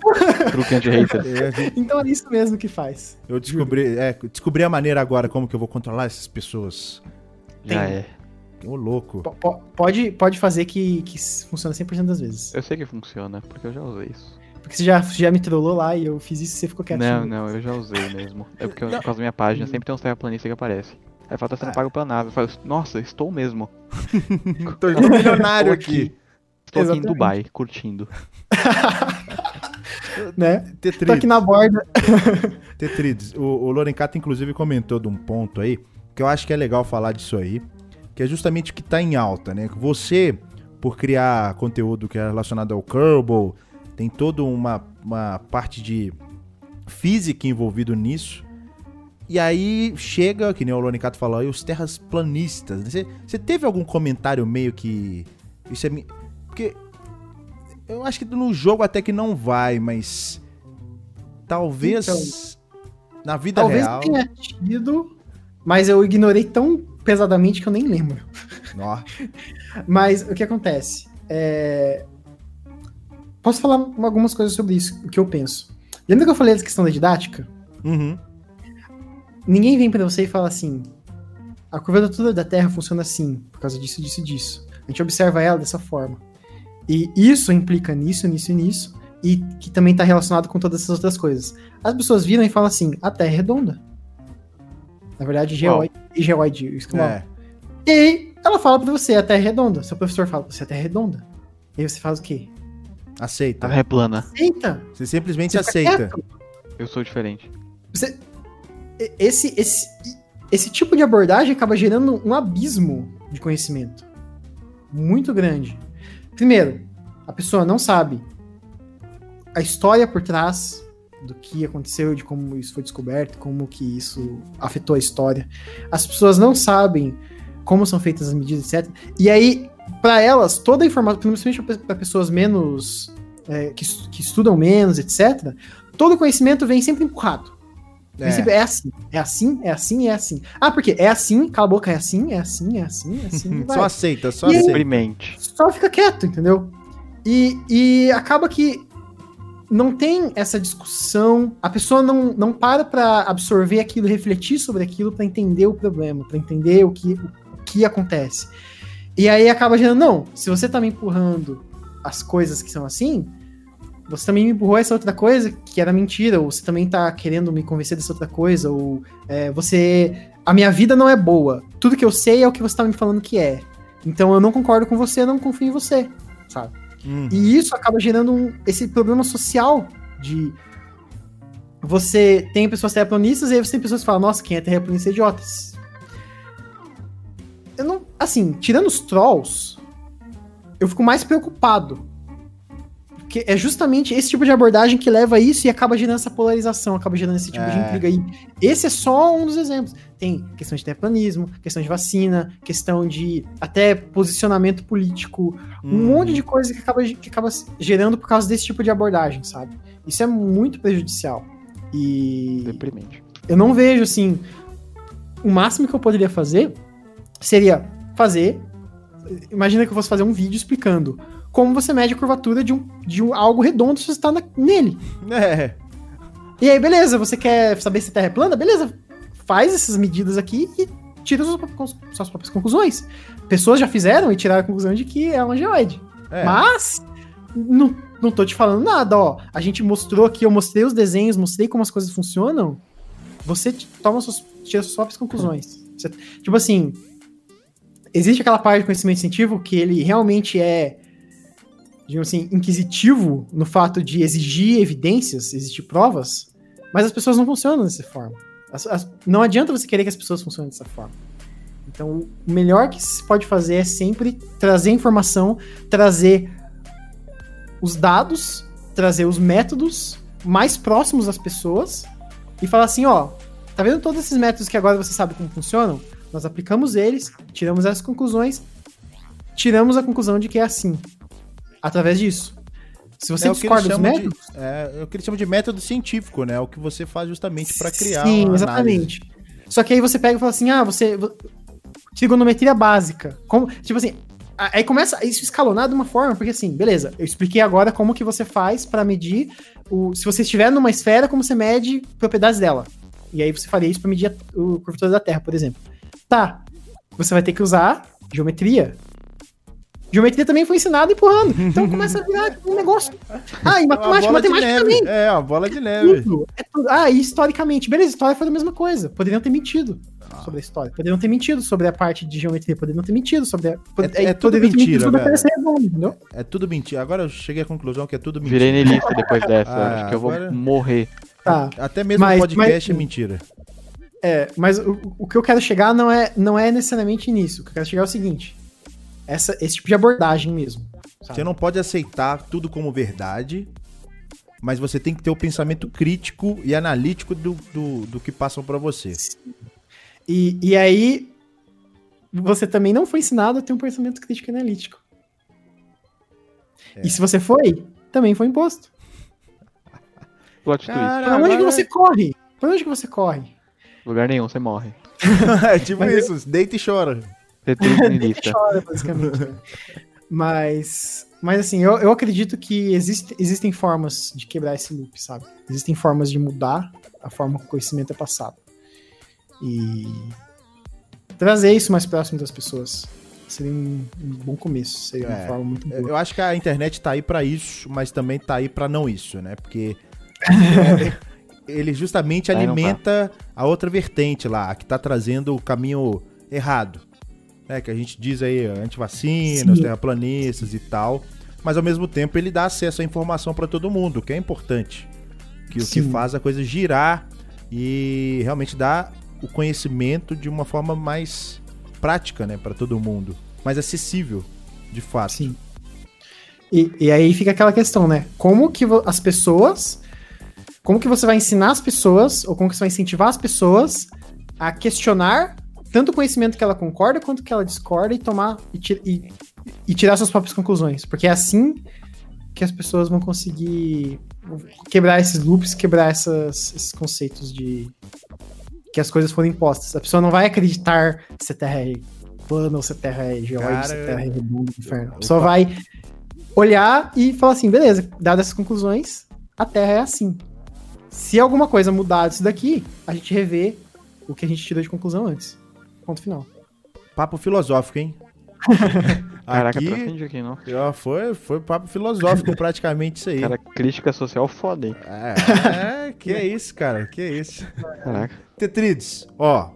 Truque anti-hater. É, então é isso mesmo que faz. Eu descobri, é, descobri a maneira agora como que eu vou controlar essas pessoas. Já Tem. é. Ô, louco. Po- Pode, pode fazer que, que funciona 100% das vezes. Eu sei que funciona, porque eu já usei isso. Porque você já, você já me trollou lá e eu fiz isso e você ficou quietinho. Não, não, eu já usei mesmo. É porque eu, por causa da minha página sempre tem uns terraplanistas que aparece. Aí fala, tá sendo Ah. pago pela NASA. Eu falo, nossa, estou mesmo. Tô milionário Estou aqui. Estou aqui em. Dubai, curtindo. Né? Tô Tetrides. aqui na borda. Tetrides. O, o Lorencato, inclusive, comentou de um ponto aí, que eu acho que é legal falar disso aí, que é justamente o que tá em alta, né? Você, por criar conteúdo que é relacionado ao Kerbal, tem toda uma, uma parte de física envolvido nisso. E aí chega, que nem o Lorencato falou, aí os terras planistas. né? Você, você teve algum comentário meio que. Isso é. Porque. Eu acho que no jogo até que não vai, mas. Talvez. na vida Talvez real. tenha tido, mas eu ignorei tão pesadamente que eu nem lembro. Ó, Mas o que acontece? É... Posso falar algumas coisas sobre isso, o que eu penso. Lembra que eu falei da questão da didática? Uhum. Ninguém vem pra você e fala assim: a curvatura da Terra funciona assim, por causa disso, disso e disso. A gente observa ela dessa forma. E isso implica nisso, nisso e nisso, e que também está relacionado com todas essas outras coisas. As pessoas viram e falam assim: a Terra é redonda. Na verdade, geoide, geoide. É. E aí, ela fala pra você: a Terra é redonda. Seu professor fala pra você: a Terra é redonda. E aí você faz o quê? Aceita. A Terra é plana. Aceita. Você simplesmente Você aceita. quieto. Eu sou diferente. Você- esse, esse, esse tipo de abordagem acaba gerando um abismo de conhecimento muito grande. Primeiro, a pessoa não sabe a história por trás do que aconteceu, de como isso foi descoberto, como que isso afetou a história. As pessoas não sabem como são feitas as medidas, etc. E aí, para elas, toda a informação, principalmente para pessoas menos é, que, que estudam menos, etc. Todo conhecimento vem sempre empurrado. É. É assim, é assim, é assim, é assim. Ah, porque é assim, cala a boca, é assim, é assim, é assim, é assim. Só aceita, só E aceita. Só fica quieto, entendeu? E, e acaba que não tem essa discussão, a pessoa não, não para pra absorver aquilo, refletir sobre aquilo pra entender o problema, pra entender o que, o que acontece. E aí acaba gerando, não, se você tá me empurrando as coisas que são assim, você também me empurrou essa outra coisa que era mentira, ou você também tá querendo me convencer dessa outra coisa, ou é, você a minha vida não é boa. Tudo que eu sei é o que você tá me falando que é. Então eu não concordo com você, eu não confio em você, sabe? Uhum. E isso acaba gerando um- esse problema social de você tem pessoas terraplanistas e aí você tem pessoas que falam, nossa, quem é terraplanista é idiota. Eu não, assim, tirando os trolls, eu fico mais preocupado. Porque é justamente esse tipo de abordagem que leva a isso e acaba gerando essa polarização, acaba gerando esse tipo de É. intriga aí. Esse é só um dos exemplos. Tem questão de terraplanismo, questão de vacina, questão de até posicionamento político, um Uhum. monte de coisa que acaba, que acaba gerando por causa desse tipo de abordagem, sabe? Isso é muito prejudicial. E Deprimente. eu não vejo assim. O máximo que eu poderia fazer seria fazer. Imagina que eu fosse fazer um vídeo explicando como você mede a curvatura de, um, de um, algo redondo se você está na- nele. É. E aí, beleza, você quer saber se a Terra é plana? Beleza, faz essas medidas aqui e tira suas próprias, suas próprias conclusões. Pessoas já fizeram e tiraram a conclusão de que é uma geoide. é. Mas não, não tô te falando nada, ó. A gente mostrou aqui, eu mostrei os desenhos, mostrei como as coisas funcionam. Você toma suas, tira suas próprias conclusões. Você- tipo assim, existe aquela parte do conhecimento científico que ele realmente é, digamos assim, inquisitivo no fato de exigir evidências, exigir provas, mas as pessoas não funcionam dessa forma. As- as- não adianta você querer que as pessoas funcionem dessa forma. Então, o melhor que se pode fazer é sempre trazer informação, trazer os dados, trazer os métodos mais próximos das pessoas e falar assim, ó, tá vendo todos esses métodos que agora você sabe como funcionam? Nós aplicamos eles, tiramos as conclusões, tiramos a conclusão de que é assim. Através disso. Se você é discorda dos chamam de, métodos, é, é o que eles chamam de método científico, né? O que você faz justamente para criar Sim, exatamente. Só que aí você pega e fala assim: ah, você. Trigonometria básica. Como, tipo assim, aí começa isso escalonar de uma forma, porque assim, beleza, eu expliquei agora como que você faz para medir o. Se você estiver numa esfera, como você mede propriedades dela. E aí você faria isso pra medir a o curvatura da Terra, por exemplo. Tá. Você vai ter que usar geometria. Geometria também foi ensinada empurrando. Então começa a virar um negócio. Ah, e Uma matemática, de matemática também. É, uma bola de neve. Tudo, é tudo. Ah, e historicamente, beleza, história foi a mesma coisa. Poderiam ter mentido sobre a história. Poderiam ter mentido sobre a parte de geometria. Poderiam ter mentido sobre a. pod- É- é aí tudo mentira, sobre a velho. É tudo mentira. Agora eu cheguei à conclusão que é tudo mentira. Virei niilista depois dessa. Ah, Acho que eu vou agora- morrer. Tá. Até mesmo Mas- o podcast mas- é mentira. É, mas o, o que eu quero chegar não é, não é necessariamente nisso. O que eu quero chegar é o seguinte: essa, esse tipo de abordagem mesmo. sabe? Você não pode aceitar tudo como verdade, mas você tem que ter o pensamento crítico e analítico do, do, do que passam pra você. E, e aí, você também não foi ensinado a ter um pensamento crítico e analítico. É. E se você foi, também foi imposto. Plot twist. Cara, Pra onde que agora- você corre? Pra onde que você corre? Lugar nenhum, você morre. é tipo Mas isso, deita e chora. Niilista. chora, basicamente. né? mas, mas assim, eu, eu acredito que existe, existem formas de quebrar esse loop, sabe? Existem formas de mudar a forma que o conhecimento é passado. E trazer isso mais próximo das pessoas seria um, um bom começo. Seria uma É, forma muito boa. Eu acho que a internet tá aí pra isso, mas também tá aí pra não isso, né? Porque ele justamente alimenta a outra vertente lá, a que tá trazendo o caminho errado. É, que a gente diz aí, antivacinas, Sim. terraplanistas e tal. Mas ao mesmo tempo ele dá acesso à informação pra todo mundo, o que é importante. Que o que Sim. faz a coisa girar e realmente dá o conhecimento de uma forma mais prática, né, para todo mundo, mais acessível, de fato. Sim. E, e aí fica aquela questão, né? Como que as pessoas. Como que você vai ensinar as pessoas, ou como que você vai incentivar as pessoas a questionar tanto o conhecimento que ela concorda quanto que ela discorda e tomar e, ti- e- e tirar suas próprias conclusões. Porque é assim que as pessoas vão conseguir quebrar esses loops, quebrar essas- esses conceitos de que as coisas foram impostas. A pessoa não vai acreditar se a Terra é plana ou se a Terra é geóide, se a Terra é redonda, inferno. A pessoa vai olhar e falar assim, beleza, dadas essas conclusões, a Terra é assim. Se alguma coisa mudar disso daqui, a gente revê o que a gente tirou de conclusão antes. Ponto final. Papo filosófico, hein? Caraca, Aqui, de aqui, não. ó, foi, foi papo filosófico praticamente isso aí. Cara, crítica social foda, hein? É, é, que é isso, cara, que é isso. Caraca. Tetrides, ó,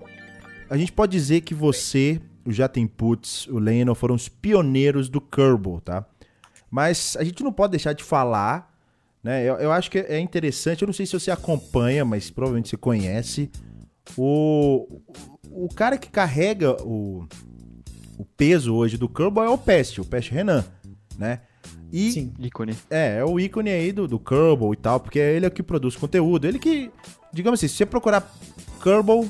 a gente pode dizer que você, o Jatem Putz, o Leno foram os pioneiros do Kerbal, tá? Mas a gente não pode deixar de falar, né? Eu, eu acho que é interessante, eu não sei se você acompanha, mas provavelmente você conhece, o, o cara que carrega o, o peso hoje do Kerbal é o Pest, o Pest Renan, né? E Sim. Ícone. é, é o ícone aí do, do Kerbal e tal, porque ele é o que produz conteúdo. Ele que, digamos assim, se você procurar Kerbal,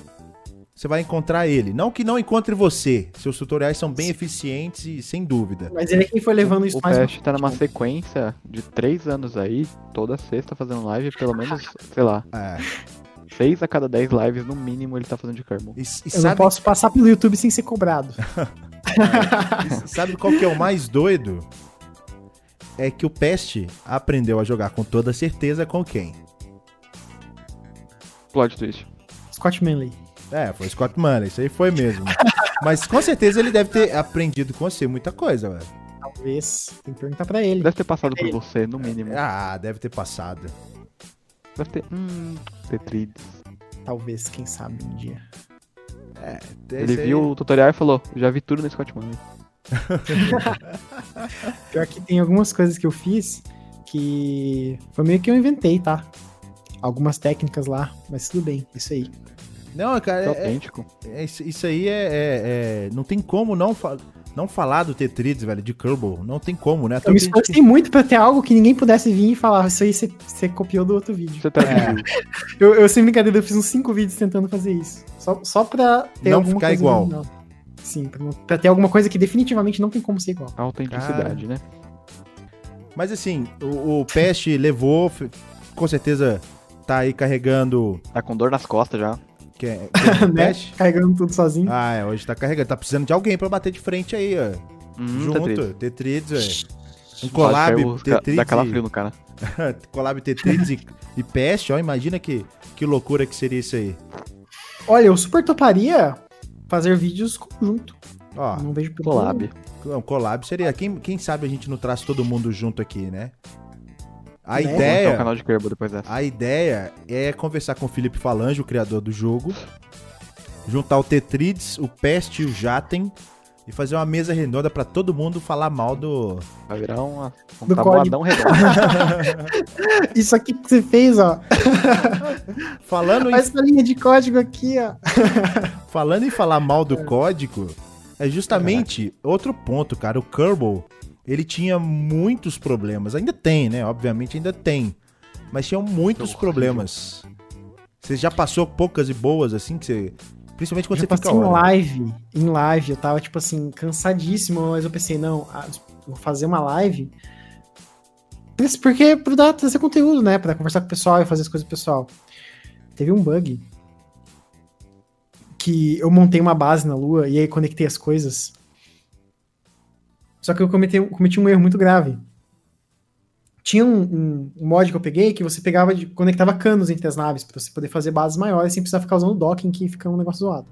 você vai encontrar ele. Não que não encontre você. Seus tutoriais são bem eficientes e sem dúvida. Mas ele é quem foi levando isso O mais Pest tá numa sequência de três anos aí, toda sexta fazendo live, pelo menos, sei lá, É. seis a cada dez lives no mínimo ele tá fazendo de Kerbal. E, e Eu não sabe, posso passar pelo YouTube sem ser cobrado. e sabe qual que é o mais doido? É que o Pest aprendeu a jogar com toda certeza com quem? Plot twist. Scott Manley. É, foi Scott Manley, isso aí foi mesmo. Mas com certeza ele deve ter aprendido com você muita coisa, velho. Talvez. Tem que perguntar pra ele. Deve ter passado por você, no mínimo. Ah, deve ter passado. Deve ter. Hum. Tetrides. Talvez, quem sabe, um dia. É Ele aí- viu o tutorial e falou: já vi tudo no Scott Manley. Pior que tem algumas coisas que eu fiz que foi meio que eu inventei, tá? Algumas técnicas lá, mas tudo bem, isso aí. Não, cara, É é- é- isso, isso aí é, é- é- Não tem como não, fa- não falar do Tetrides, velho, de Kerbal. Não tem como, né? Eu Tanto me a gente- esforcei muito pra ter algo que ninguém pudesse vir e falar, isso aí você, copiou do outro vídeo. Você tá É. Eu, eu sem brincadeira, eu fiz uns cinco vídeos tentando fazer isso. Só, só pra ter Não alguma ficar coisa igual. original. Sim, pra, não- pra ter alguma coisa que definitivamente não tem como ser igual. A autenticidade, né? Mas assim, o, o Pest levou, com certeza tá aí carregando. Tá com dor nas costas já. É, é o Né? Carregando tudo sozinho. Ah, é, hoje tá carregando. Tá precisando de alguém pra bater de frente aí, ó. Hum, Junto. Tetrides, velho. Um Pode collab os ca- Dá calafrio e- no cara. collab Tetrides e, e Pest, ó. Imagina que, que loucura que seria isso aí. Olha, eu super toparia fazer vídeos conjunto. Ó, Não vejo problema. Collab. um collab seria. Quem, quem sabe a gente não traz todo mundo junto aqui, né? A Né? Ideia. canal de Kerbal depois dessa. A ideia é conversar com o Felipe Falange, o criador do jogo, juntar o Tetrides, o Pest e o Jaten e fazer uma mesa redonda pra todo mundo falar mal do. Vai virar uma, um Do tabuadão redondo. Isso aqui que você fez, ó. Falando em, Essa linha de código aqui, ó. falando em falar mal do código, é justamente outro ponto, cara. O Kerbal, ele tinha muitos problemas. Ainda tem, né? Obviamente ainda tem. Mas tinham muitos problemas. Você já passou poucas e boas, assim, que você. Principalmente quando Eu você passei fica em hora. live, em live, eu tava, tipo assim, cansadíssimo, mas eu pensei, não, ah, vou fazer uma live. Porque pra dar, trazer conteúdo, né? Pra conversar com o pessoal e fazer as coisas pro pessoal. Teve um bug que eu montei uma base na Lua e aí conectei as coisas. Só que eu cometi, cometi um erro muito grave. Tinha um, um- um mod que eu peguei que você pegava, de, conectava canos entre as naves pra você poder fazer bases maiores sem precisar ficar usando docking que fica um negócio zoado.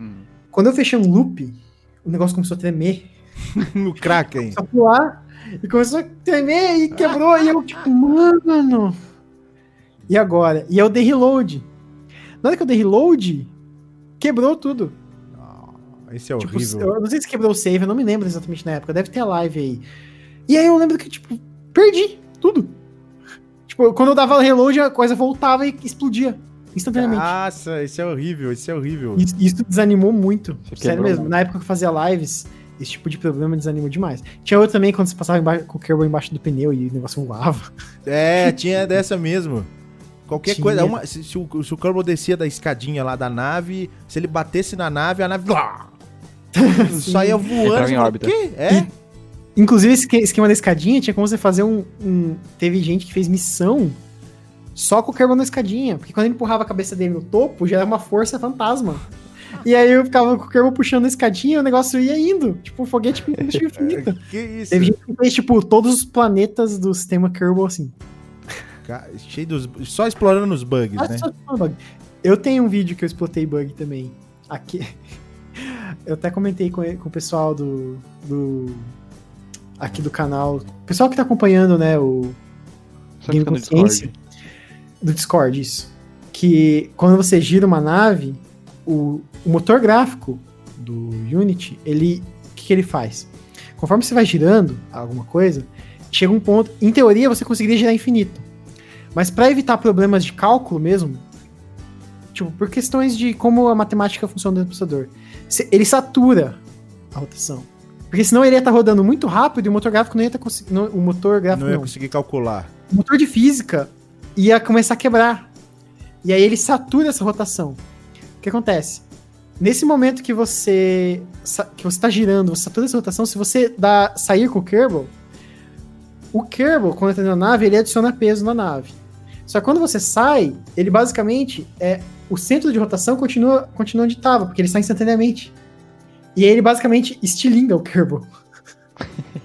Hum. Quando eu fechei um loop, o negócio começou a tremer. o Kraken. Só pular e começou a tremer e quebrou. e eu, tipo, mano. E agora? E eu dei reload. Na hora que eu dei reload, quebrou tudo. Esse é Tipo, horrível. eu não sei se quebrou o save, eu não me lembro exatamente na época. Deve ter a live aí. E aí eu lembro que, tipo, perdi tudo. Tipo, quando eu dava reload, a coisa voltava e explodia instantaneamente. Nossa, isso é horrível, isso é horrível. Isso, isso desanimou muito. Você Sério mesmo. muito. Na época que eu fazia lives, esse tipo de problema desanimou demais. Tinha outro também quando você passava embaixo, com o Kerbal embaixo do pneu e o negócio voava. É, tinha dessa mesmo. Qualquer Tinha. coisa, uma- se, se o, se o Kerbal descia da escadinha lá da nave, se ele batesse na nave, a nave blá, saía voando. Entrava em fala, órbita. "O quê? É? Inclusive, esse esque- esquema da escadinha tinha como você fazer um, um- Teve gente que fez missão só com o Kerbal na escadinha. Porque quando ele empurrava a cabeça dele no topo, já era uma força fantasma. E aí eu ficava com o Kerbal puxando a escadinha e o negócio ia indo. Tipo, um foguete com combustível infinito. Que isso? Teve gente que fez, tipo, todos os planetas do sistema Kerbal assim. Cheio dos. Só explorando os bugs, Ah, né? só bug. Eu tenho um vídeo que eu explotei bug também. Aqui. Eu até comentei com, com o pessoal do, do. Aqui do canal. Pessoal que tá acompanhando, né? O Só Game Consciência. Discord. do Discord, isso. Que quando você gira uma nave, o, o motor gráfico do Unity, ele o que, que ele faz? Conforme você vai girando alguma coisa, chega um ponto, em teoria você conseguiria girar infinito. Mas para evitar problemas de cálculo mesmo, tipo, por questões de como a matemática funciona dentro do processador, ele satura a rotação. Porque senão ele ia estar rodando muito rápido e o motor gráfico não ia estar conseguindo. O motor gráfico Não ia não. conseguir calcular. O motor de física ia começar a quebrar. E aí ele satura essa rotação. O que acontece? Nesse momento que você que você está girando, você satura essa rotação, se você dá sair com o Kerbal, o Kerbal, quando entra na nave, ele adiciona peso na nave. Só que quando você sai, ele basicamente é o centro de rotação continua, continua onde estava, porque ele sai instantaneamente. E aí ele basicamente estilinga o Kerbal.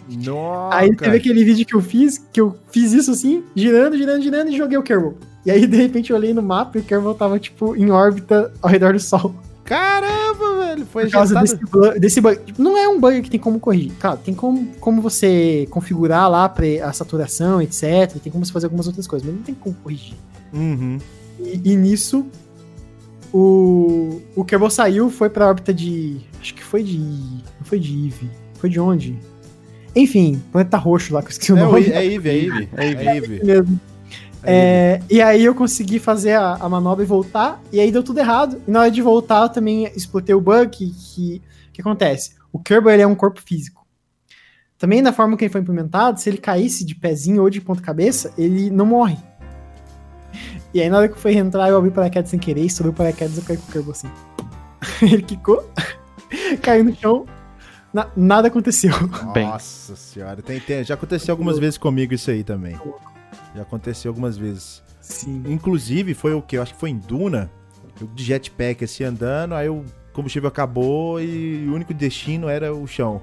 Nossa. Aí teve aquele vídeo que eu fiz, que eu fiz isso assim, girando, girando, girando e joguei o Kerbal. E aí, de repente, eu olhei no mapa e o Kerbal tava, tipo, em órbita ao redor do Sol. Caramba, velho. Foi Por causa ejetado. desse, bu- desse bug. Tipo, não é um bug que tem como corrigir. Claro, tem como, como você configurar lá a saturação, etc. Tem como você fazer algumas outras coisas, mas não tem como corrigir. Uhum. E, e nisso, o, o Kerbal saiu, foi pra órbita de. Acho que foi de. Não foi de Eve. Foi de onde? Enfim, planeta roxo lá, que eu esqueci o É, nome. I- é Eve, é Eve. É Eve. mesmo. É É, e aí eu consegui fazer a, a manobra e voltar, e aí deu tudo errado. E na hora de voltar, eu também explotei o bug que, que, que acontece. O Kerbal ele é um corpo físico. Também da forma que ele foi implementado, se ele caísse de pezinho ou de ponta cabeça, ele não morre. E aí na hora que fui entrar, eu abri o paraquedas sem querer, estourei o paraquedas e eu caí com o Kerbal assim. ele quicou, caiu no chão, na- nada aconteceu. Bem. Nossa senhora. Tem, tem- já aconteceu algumas vezes comigo isso aí também. Já aconteceu algumas vezes. Sim. Inclusive, foi o que? Eu acho que foi em Duna. Eu de jetpack assim andando, aí o combustível acabou e o único destino era o chão.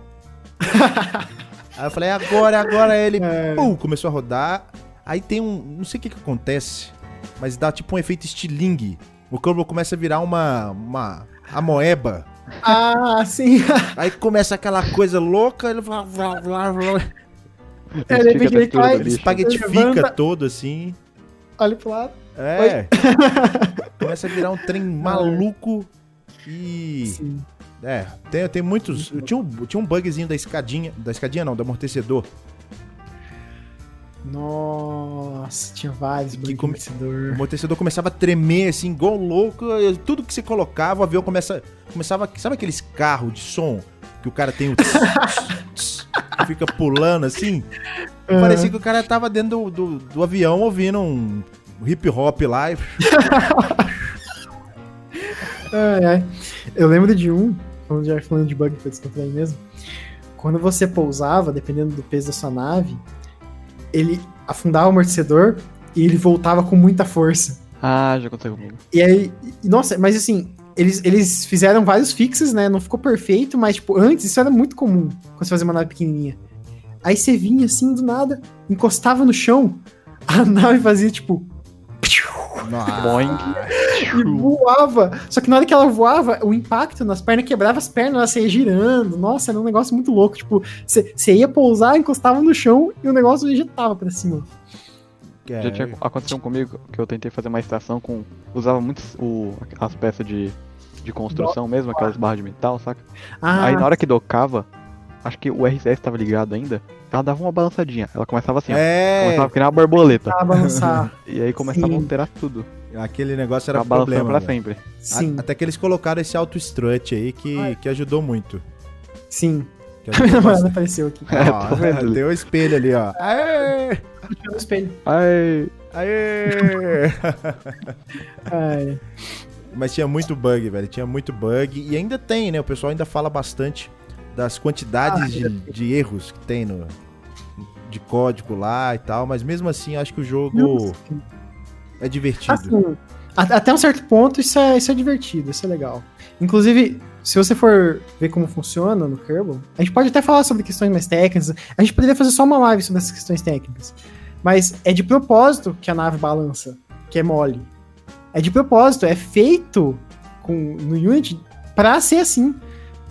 aí eu falei, agora, agora ele. É. Pum, começou a rodar. Aí tem um. Não sei o que, que acontece, mas dá tipo um efeito estilingue. O Kerbal começa a virar uma. uma amoeba. Ah, sim. Aí começa aquela coisa louca, ele vai. vai, vai, vai, É, ele do lixo. espaguetifica Levanta. todo assim. Olha pro lado. É. Começa a virar um trem maluco e. Sim. É, tem, tem muitos. Tinha um, tinha um bugzinho da escadinha. Da escadinha não, do amortecedor. Nossa, tinha vários Que come- O amortecedor. começava a tremer assim, igual louco. Tudo que você colocava, o avião começa, começava. Sabe aqueles carros de som que o cara tem o. tss, tss, fica pulando assim? Parecia que o cara tava dentro do, do, do avião ouvindo um hip hop lá. E... Ai, ai. Eu lembro de um, falando já falando de bug pra descontrair mesmo. Quando você pousava, dependendo do peso da sua nave, ele afundava o amortecedor e ele voltava com muita força. Ah, já aconteceu comigo. E aí, nossa, mas assim, eles, eles fizeram vários fixes, né? Não ficou perfeito, mas, tipo, antes isso era muito comum quando você fazia uma nave pequenininha. Aí você vinha assim do nada, encostava no chão, a nave fazia tipo. Boing. E voava. Só que na hora que ela voava, o impacto nas pernas quebrava as pernas, ela saía girando. Nossa, era um negócio muito louco. Tipo, você ia pousar, encostava no chão e o negócio ejetava pra cima. Já tinha acontecido comigo que eu tentei fazer uma estação com. Usava muito o, as peças de, de construção mesmo, aquelas barras de metal, saca? Ah, Aí na hora que docava, acho que o RCS tava ligado ainda, ela dava uma balançadinha. Ela começava assim, ó. É, Começava a criar uma borboleta. balançar. E aí começava Sim. a alterar tudo. aquele negócio era balançando problema. pra velho. sempre. Sim, A- Até que eles colocaram esse auto strut aí que, Ai. que ajudou muito. sim. Que A minha namorada apareceu aqui. Ó, vendo ali. Deu o espelho ali, ó. Aê! No espelho. Ai, Aê! Ai, Mas tinha muito bug, velho. Tinha muito bug. E ainda tem, né? O pessoal ainda fala bastante das quantidades Ah, de, de erros que tem no de código lá e tal. Mas mesmo assim, acho que o jogo é divertido. Assim, até um certo ponto, isso é, isso é divertido, isso é legal. Inclusive, se você for ver como funciona no Kerbal, a gente pode até falar sobre questões mais técnicas. A gente poderia fazer só uma live sobre essas questões técnicas. Mas é de propósito que a nave balança, que é mole. É de propósito, é feito com, no Unity pra ser assim.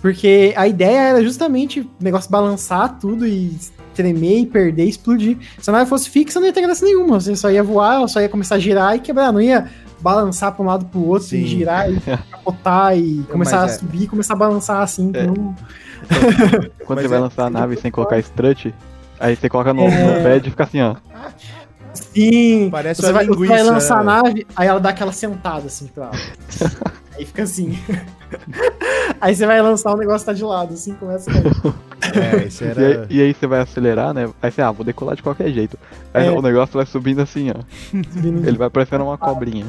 Porque a ideia era justamente o negócio balançar tudo e tremer e perder e explodir. Se a nave fosse fixa, não ia ter graça nenhuma. Você só ia voar, só ia começar a girar e quebrar. Não ia balançar pra um lado pro outro Sim. e girar e capotar e começar a é- subir e começar a balançar assim. É. não- Quando Mas você vai é- lançar a nave sem colocar strut, aí você coloca no, É. no pad e fica assim, ó. Sim. Parece você vai, você vai lançar a né? nave, aí ela dá aquela sentada assim pra ela. aí fica assim. aí você vai lançar o negócio tá de lado, assim, começa a cair. É, isso E, era. aí, e aí você vai acelerar, né? Aí você, ah, vou decolar de qualquer jeito. Aí É. o negócio vai subindo assim, ó. subindo. Ele vai parecendo uma cobrinha.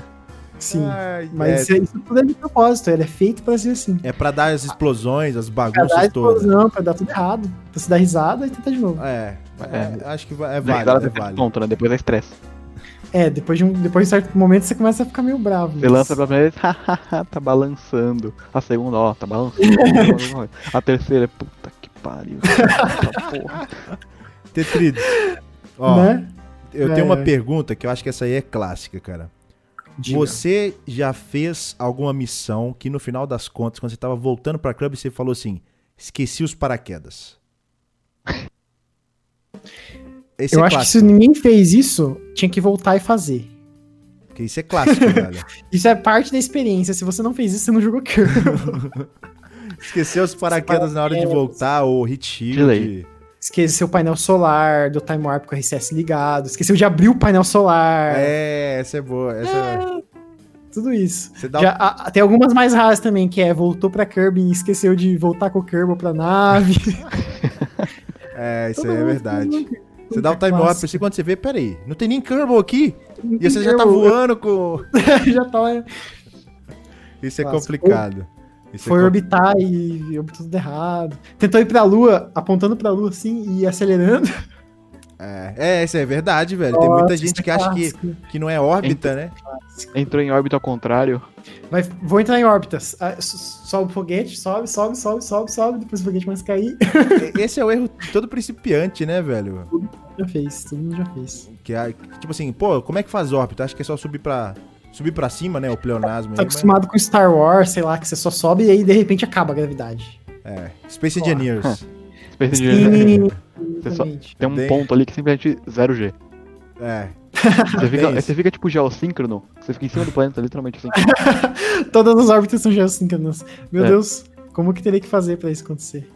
Sim. Ai, Mas é, isso, isso tudo é de propósito, ele é feito pra ser assim. é pra dar as explosões, as Pra bagunças dar todas. explosão, pra dar tudo errado. Pra você dar risada e tentar de novo. É, é, acho que vai- é Daí válido, é depois válido. ponto, né? Depois é estresse. É, depois de um, depois de um certo momento você começa a ficar meio bravo. Você mas- lança pela primeira vez, tá balançando. A segunda, ó, tá balançando. a terceira, puta que pariu. Tetrides, ó, né? eu É, tenho uma é. pergunta que eu acho que essa aí é clássica, cara. Diga. Você já fez alguma missão que no final das contas, quando você tava voltando pra clube, você falou assim: esqueci os paraquedas? Esse Eu é acho que clássico, se ninguém fez isso, tinha que voltar e fazer. porque isso é clássico, velho. Isso é parte da experiência. Se você não fez isso, você não jogou Kirby. Esqueceu os paraquedas na hora de voltar, ou hit shield. Esqueceu o painel solar, do Time Warp com o RCS ligado. Esqueceu de abrir o painel solar. É, essa é boa. Essa é- Tudo isso. Já, a- tem algumas mais raras também, que é voltou pra Kirby e esqueceu de voltar com o Kirby pra nave. É, isso Todo aí é verdade. Você dá o time warp Clássico. assim quando você vê, peraí, não tem nem Kerbal aqui. Não E você já tá voando com. já tá. Isso é complicado. Isso é Foi com- orbitar e orbitou tudo errado. Tentou ir pra lua, apontando pra lua assim e acelerando. É, é, isso é verdade, velho. Tem muita Nossa, gente isso é que acha que, que não é órbita, né? Entrou em órbita ao contrário. Vai, vou entrar em órbitas. Ah, so- Sobe o foguete, sobe, sobe, sobe, sobe, sobe. Depois o foguete começa a cair. Esse é o erro de todo principiante, né, velho? Já fez, todo mundo já fez. Que é, tipo assim, pô, como é que faz órbita? Acho que é só subir pra, subir pra cima, né? O pleonasmo. Tá aí, mas- acostumado com Star Wars, sei lá, que você só sobe e aí de repente acaba a gravidade. É, Space. Engineers. Space Sim, Só- exatamente. Tem um ponto ali que simplesmente 0G. É. Você fica, isso. você fica tipo geossíncrono. Você fica em cima do planeta, literalmente assim. Todas as órbitas são geossíncronas. Meu É. Deus, como que teria que fazer pra isso acontecer?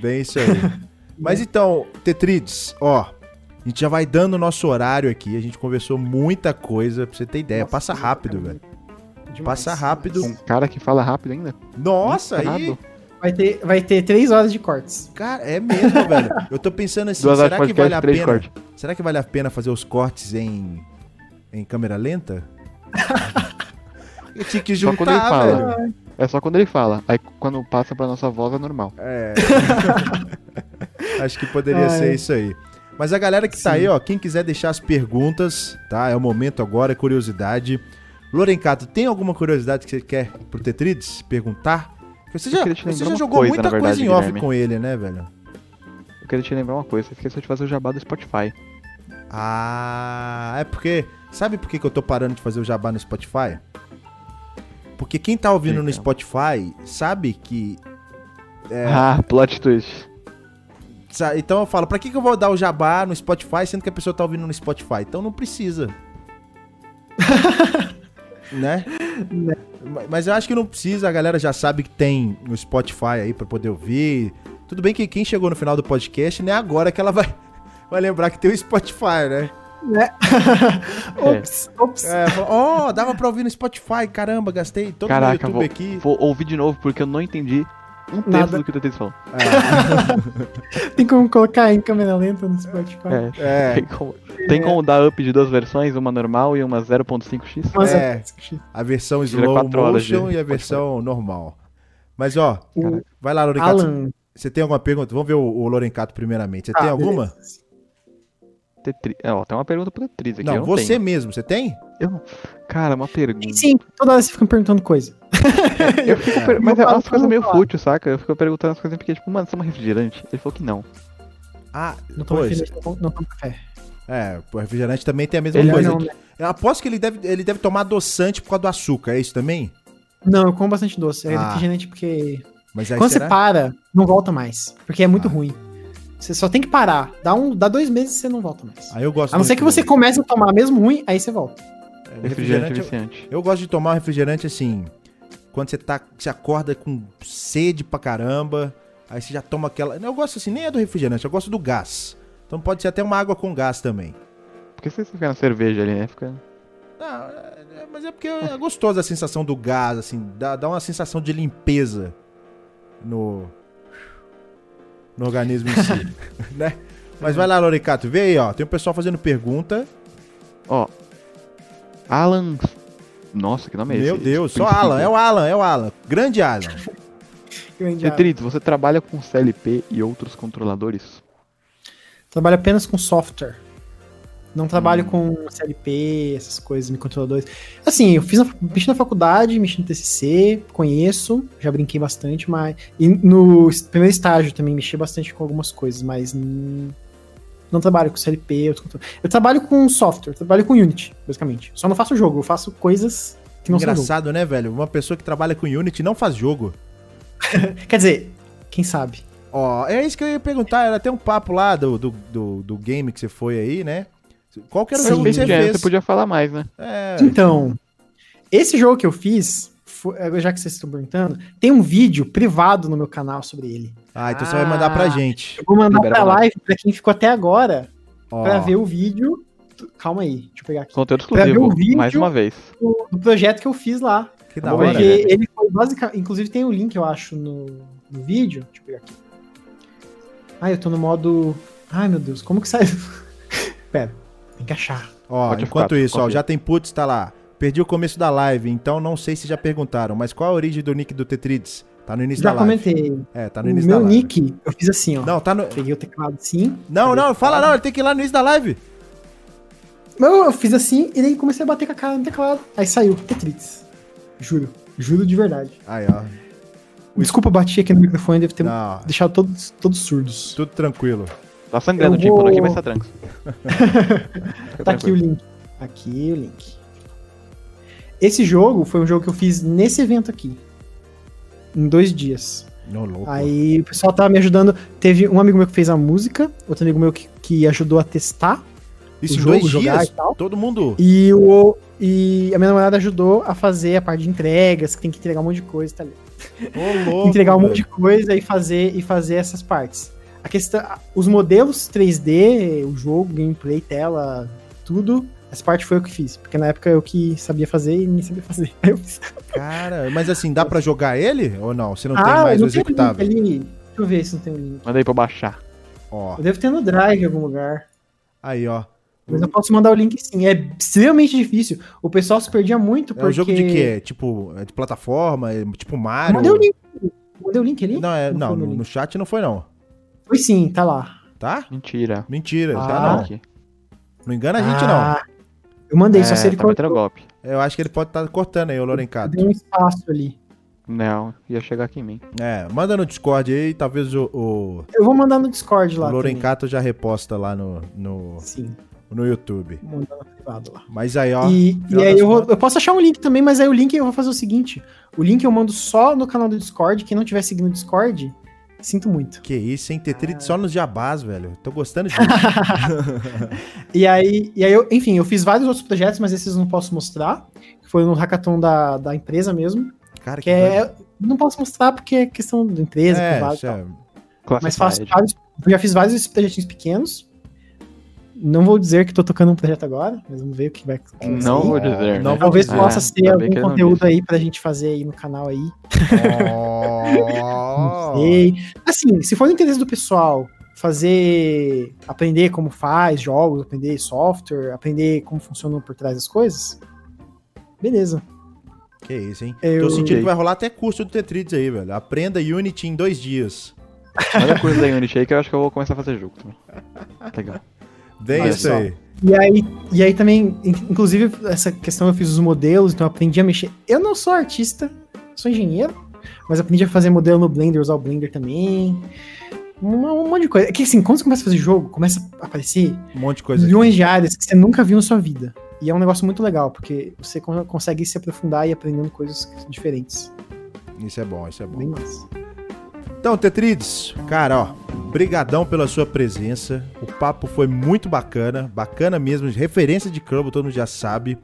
Bem isso aí. Mas então, Tetrides, ó, a gente já vai dando o nosso horário aqui. A gente conversou muita coisa, pra você ter ideia. Nossa, Passa rápido, velho. Demais, Passa rápido. Um cara que fala rápido ainda. Nossa, aí. Vai ter, vai ter três horas de cortes. Cara, é mesmo, velho. Eu tô pensando assim, Duas horas de será que podcast, vale a pena? cortes. Será que vale a pena fazer os cortes em em câmera lenta? Eu tinha que Só quando ele juntar, fala. velho. É só quando ele fala. Aí quando passa pra nossa voz é normal. É. Acho que poderia Ah, ser isso aí. Mas a galera que tá Sim. aí, ó, quem quiser deixar as perguntas, tá? É o momento agora, é curiosidade. Lorencato, tem alguma curiosidade que você quer pro Tetrides perguntar? Você já, você já jogou coisa, muita na coisa verdade, em off Guilherme. com ele, né, velho? Eu queria te lembrar uma coisa. Você esqueceu de fazer o jabá do Spotify. Ah, é porque. Sabe por que, que eu tô parando de fazer o jabá no Spotify? Porque quem tá ouvindo no Então. Spotify sabe que. É. Ah, plot twist. Então eu falo, pra que, que eu vou dar o jabá no Spotify sendo que a pessoa tá ouvindo no Spotify? Então não precisa. né? Ma- Mas eu acho que não precisa, a galera já sabe que tem no Spotify aí pra poder ouvir. Tudo bem que quem chegou no final do podcast, não é agora que ela vai, vai lembrar que tem o Spotify, né? ops, ops. É, ó, dava pra ouvir no Spotify, caramba, gastei todo o YouTube aqui. vou ouvir de novo porque eu não entendi um terço Nada. do que o Tetris falou. Tem como colocar em câmera lenta no Spotify. É, É, Tem, como, tem como dar up de duas versões, uma normal e uma 0.5x? Mas É. a versão slow de motion e a versão normal. Mas ó, O vai lá, Lorencato. Alan. Você tem alguma pergunta? Vamos ver o, o Lorencato primeiramente. Você Ah, tem alguma? Tetri... É, ó, tem uma pergunta pro Tetris aqui. Não, eu não você tenho. mesmo, você tem? Eu... Cara, uma pergunta. Sim, toda hora você fica me perguntando coisa. Eu fico per- Mas Eu é umas coisas meio fútil, saca? Eu fico perguntando as coisas porque, tipo, mano, você é um refrigerante? Ele falou que não. Ah, Não pois. refrigerante, não tomo café. É, o refrigerante também tem a mesma Ele coisa. não, né? Eu aposto que ele deve, ele deve tomar adoçante por causa do açúcar, é isso também? Não, eu como bastante doce. É Ah. refrigerante porque. Mas aí Quando será? você para, não volta mais. Porque é muito Ah. ruim. Você só tem que parar. Dá, um, dá dois meses e você não volta mais. Aí eu gosto A não ser que você comece a tomar mesmo ruim, aí você volta. Refrigerante viciante. Eu gosto de tomar um refrigerante assim, quando você tá, você acorda com sede pra caramba, aí você já toma aquela. Eu gosto assim, nem é do refrigerante, eu gosto do gás. Então pode ser até uma água com gás também. Por que você fica na cerveja ali, né? Fica... Não, é- é- mas é porque é gostosa a sensação do gás, assim, dá, dá uma sensação de limpeza no, no organismo em si, né? Mas vai lá, Loricato, vê aí, ó. Tem o pessoal fazendo pergunta. Ó. Alan. Nossa, que nome é esse? Meu Deus, só Alan, é o Alan, é o Alan. Grande Alan. Grande você trabalha com CLP e outros controladores? Trabalho apenas com software. Não trabalho Hum. com CLP, essas coisas, microcontroladores. Assim, eu fiz na, mexi na faculdade, mexi no TCC, conheço, já brinquei bastante, mas. E no primeiro estágio também mexi bastante com algumas coisas, mas. Não trabalho com CLP. contro- Eu trabalho com software, trabalho com Unity, basicamente. Só não faço jogo, eu faço coisas que não são jogo. Engraçado, né, velho? Uma pessoa que trabalha com Unity não faz jogo. Quer dizer, quem sabe? Ó, é isso que eu ia perguntar. Era até um papo lá do, do, do, do game que você foi aí, né? Qual que era o Sim. jogo que você fez? você podia falar mais, né? É, Então, esse jogo que eu fiz, já que vocês estão perguntando, tem um vídeo privado no meu canal sobre ele. Ah, então você vai mandar pra Ah. gente. Eu vou mandar Libera pra live pra quem ficou até agora Ó, pra ver o vídeo. Calma aí, deixa eu pegar aqui. Conteúdo Pra ver exclusivo, o vídeo- mais uma vez. Do, do projeto que eu fiz lá. que da hora. ver. Porque ele foi basicamente. Inclusive tem o link, eu acho, no, no vídeo. Deixa eu pegar aqui. Ah, eu tô no modo. Ai, meu Deus, como que sai? Pera, tem que achar. Ó, Pode enquanto ficar, isso, ó, já tem putz, tá lá. Perdi o começo da live, então não sei se já perguntaram, mas qual a origem do nick do Tetrides? Tá no início Já da live. comentei. É, tá O no início da meu live. nick, eu fiz assim, ó. Não, tá no. Peguei o teclado assim. Não, não, fala não, ele tem que ir lá no início da live. Eu, eu fiz assim e daí comecei a bater com a cara no teclado. Aí saiu, Tetris. Juro. Juro de verdade. Aí, ó. Desculpa, bati aqui no microfone, deve ter Não, deixado todos, todos surdos. tudo tranquilo. Tá sangrando o tímpano vou- aqui, mas tá tranquilo. Tá aqui o link. Aqui o link. Esse jogo foi um jogo que eu fiz nesse evento aqui. Em dois dias. Aí o pessoal tava me ajudando. Teve um amigo meu que fez a música, outro amigo meu que, que ajudou a testar Isso o jogo, dois jogar dias? e tal. Todo mundo. E, o, e a minha namorada ajudou a fazer a parte de entregas, que tem que entregar um monte de coisa, tá ligado? Louco. entregar um monte de coisa e fazer e fazer essas partes. A questão, os modelos 3D, o jogo, gameplay, tela, tudo, essa parte foi eu que fiz, porque na época eu que sabia fazer e nem sabia fazer. Cara, mas assim, dá pra jogar ele ou não? Você não tem Ah, mais o não tem executável? link ali. Deixa eu ver se não tem o link. Manda aí pra baixar. Ó, Eu devo ter no Drive em algum lugar. aí, ó. Mas eu posso mandar o link sim. É extremamente difícil. O pessoal se perdia muito É porque. um jogo de quê? Tipo, é de plataforma? É tipo Mario? Mandei o link. Mandei o link ali? Não, é, não, foi no, no chat não foi não. Foi sim, tá lá. Tá? Mentira. Mentira, Ah. tá não. Aqui. Não engana a gente Ah, Eu mandei, só É, se ele tá cortou. golpe. Eu acho que ele pode estar cortando aí, o Lorencato. Deu um espaço ali. Não, ia chegar aqui em mim. É, manda no Discord aí, talvez o, o, Eu vou mandar no Discord o lá. Lorencato já reposta lá no, no. Sim, no YouTube. no privado lá. Mas aí, ó. e e aí eu, eu posso achar um link também, mas aí o link eu vou fazer o seguinte: o link eu mando só no canal do Discord. Quem não tiver seguindo o Discord, sinto muito. Que isso, hein? Tetrite só nos jabás, velho. Tô gostando disso. E aí, e aí eu, enfim, eu fiz vários outros projetos, mas esses eu não posso mostrar. que Foi no hackathon da, da empresa mesmo. Cara, Que é. Não posso mostrar porque é questão da empresa, É, privado é- Mas faço vários. Eu já fiz vários projetinhos pequenos. Não vou dizer que tô tocando um projeto agora, mas vamos ver o que vai acontecer. Não vou dizer. Não né? Talvez Ah, possa ser algum conteúdo aí pra gente fazer aí no canal aí. Ó. Não sei. Assim, se for do interesse do pessoal fazer. aprender como faz jogos, aprender software, aprender como funcionam por trás das coisas. Beleza. Que isso, hein? Eu- Tô sentindo que vai rolar até curso do Tetrides aí, velho. Aprenda Unity em dois dias. Olha coisa da Unity aí que eu acho que eu vou começar a fazer jogo também. Legal. Bem Olha isso aí. E aí, e aí também, in- inclusive, essa questão eu fiz os modelos, então eu aprendi a mexer. Eu não sou artista, sou engenheiro, mas aprendi a fazer modelo no Blender, usar o Blender também. Um, um monte de coisa. É que assim, quando você começa a fazer jogo, começa a aparecer Um monte de coisa. aqui. milhões de áreas que você nunca viu na sua vida. E é um negócio muito legal, porque você con- consegue se aprofundar e ir aprendendo coisas diferentes. Isso é bom, isso é bom. Bem massa. Então, Tetrides, cara, ó, brigadão pela sua presença. O papo foi muito bacana, bacana mesmo, referência de Crumble, todo mundo já sabe.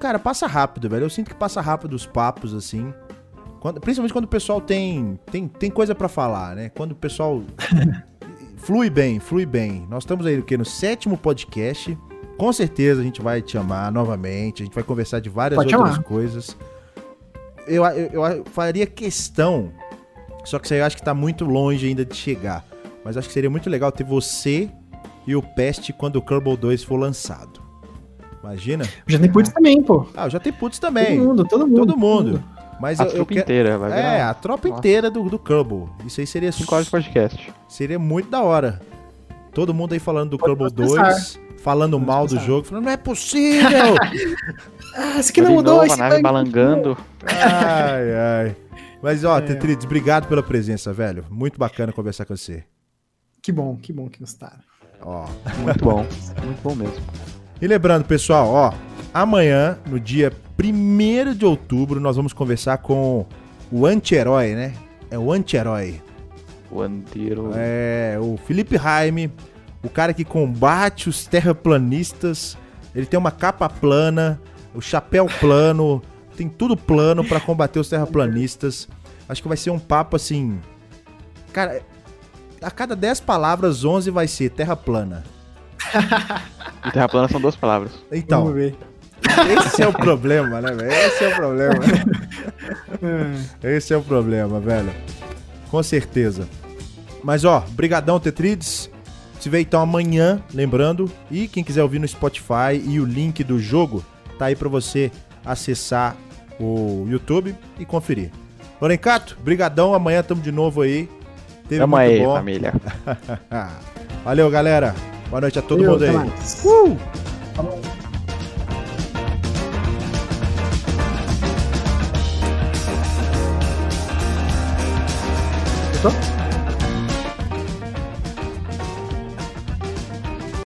cara, passa rápido, velho. Eu sinto que passa rápido os papos, assim. Quando- principalmente quando o pessoal tem, tem, tem coisa pra falar, né? Quando o pessoal flui bem, flui bem. Nós estamos aí o quê? no sétimo podcast. Com certeza a gente vai te chamar novamente. A gente vai conversar de várias Pode outras chamar. coisas. Eu, eu, eu faria questão, só que isso aí eu acho que tá muito longe ainda de chegar. Mas acho que seria muito legal ter você e o Pest quando o Kerbal 2 for lançado. Imagina? Já tem putz também, pô. Ah, eu já tem putz também. Todo mundo, todo mundo. Todo mundo. Mas A eu, eu trupe quero. inteira, vai virar É, a tropa Nossa. inteira do, do Kerbal. Isso aí seria, 5 horas de podcast. seria muito da hora. Todo mundo aí falando do Pode Kerbal pensar. 2, falando Pode mal do pensar. jogo, falando, não é possível! Ah, esse aqui não mudou, novo, a nave balangando. ai, ai. Mas, ó, É. Tetrides, obrigado pela presença, velho. Muito bacana conversar com você. Que bom, que bom que gostaram. Ó. Muito bom. Muito bom mesmo. E lembrando, pessoal, ó, amanhã, no dia 1 de outubro, nós vamos conversar com o anti-herói, né? É o anti-herói. O Antiro. É o Felipe Raime, o cara que combate os terraplanistas. Ele tem uma capa plana, o chapéu plano, tem tudo plano pra combater os terraplanistas. Acho que vai ser um papo assim. Cara, a cada 10 palavras, 11 vai ser terra plana. E Terra plana são duas palavras. Então, Vamos ver. esse é o problema, né, velho? Esse é o problema. É. Esse é o problema, velho. Com certeza. Mas ó, brigadão Tetrides. Se vê então amanhã, lembrando. E quem quiser ouvir no Spotify e o link do jogo tá aí pra você acessar o YouTube e conferir. Lorencato, brigadão. Amanhã tamo de novo aí. Teve Tamo muito aí, bom. família. Valeu, galera. Boa noite a todo Valeu, mundo aí. Uh!